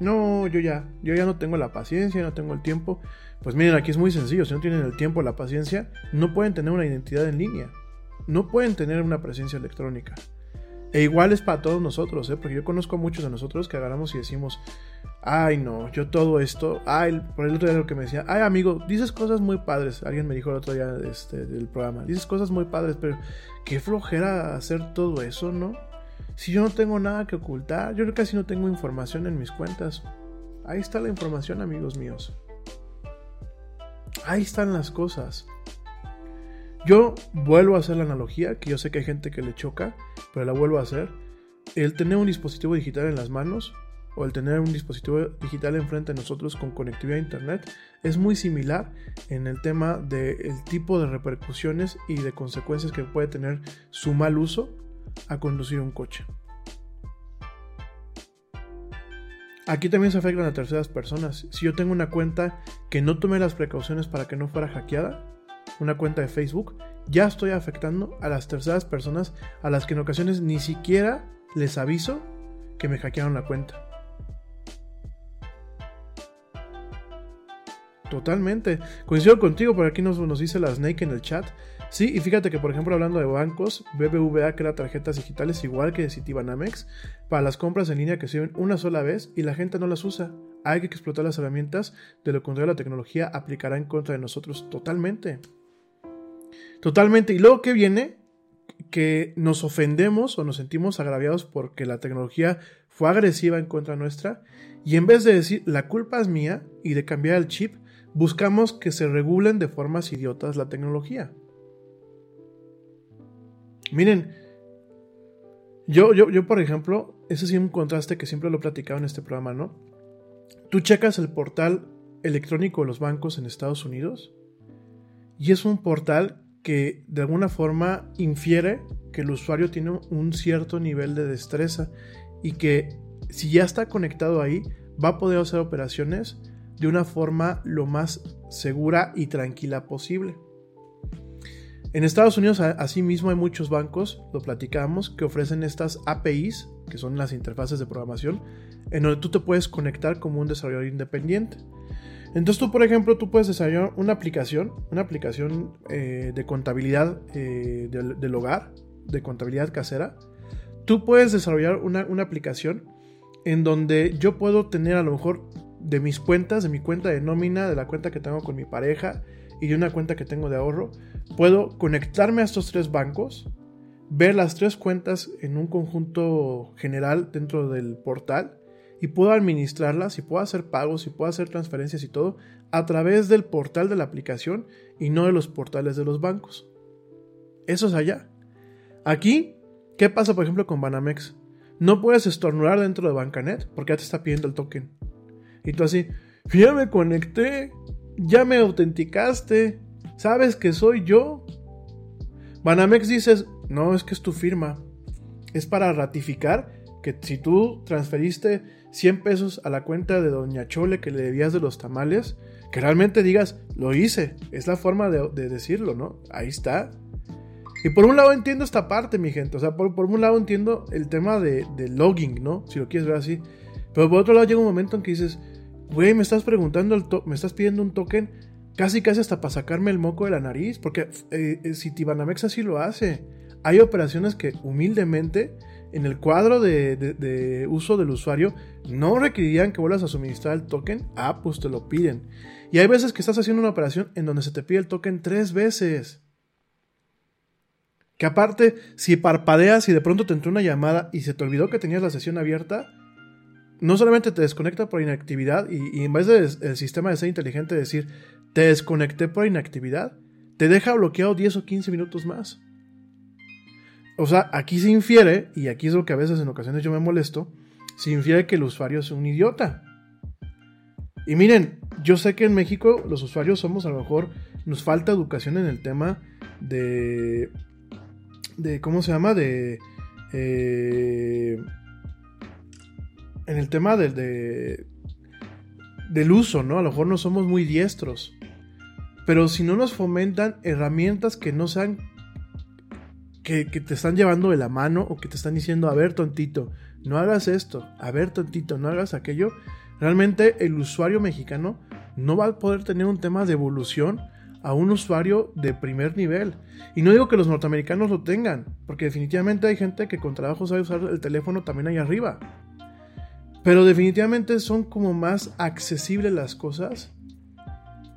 No, yo ya, yo ya no tengo la paciencia, no tengo el tiempo. Pues miren, aquí es muy sencillo, si no tienen el tiempo, la paciencia, no pueden tener una identidad en línea no pueden tener una presencia electrónica. E igual es para todos nosotros, ¿eh? porque yo conozco a muchos de nosotros que agarramos y decimos, ay no, yo todo esto, ay, por el otro día lo que me decía, ay amigo, dices cosas muy padres, alguien me dijo el otro día este, del programa, dices cosas muy padres, pero qué flojera hacer todo eso, ¿no? Si yo no tengo nada que ocultar, yo casi no tengo información en mis cuentas. Ahí está la información, amigos míos. Ahí están las cosas. Yo vuelvo a hacer la analogía, que yo sé que hay gente que le choca, pero la vuelvo a hacer. El tener un dispositivo digital en las manos o el tener un dispositivo digital enfrente de nosotros con conectividad a Internet es muy similar en el tema del tipo de repercusiones y de consecuencias que puede tener su mal uso a conducir un coche. Aquí también se afectan a terceras personas. Si yo tengo una cuenta que no tomé las precauciones para que no fuera hackeada, una cuenta de Facebook, ya estoy afectando a las terceras personas a las que en ocasiones ni siquiera les aviso que me hackearon la cuenta. Totalmente. Coincido contigo, por aquí nos, nos dice la Snake en el chat. Sí, y fíjate que por ejemplo hablando de bancos, BBVA crea tarjetas digitales igual que Citibanamex para las compras en línea que sirven una sola vez y la gente no las usa. Hay que explotar las herramientas, de lo contrario la tecnología aplicará en contra de nosotros totalmente. Totalmente. Y luego, ¿qué viene? Que nos ofendemos o nos sentimos agraviados porque la tecnología fue agresiva en contra nuestra. Y en vez de decir la culpa es mía y de cambiar el chip, buscamos que se regulen de formas idiotas la tecnología. Miren, yo, yo, yo por ejemplo, ese sí es un contraste que siempre lo he platicado en este programa, ¿no? Tú checas el portal electrónico de los bancos en Estados Unidos y es un portal que de alguna forma infiere que el usuario tiene un cierto nivel de destreza y que si ya está conectado ahí va a poder hacer operaciones de una forma lo más segura y tranquila posible. En Estados Unidos asimismo hay muchos bancos, lo platicamos, que ofrecen estas APIs, que son las interfaces de programación, en donde tú te puedes conectar como un desarrollador independiente. Entonces tú, por ejemplo, tú puedes desarrollar una aplicación, una aplicación eh, de contabilidad eh, del, hogar, de contabilidad casera. Tú puedes desarrollar una, una, aplicación en donde yo puedo tener a lo mejor de mis cuentas, de mi cuenta de nómina, de la cuenta que tengo con mi pareja y de una cuenta que tengo de ahorro, puedo conectarme a estos tres bancos, ver las tres cuentas en un conjunto general dentro del portal y puedo administrarlas y puedo hacer pagos y puedo hacer transferencias y todo a través del portal de la aplicación y no de los portales de los bancos. Eso es allá. Aquí, ¿qué pasa por ejemplo con Banamex? No puedes estornudar dentro de Bancanet porque ya te está pidiendo el token. Y tú así, ya me conecté, ya me autenticaste, sabes que soy yo. Banamex dices, no, es que es tu firma. Es para ratificar que si tú transferiste 100 pesos a la cuenta de Doña Chole que le debías de los tamales, que realmente digas, lo hice. Es la forma de, decirlo, ¿no? Ahí está. Y por un lado entiendo esta parte, mi gente. O sea, por, por un lado entiendo el tema de, de logging, ¿no? Si lo quieres ver así. Pero por otro lado llega un momento en que dices, güey, me estás preguntando, el me estás pidiendo un token casi casi hasta para sacarme el moco de la nariz. Porque eh, eh, si Tibanamex así lo hace. Hay operaciones que humildemente en el cuadro de, uso del usuario no requerirían que vuelvas a suministrar el token. Ah, pues te lo piden. Y hay veces que estás haciendo una operación en donde se te pide el token tres veces. Que aparte, si parpadeas y de pronto te entró una llamada y se te olvidó que tenías la sesión abierta, no solamente te desconecta por inactividad y, en vez del sistema de ser inteligente decir te desconecté por inactividad, te deja bloqueado 10 o 15 minutos más. O sea, aquí se infiere, y aquí es lo que a veces en ocasiones yo me molesto, se infiere que el usuario es un idiota. Y miren, yo sé que en México los usuarios somos a lo mejor, nos falta educación en el tema de... de ¿Cómo se llama? De... Eh, en el tema del, de, del uso, ¿no? A lo mejor no somos muy diestros. Pero si no nos fomentan herramientas que no sean... Que, te están llevando de la mano o que te están diciendo, a ver, tontito, no hagas esto, a ver, tontito, no hagas aquello, realmente el usuario mexicano no va a poder tener un tema de evolución a un usuario de primer nivel. Y no digo que los norteamericanos lo tengan, porque definitivamente hay gente que con trabajo sabe usar el teléfono también ahí arriba. Pero definitivamente son como más accesibles las cosas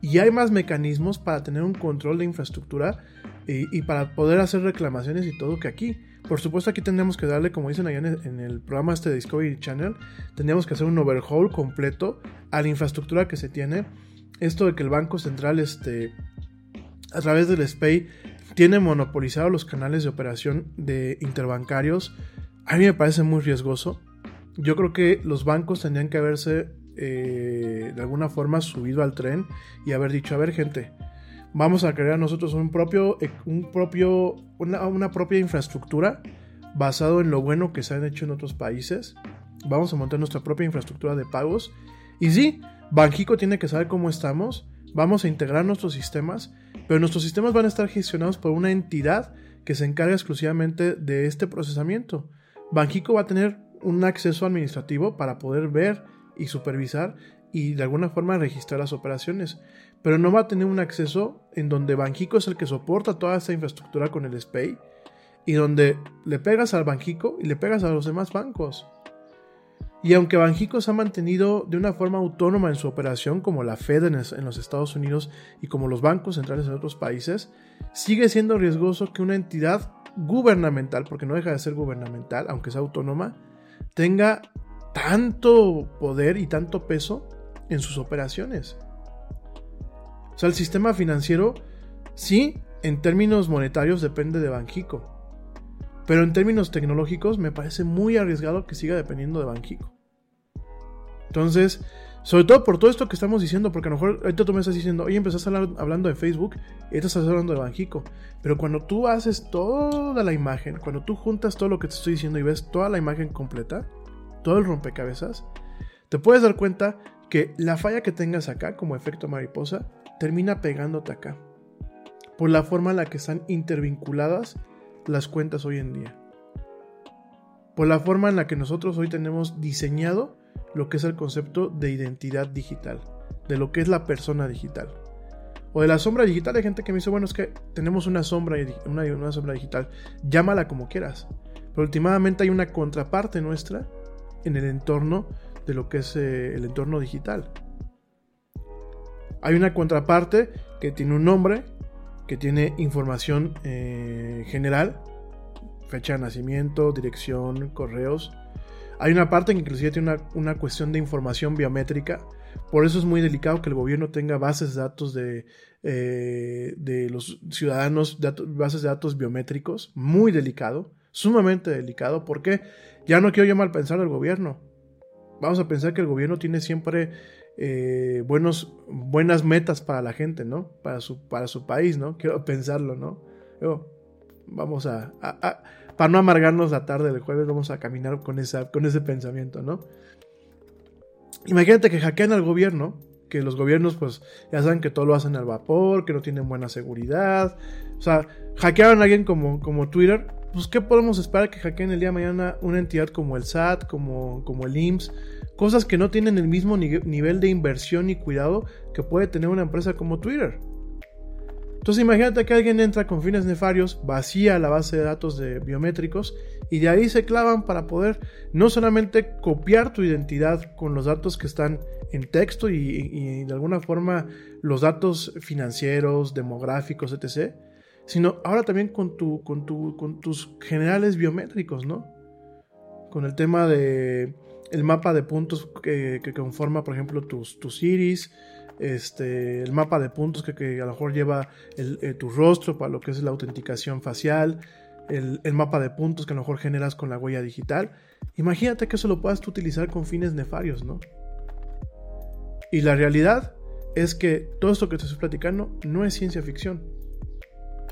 y hay más mecanismos para tener un control de infraestructura y, para poder hacer reclamaciones y todo que aquí. Por supuesto aquí tendríamos que darle, como dicen allá en el, programa este de Discovery Channel, tendríamos que hacer un overhaul completo a la infraestructura que se tiene. Esto de que el Banco Central, este, a través del SPAY, tiene monopolizado los canales de operación de interbancarios, a mí me parece muy riesgoso. Yo creo que los bancos tendrían que haberse eh, de alguna forma subido al tren y haber dicho, a ver gente, vamos a crear nosotros un propio, un propio, una, propia infraestructura basado en lo bueno que se han hecho en otros países. Vamos a montar nuestra propia infraestructura de pagos. Y sí, Banjico tiene que saber cómo estamos. Vamos a integrar nuestros sistemas, pero nuestros sistemas van a estar gestionados por una entidad que se encarga exclusivamente de este procesamiento. Banjico va a tener un acceso administrativo para poder ver y supervisar y de alguna forma registrar las operaciones pero no va a tener un acceso en donde Banjico es el que soporta toda esta infraestructura con el SPAY y donde le pegas al Banjico y le pegas a los demás bancos. Y aunque Banjico se ha mantenido de una forma autónoma en su operación, como la Fed en, los Estados Unidos y como los bancos centrales en otros países, sigue siendo riesgoso que una entidad gubernamental, porque no deja de ser gubernamental, aunque sea autónoma, tenga tanto poder y tanto peso en sus operaciones. O sea, el sistema financiero, sí, en términos monetarios depende de Banjico. Pero en términos tecnológicos me parece muy arriesgado que siga dependiendo de Banjico. Entonces, sobre todo por todo esto que estamos diciendo, porque a lo mejor ahorita tú me estás diciendo, oye, empezaste hablando de Facebook y estás hablando de Banjico. Pero cuando tú haces toda la imagen, cuando tú juntas todo lo que te estoy diciendo y ves toda la imagen completa, todo el rompecabezas, te puedes dar cuenta que la falla que tengas acá como efecto mariposa termina pegándote acá. Por la forma en la que están intervinculadas las cuentas hoy en día. Por la forma en la que nosotros hoy tenemos diseñado lo que es el concepto de identidad digital, de lo que es la persona digital. O de la sombra digital, hay gente que me dice, bueno, es que tenemos una sombra, una, una sombra digital, llámala como quieras. Pero últimamente hay una contraparte nuestra en el entorno de lo que es eh, el entorno digital. Hay una contraparte que tiene un nombre, que tiene información eh, general, fecha de nacimiento, dirección, correos. Hay una parte que inclusive tiene una, cuestión de información biométrica. Por eso es muy delicado que el gobierno tenga bases de datos de, eh, de los ciudadanos, bases de datos biométricos. Muy delicado, sumamente delicado, porque ya no quiero yo mal pensar al gobierno. Vamos a pensar que el gobierno tiene siempre eh, buenos, buenas metas para la gente, ¿no? Para su, para su país, ¿no? Quiero pensarlo, ¿no? vamos a, Para no amargarnos la tarde del jueves, vamos a caminar con, esa, con ese pensamiento, ¿no? Imagínate que hackean al gobierno, que los gobiernos pues ya saben que todo lo hacen al vapor, que no tienen buena seguridad. O sea, hackearon a alguien como, como Twitter. Pues ¿qué podemos esperar que hackeen el día de mañana una entidad como el SAT, como, como el IMSS? Cosas que no tienen el mismo nivel de inversión y cuidado que puede tener una empresa como Twitter. Entonces imagínate que alguien entra con fines nefarios, vacía la base de datos de biométricos y de ahí se clavan para poder no solamente copiar tu identidad con los datos que están en texto y, de alguna forma los datos financieros, demográficos, etc., sino ahora también con, tu, con, tu, con tus generales biométricos, ¿no? Con el tema de el mapa de puntos que, conforma, por ejemplo, tus, tus iris, este, el mapa de puntos que, a lo mejor lleva eh, tu rostro para lo que es la autenticación facial, el, mapa de puntos que a lo mejor generas con la huella digital. Imagínate que eso lo puedas utilizar con fines nefarios, ¿no? Y la realidad es que todo esto que te estoy platicando no es ciencia ficción.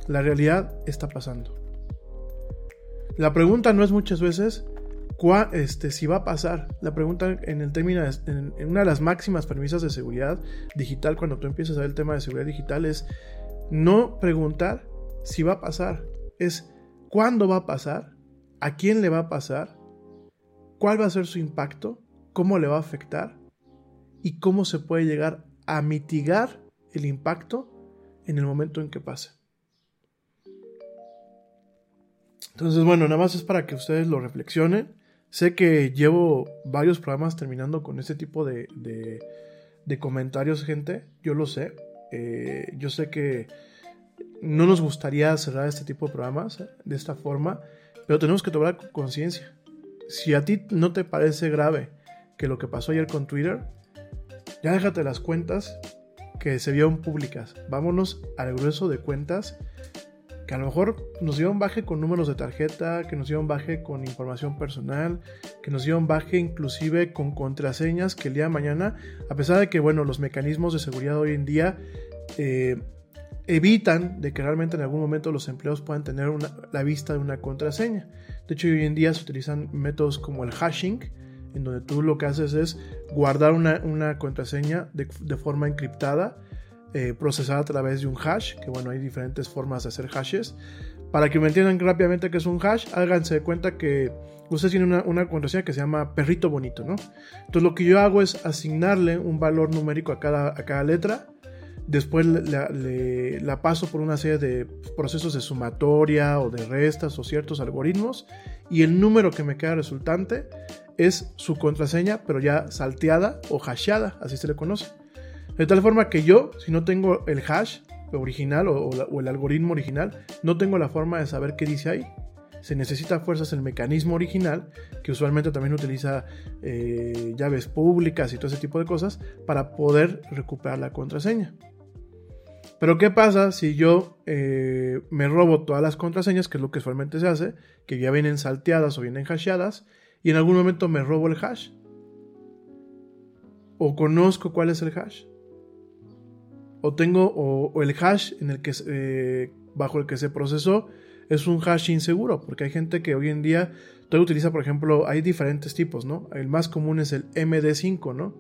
La realidad está pasando. La pregunta no es muchas veces este, si va a pasar. La pregunta en el término, en, una de las máximas premisas de seguridad digital, cuando tú empiezas a ver el tema de seguridad digital, es no preguntar si va a pasar, es cuándo va a pasar, a quién le va a pasar, cuál va a ser su impacto, cómo le va a afectar y cómo se puede llegar a mitigar el impacto en el momento en que pase. Entonces, bueno, nada más es para que ustedes lo reflexionen Sé que llevo varios programas terminando con este tipo de, comentarios, gente. Yo lo sé. Eh, yo sé que no nos gustaría cerrar este tipo de programas de esta forma, pero tenemos que tomar conciencia. Si a ti no te parece grave que lo que pasó ayer con Twitter, ya déjate las cuentas que se vieron públicas. Vámonos al grueso de cuentas que a lo mejor nos dieron baje con números de tarjeta, que nos dieron baje con información personal, que nos dieron baje inclusive con contraseñas que el día de mañana, a pesar de que bueno, los mecanismos de seguridad hoy en día eh, evitan de que realmente en algún momento los empleados puedan tener la vista de una contraseña. De hecho, hoy en día se utilizan métodos como el hashing, en donde tú lo que haces es guardar una, contraseña de, de forma encriptada eh, procesada a través de un hash, que bueno, hay diferentes formas de hacer hashes. Para que me entiendan rápidamente qué es un hash, háganse de cuenta que ustedes tienen una, una, contraseña que se llama perrito bonito, ¿no? Entonces lo que yo hago es asignarle un valor numérico a cada, a cada letra, después la paso por una serie de procesos de sumatoria o de restas o ciertos algoritmos, y el número que me queda resultante es su contraseña, pero ya salteada o hasheada, así se le conoce. De tal forma que yo, si no tengo el hash original o, el algoritmo original, no tengo la forma de saber qué dice ahí. Se necesita fuerzas el mecanismo original, que usualmente también utiliza eh, llaves públicas y todo ese tipo de cosas, para poder recuperar la contraseña. Pero ¿qué pasa si yo eh, me robo todas las contraseñas, que es lo que usualmente se hace, que ya vienen salteadas o vienen hasheadas, y en algún momento me robo el hash? O conozco cuál es el hash. O tengo o, el hash en el que eh, bajo el que se procesó es un hash inseguro porque hay gente que hoy en día todavía utiliza por ejemplo hay diferentes tipos no el más común es el MD5 no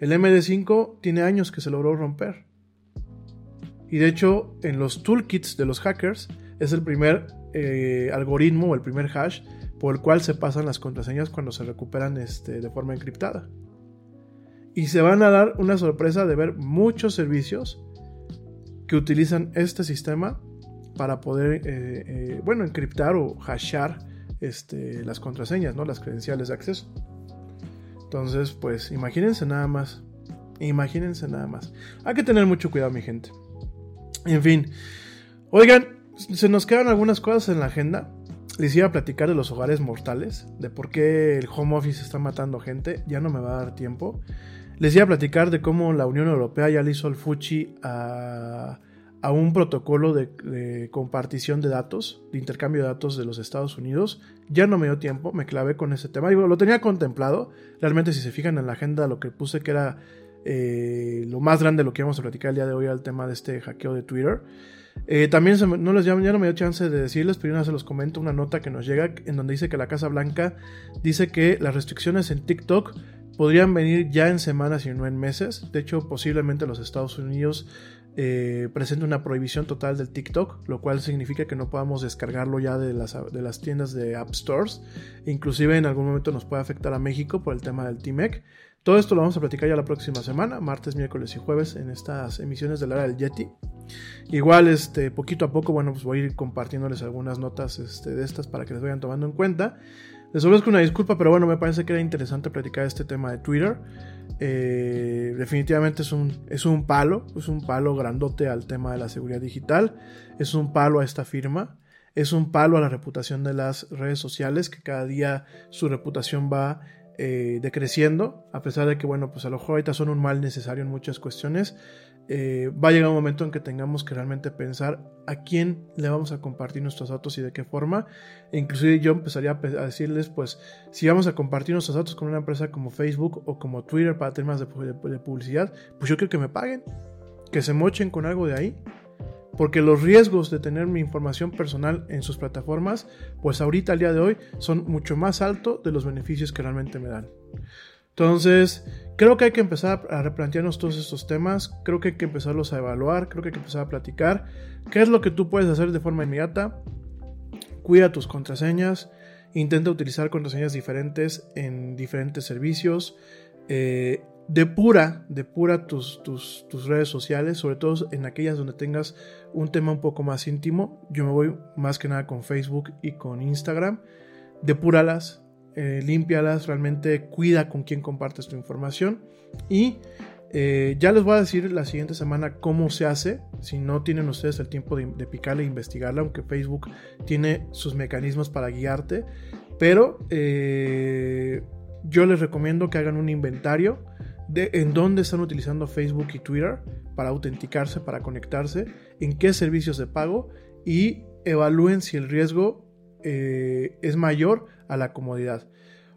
el MD5 tiene años que se logró romper. Y de hecho en los toolkits de los hackers es el primer eh, algoritmo o el primer hash por el cual se pasan las contraseñas cuando se recuperan este, de forma encriptada y se van a dar una sorpresa de ver muchos servicios que utilizan este sistema para poder, eh, eh, bueno, encriptar o hashear este, las contraseñas, ¿no? Las credenciales de acceso. Entonces, pues imagínense nada más. Imagínense nada más. Hay que tener mucho cuidado, mi gente. En fin. Oigan, se nos quedan algunas cosas en la agenda. Les iba a platicar de los hogares mortales, de por qué el home office está matando gente. Ya no me va a dar tiempo. Les iba a platicar de cómo la Unión Europea ya le hizo el fuchi a, un protocolo de, compartición de datos, de intercambio de datos de los Estados Unidos. Ya no me dio tiempo, me clavé con ese tema. Digo, lo tenía contemplado. Realmente, si se fijan en la agenda, lo que puse que era eh, lo más grande de lo que íbamos a platicar el día de hoy al tema de este hackeo de Twitter. Eh, también no les, ya no me dio chance de decirles, pero una se los comento una nota que nos llega en donde dice que la Casa Blanca dice que las restricciones en TikTok podrían venir ya en semanas y no en meses. De hecho, posiblemente los Estados Unidos eh, una prohibición total del TikTok, lo cual significa que no podamos descargarlo ya de las, de las tiendas de App Stores. Inclusive en algún momento nos puede afectar a México por el tema del TMEC. Todo esto lo vamos a platicar ya la próxima semana, martes, miércoles y jueves, en estas emisiones del área del Yeti. Igual, este, poquito a poco, bueno, pues voy a ir compartiéndoles algunas notas este, de estas para que les vayan tomando en cuenta. Les ofrezco una disculpa, pero bueno, me parece que era interesante platicar este tema de Twitter. Eh, definitivamente es un, es un palo, es un palo grandote al tema de la seguridad digital, es un palo a esta firma, es un palo a la reputación de las redes sociales, que cada día su reputación va eh, decreciendo, a pesar de que, bueno, pues a lo mejor ahorita son un mal necesario en muchas cuestiones. Eh, va a llegar un momento en que tengamos que realmente pensar a quién le vamos a compartir nuestros datos y de qué forma. E inclusive yo empezaría a decirles, pues, si vamos a compartir nuestros datos con una empresa como Facebook o como Twitter para temas de, de publicidad, pues yo creo que me paguen, que se mochen con algo de ahí. Porque los riesgos de tener mi información personal en sus plataformas, pues ahorita al día de hoy son mucho más altos de los beneficios que realmente me dan. Entonces, creo que hay que empezar a replantearnos todos estos temas, creo que hay que empezarlos a evaluar, creo que hay que empezar a platicar. ¿Qué es lo que tú puedes hacer de forma inmediata? Cuida tus contraseñas, intenta utilizar contraseñas diferentes en diferentes servicios. Eh, depura, depura tus, tus, tus, redes sociales, sobre todo en aquellas donde tengas un tema un poco más íntimo. Yo me voy más que nada con Facebook y con Instagram. Depúralas, eh, realmente cuida con quién compartes tu información y eh, ya les voy a decir la siguiente semana cómo se hace, si no tienen ustedes el tiempo de, picarla e investigarla, aunque Facebook tiene sus mecanismos para guiarte, pero eh, yo les recomiendo que hagan un inventario de en dónde están utilizando Facebook y Twitter para autenticarse, para conectarse, en qué servicios de pago y evalúen si el riesgo es mayor a la comodidad.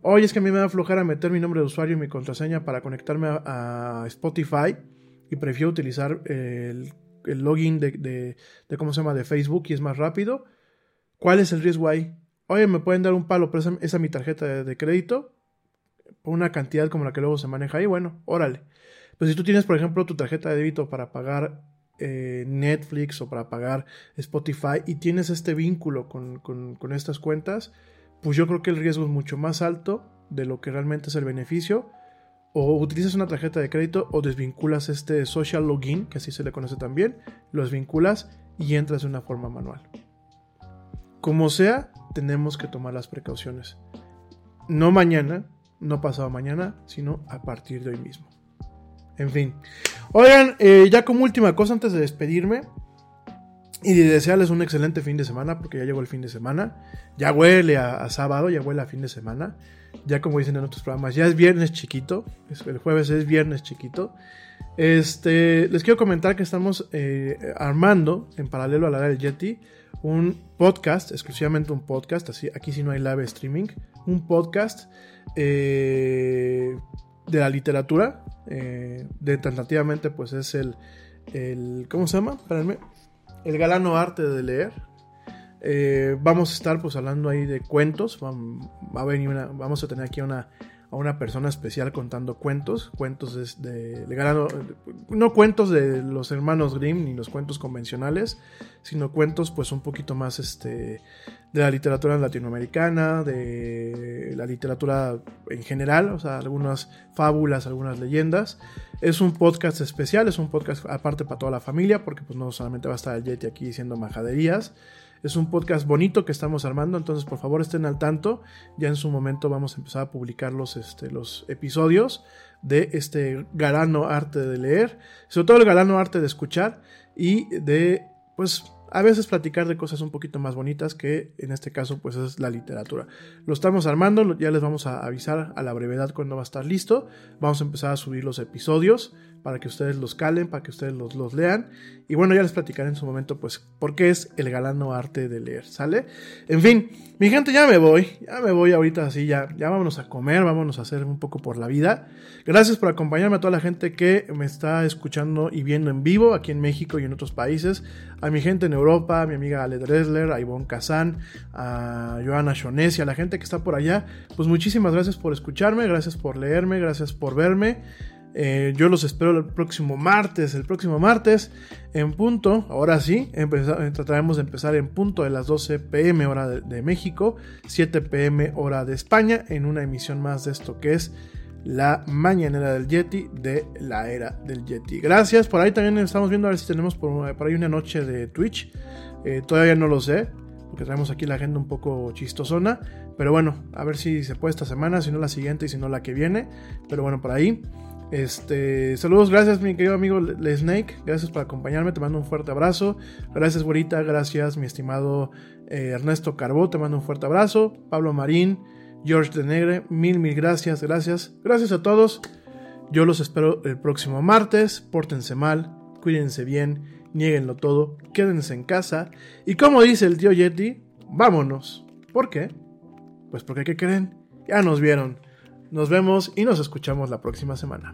Oye, es que a mí me da flojera meter mi nombre de usuario y mi contraseña para conectarme a, Spotify y prefiero utilizar el, login de, ¿cómo se llama?, de Facebook y es más rápido. ¿Cuál es el riesgo ahí? Oye, me pueden dar un palo, pero esa, es mi tarjeta de, crédito, una cantidad como la que luego se maneja ahí, bueno, órale. Pues si tú tienes, por ejemplo, tu tarjeta de débito para pagar eh, Netflix o para pagar Spotify y tienes este vínculo con, con estas cuentas, pues yo creo que el riesgo es mucho más alto de lo que realmente es el beneficio. O utilizas una tarjeta de crédito o desvinculas este social login, que así se le conoce también, lo desvinculas y entras de una forma manual. Como sea, tenemos que tomar las precauciones. No mañana, no pasado mañana, sino a partir de hoy mismo. En fin. Oigan, eh, ya como última cosa antes de despedirme, y desearles un excelente fin de semana, porque ya llegó el fin de semana. Ya huele a, sábado, ya huele a fin de semana. Ya como dicen en otros programas, ya es viernes chiquito. El jueves es viernes chiquito. Este, les quiero comentar que estamos eh, armando, en paralelo a la del Yeti, un podcast, exclusivamente un podcast. Así, aquí sí no hay live streaming. Un podcast eh, de la literatura. Eh, de tentativamente, pues es el, el. ¿Cómo se llama? Espérenme el galano arte de leer. Eh, vamos a estar pues hablando ahí de cuentos. Va, a venir una, vamos a tener aquí una, a una persona especial contando cuentos. Cuentos de. No cuentos de los hermanos Grimm ni los cuentos convencionales. Sino cuentos pues un poquito más este, de la literatura latinoamericana. De la literatura en general. O sea, algunas fábulas, algunas leyendas. Es un podcast especial, es un podcast aparte para toda la familia, porque pues no solamente va a estar el Yeti aquí diciendo majaderías. Es un podcast bonito que estamos armando, entonces por favor estén al tanto. Ya en su momento vamos a empezar a publicar los, este, los episodios de este galano arte de leer, sobre todo el galano arte de escuchar y de pues a veces platicar de cosas un poquito más bonitas que en este caso pues es la literatura. Lo estamos armando, ya les vamos a avisar a la brevedad cuando va a estar listo. Vamos a empezar a subir los episodios para que ustedes los calen, para que ustedes los, los lean. Y bueno, ya les platicaré en su momento, pues, por qué es el galano arte de leer, ¿sale? En fin, mi gente, ya me voy, ya me voy ahorita así, ya, ya vámonos a comer, vámonos a hacer un poco por la vida. Gracias por acompañarme a toda la gente que me está escuchando y viendo en vivo aquí en México y en otros países. A mi gente en Europa, a mi amiga Ale Dresler, a Ivonne Kazan, a Joana Shones y a la gente que está por allá. Pues muchísimas gracias por escucharme, gracias por leerme, gracias por verme. Eh, yo los espero el próximo martes, el próximo martes en punto, ahora sí, eh, trataremos de empezar en punto de las 12 pm hora de, México, 7 pm hora de España, en una emisión más de esto que es la mañanera del Yeti de la era del Yeti. Gracias, por ahí también estamos viendo a ver si tenemos por, ahí una noche de Twitch, eh, todavía no lo sé, porque traemos aquí la agenda un poco chistosona, pero bueno, a ver si se puede esta semana, si no la siguiente y si no la que viene, pero bueno, por ahí. Este, saludos, gracias mi querido amigo Le Snake, gracias por acompañarme, te mando un fuerte abrazo. Gracias, güerita, gracias mi estimado eh, Ernesto Carbó, te mando un fuerte abrazo. Pablo Marín, George de Negre, mil, mil gracias, gracias. Gracias a todos. Yo los espero el próximo martes. Pórtense mal, cuídense bien, nieguenlo todo, quédense en casa. Y como dice el tío Yeti, vámonos. ¿Por qué? Pues porque, ¿qué creen? Ya nos vieron. Nos vemos y nos escuchamos la próxima semana.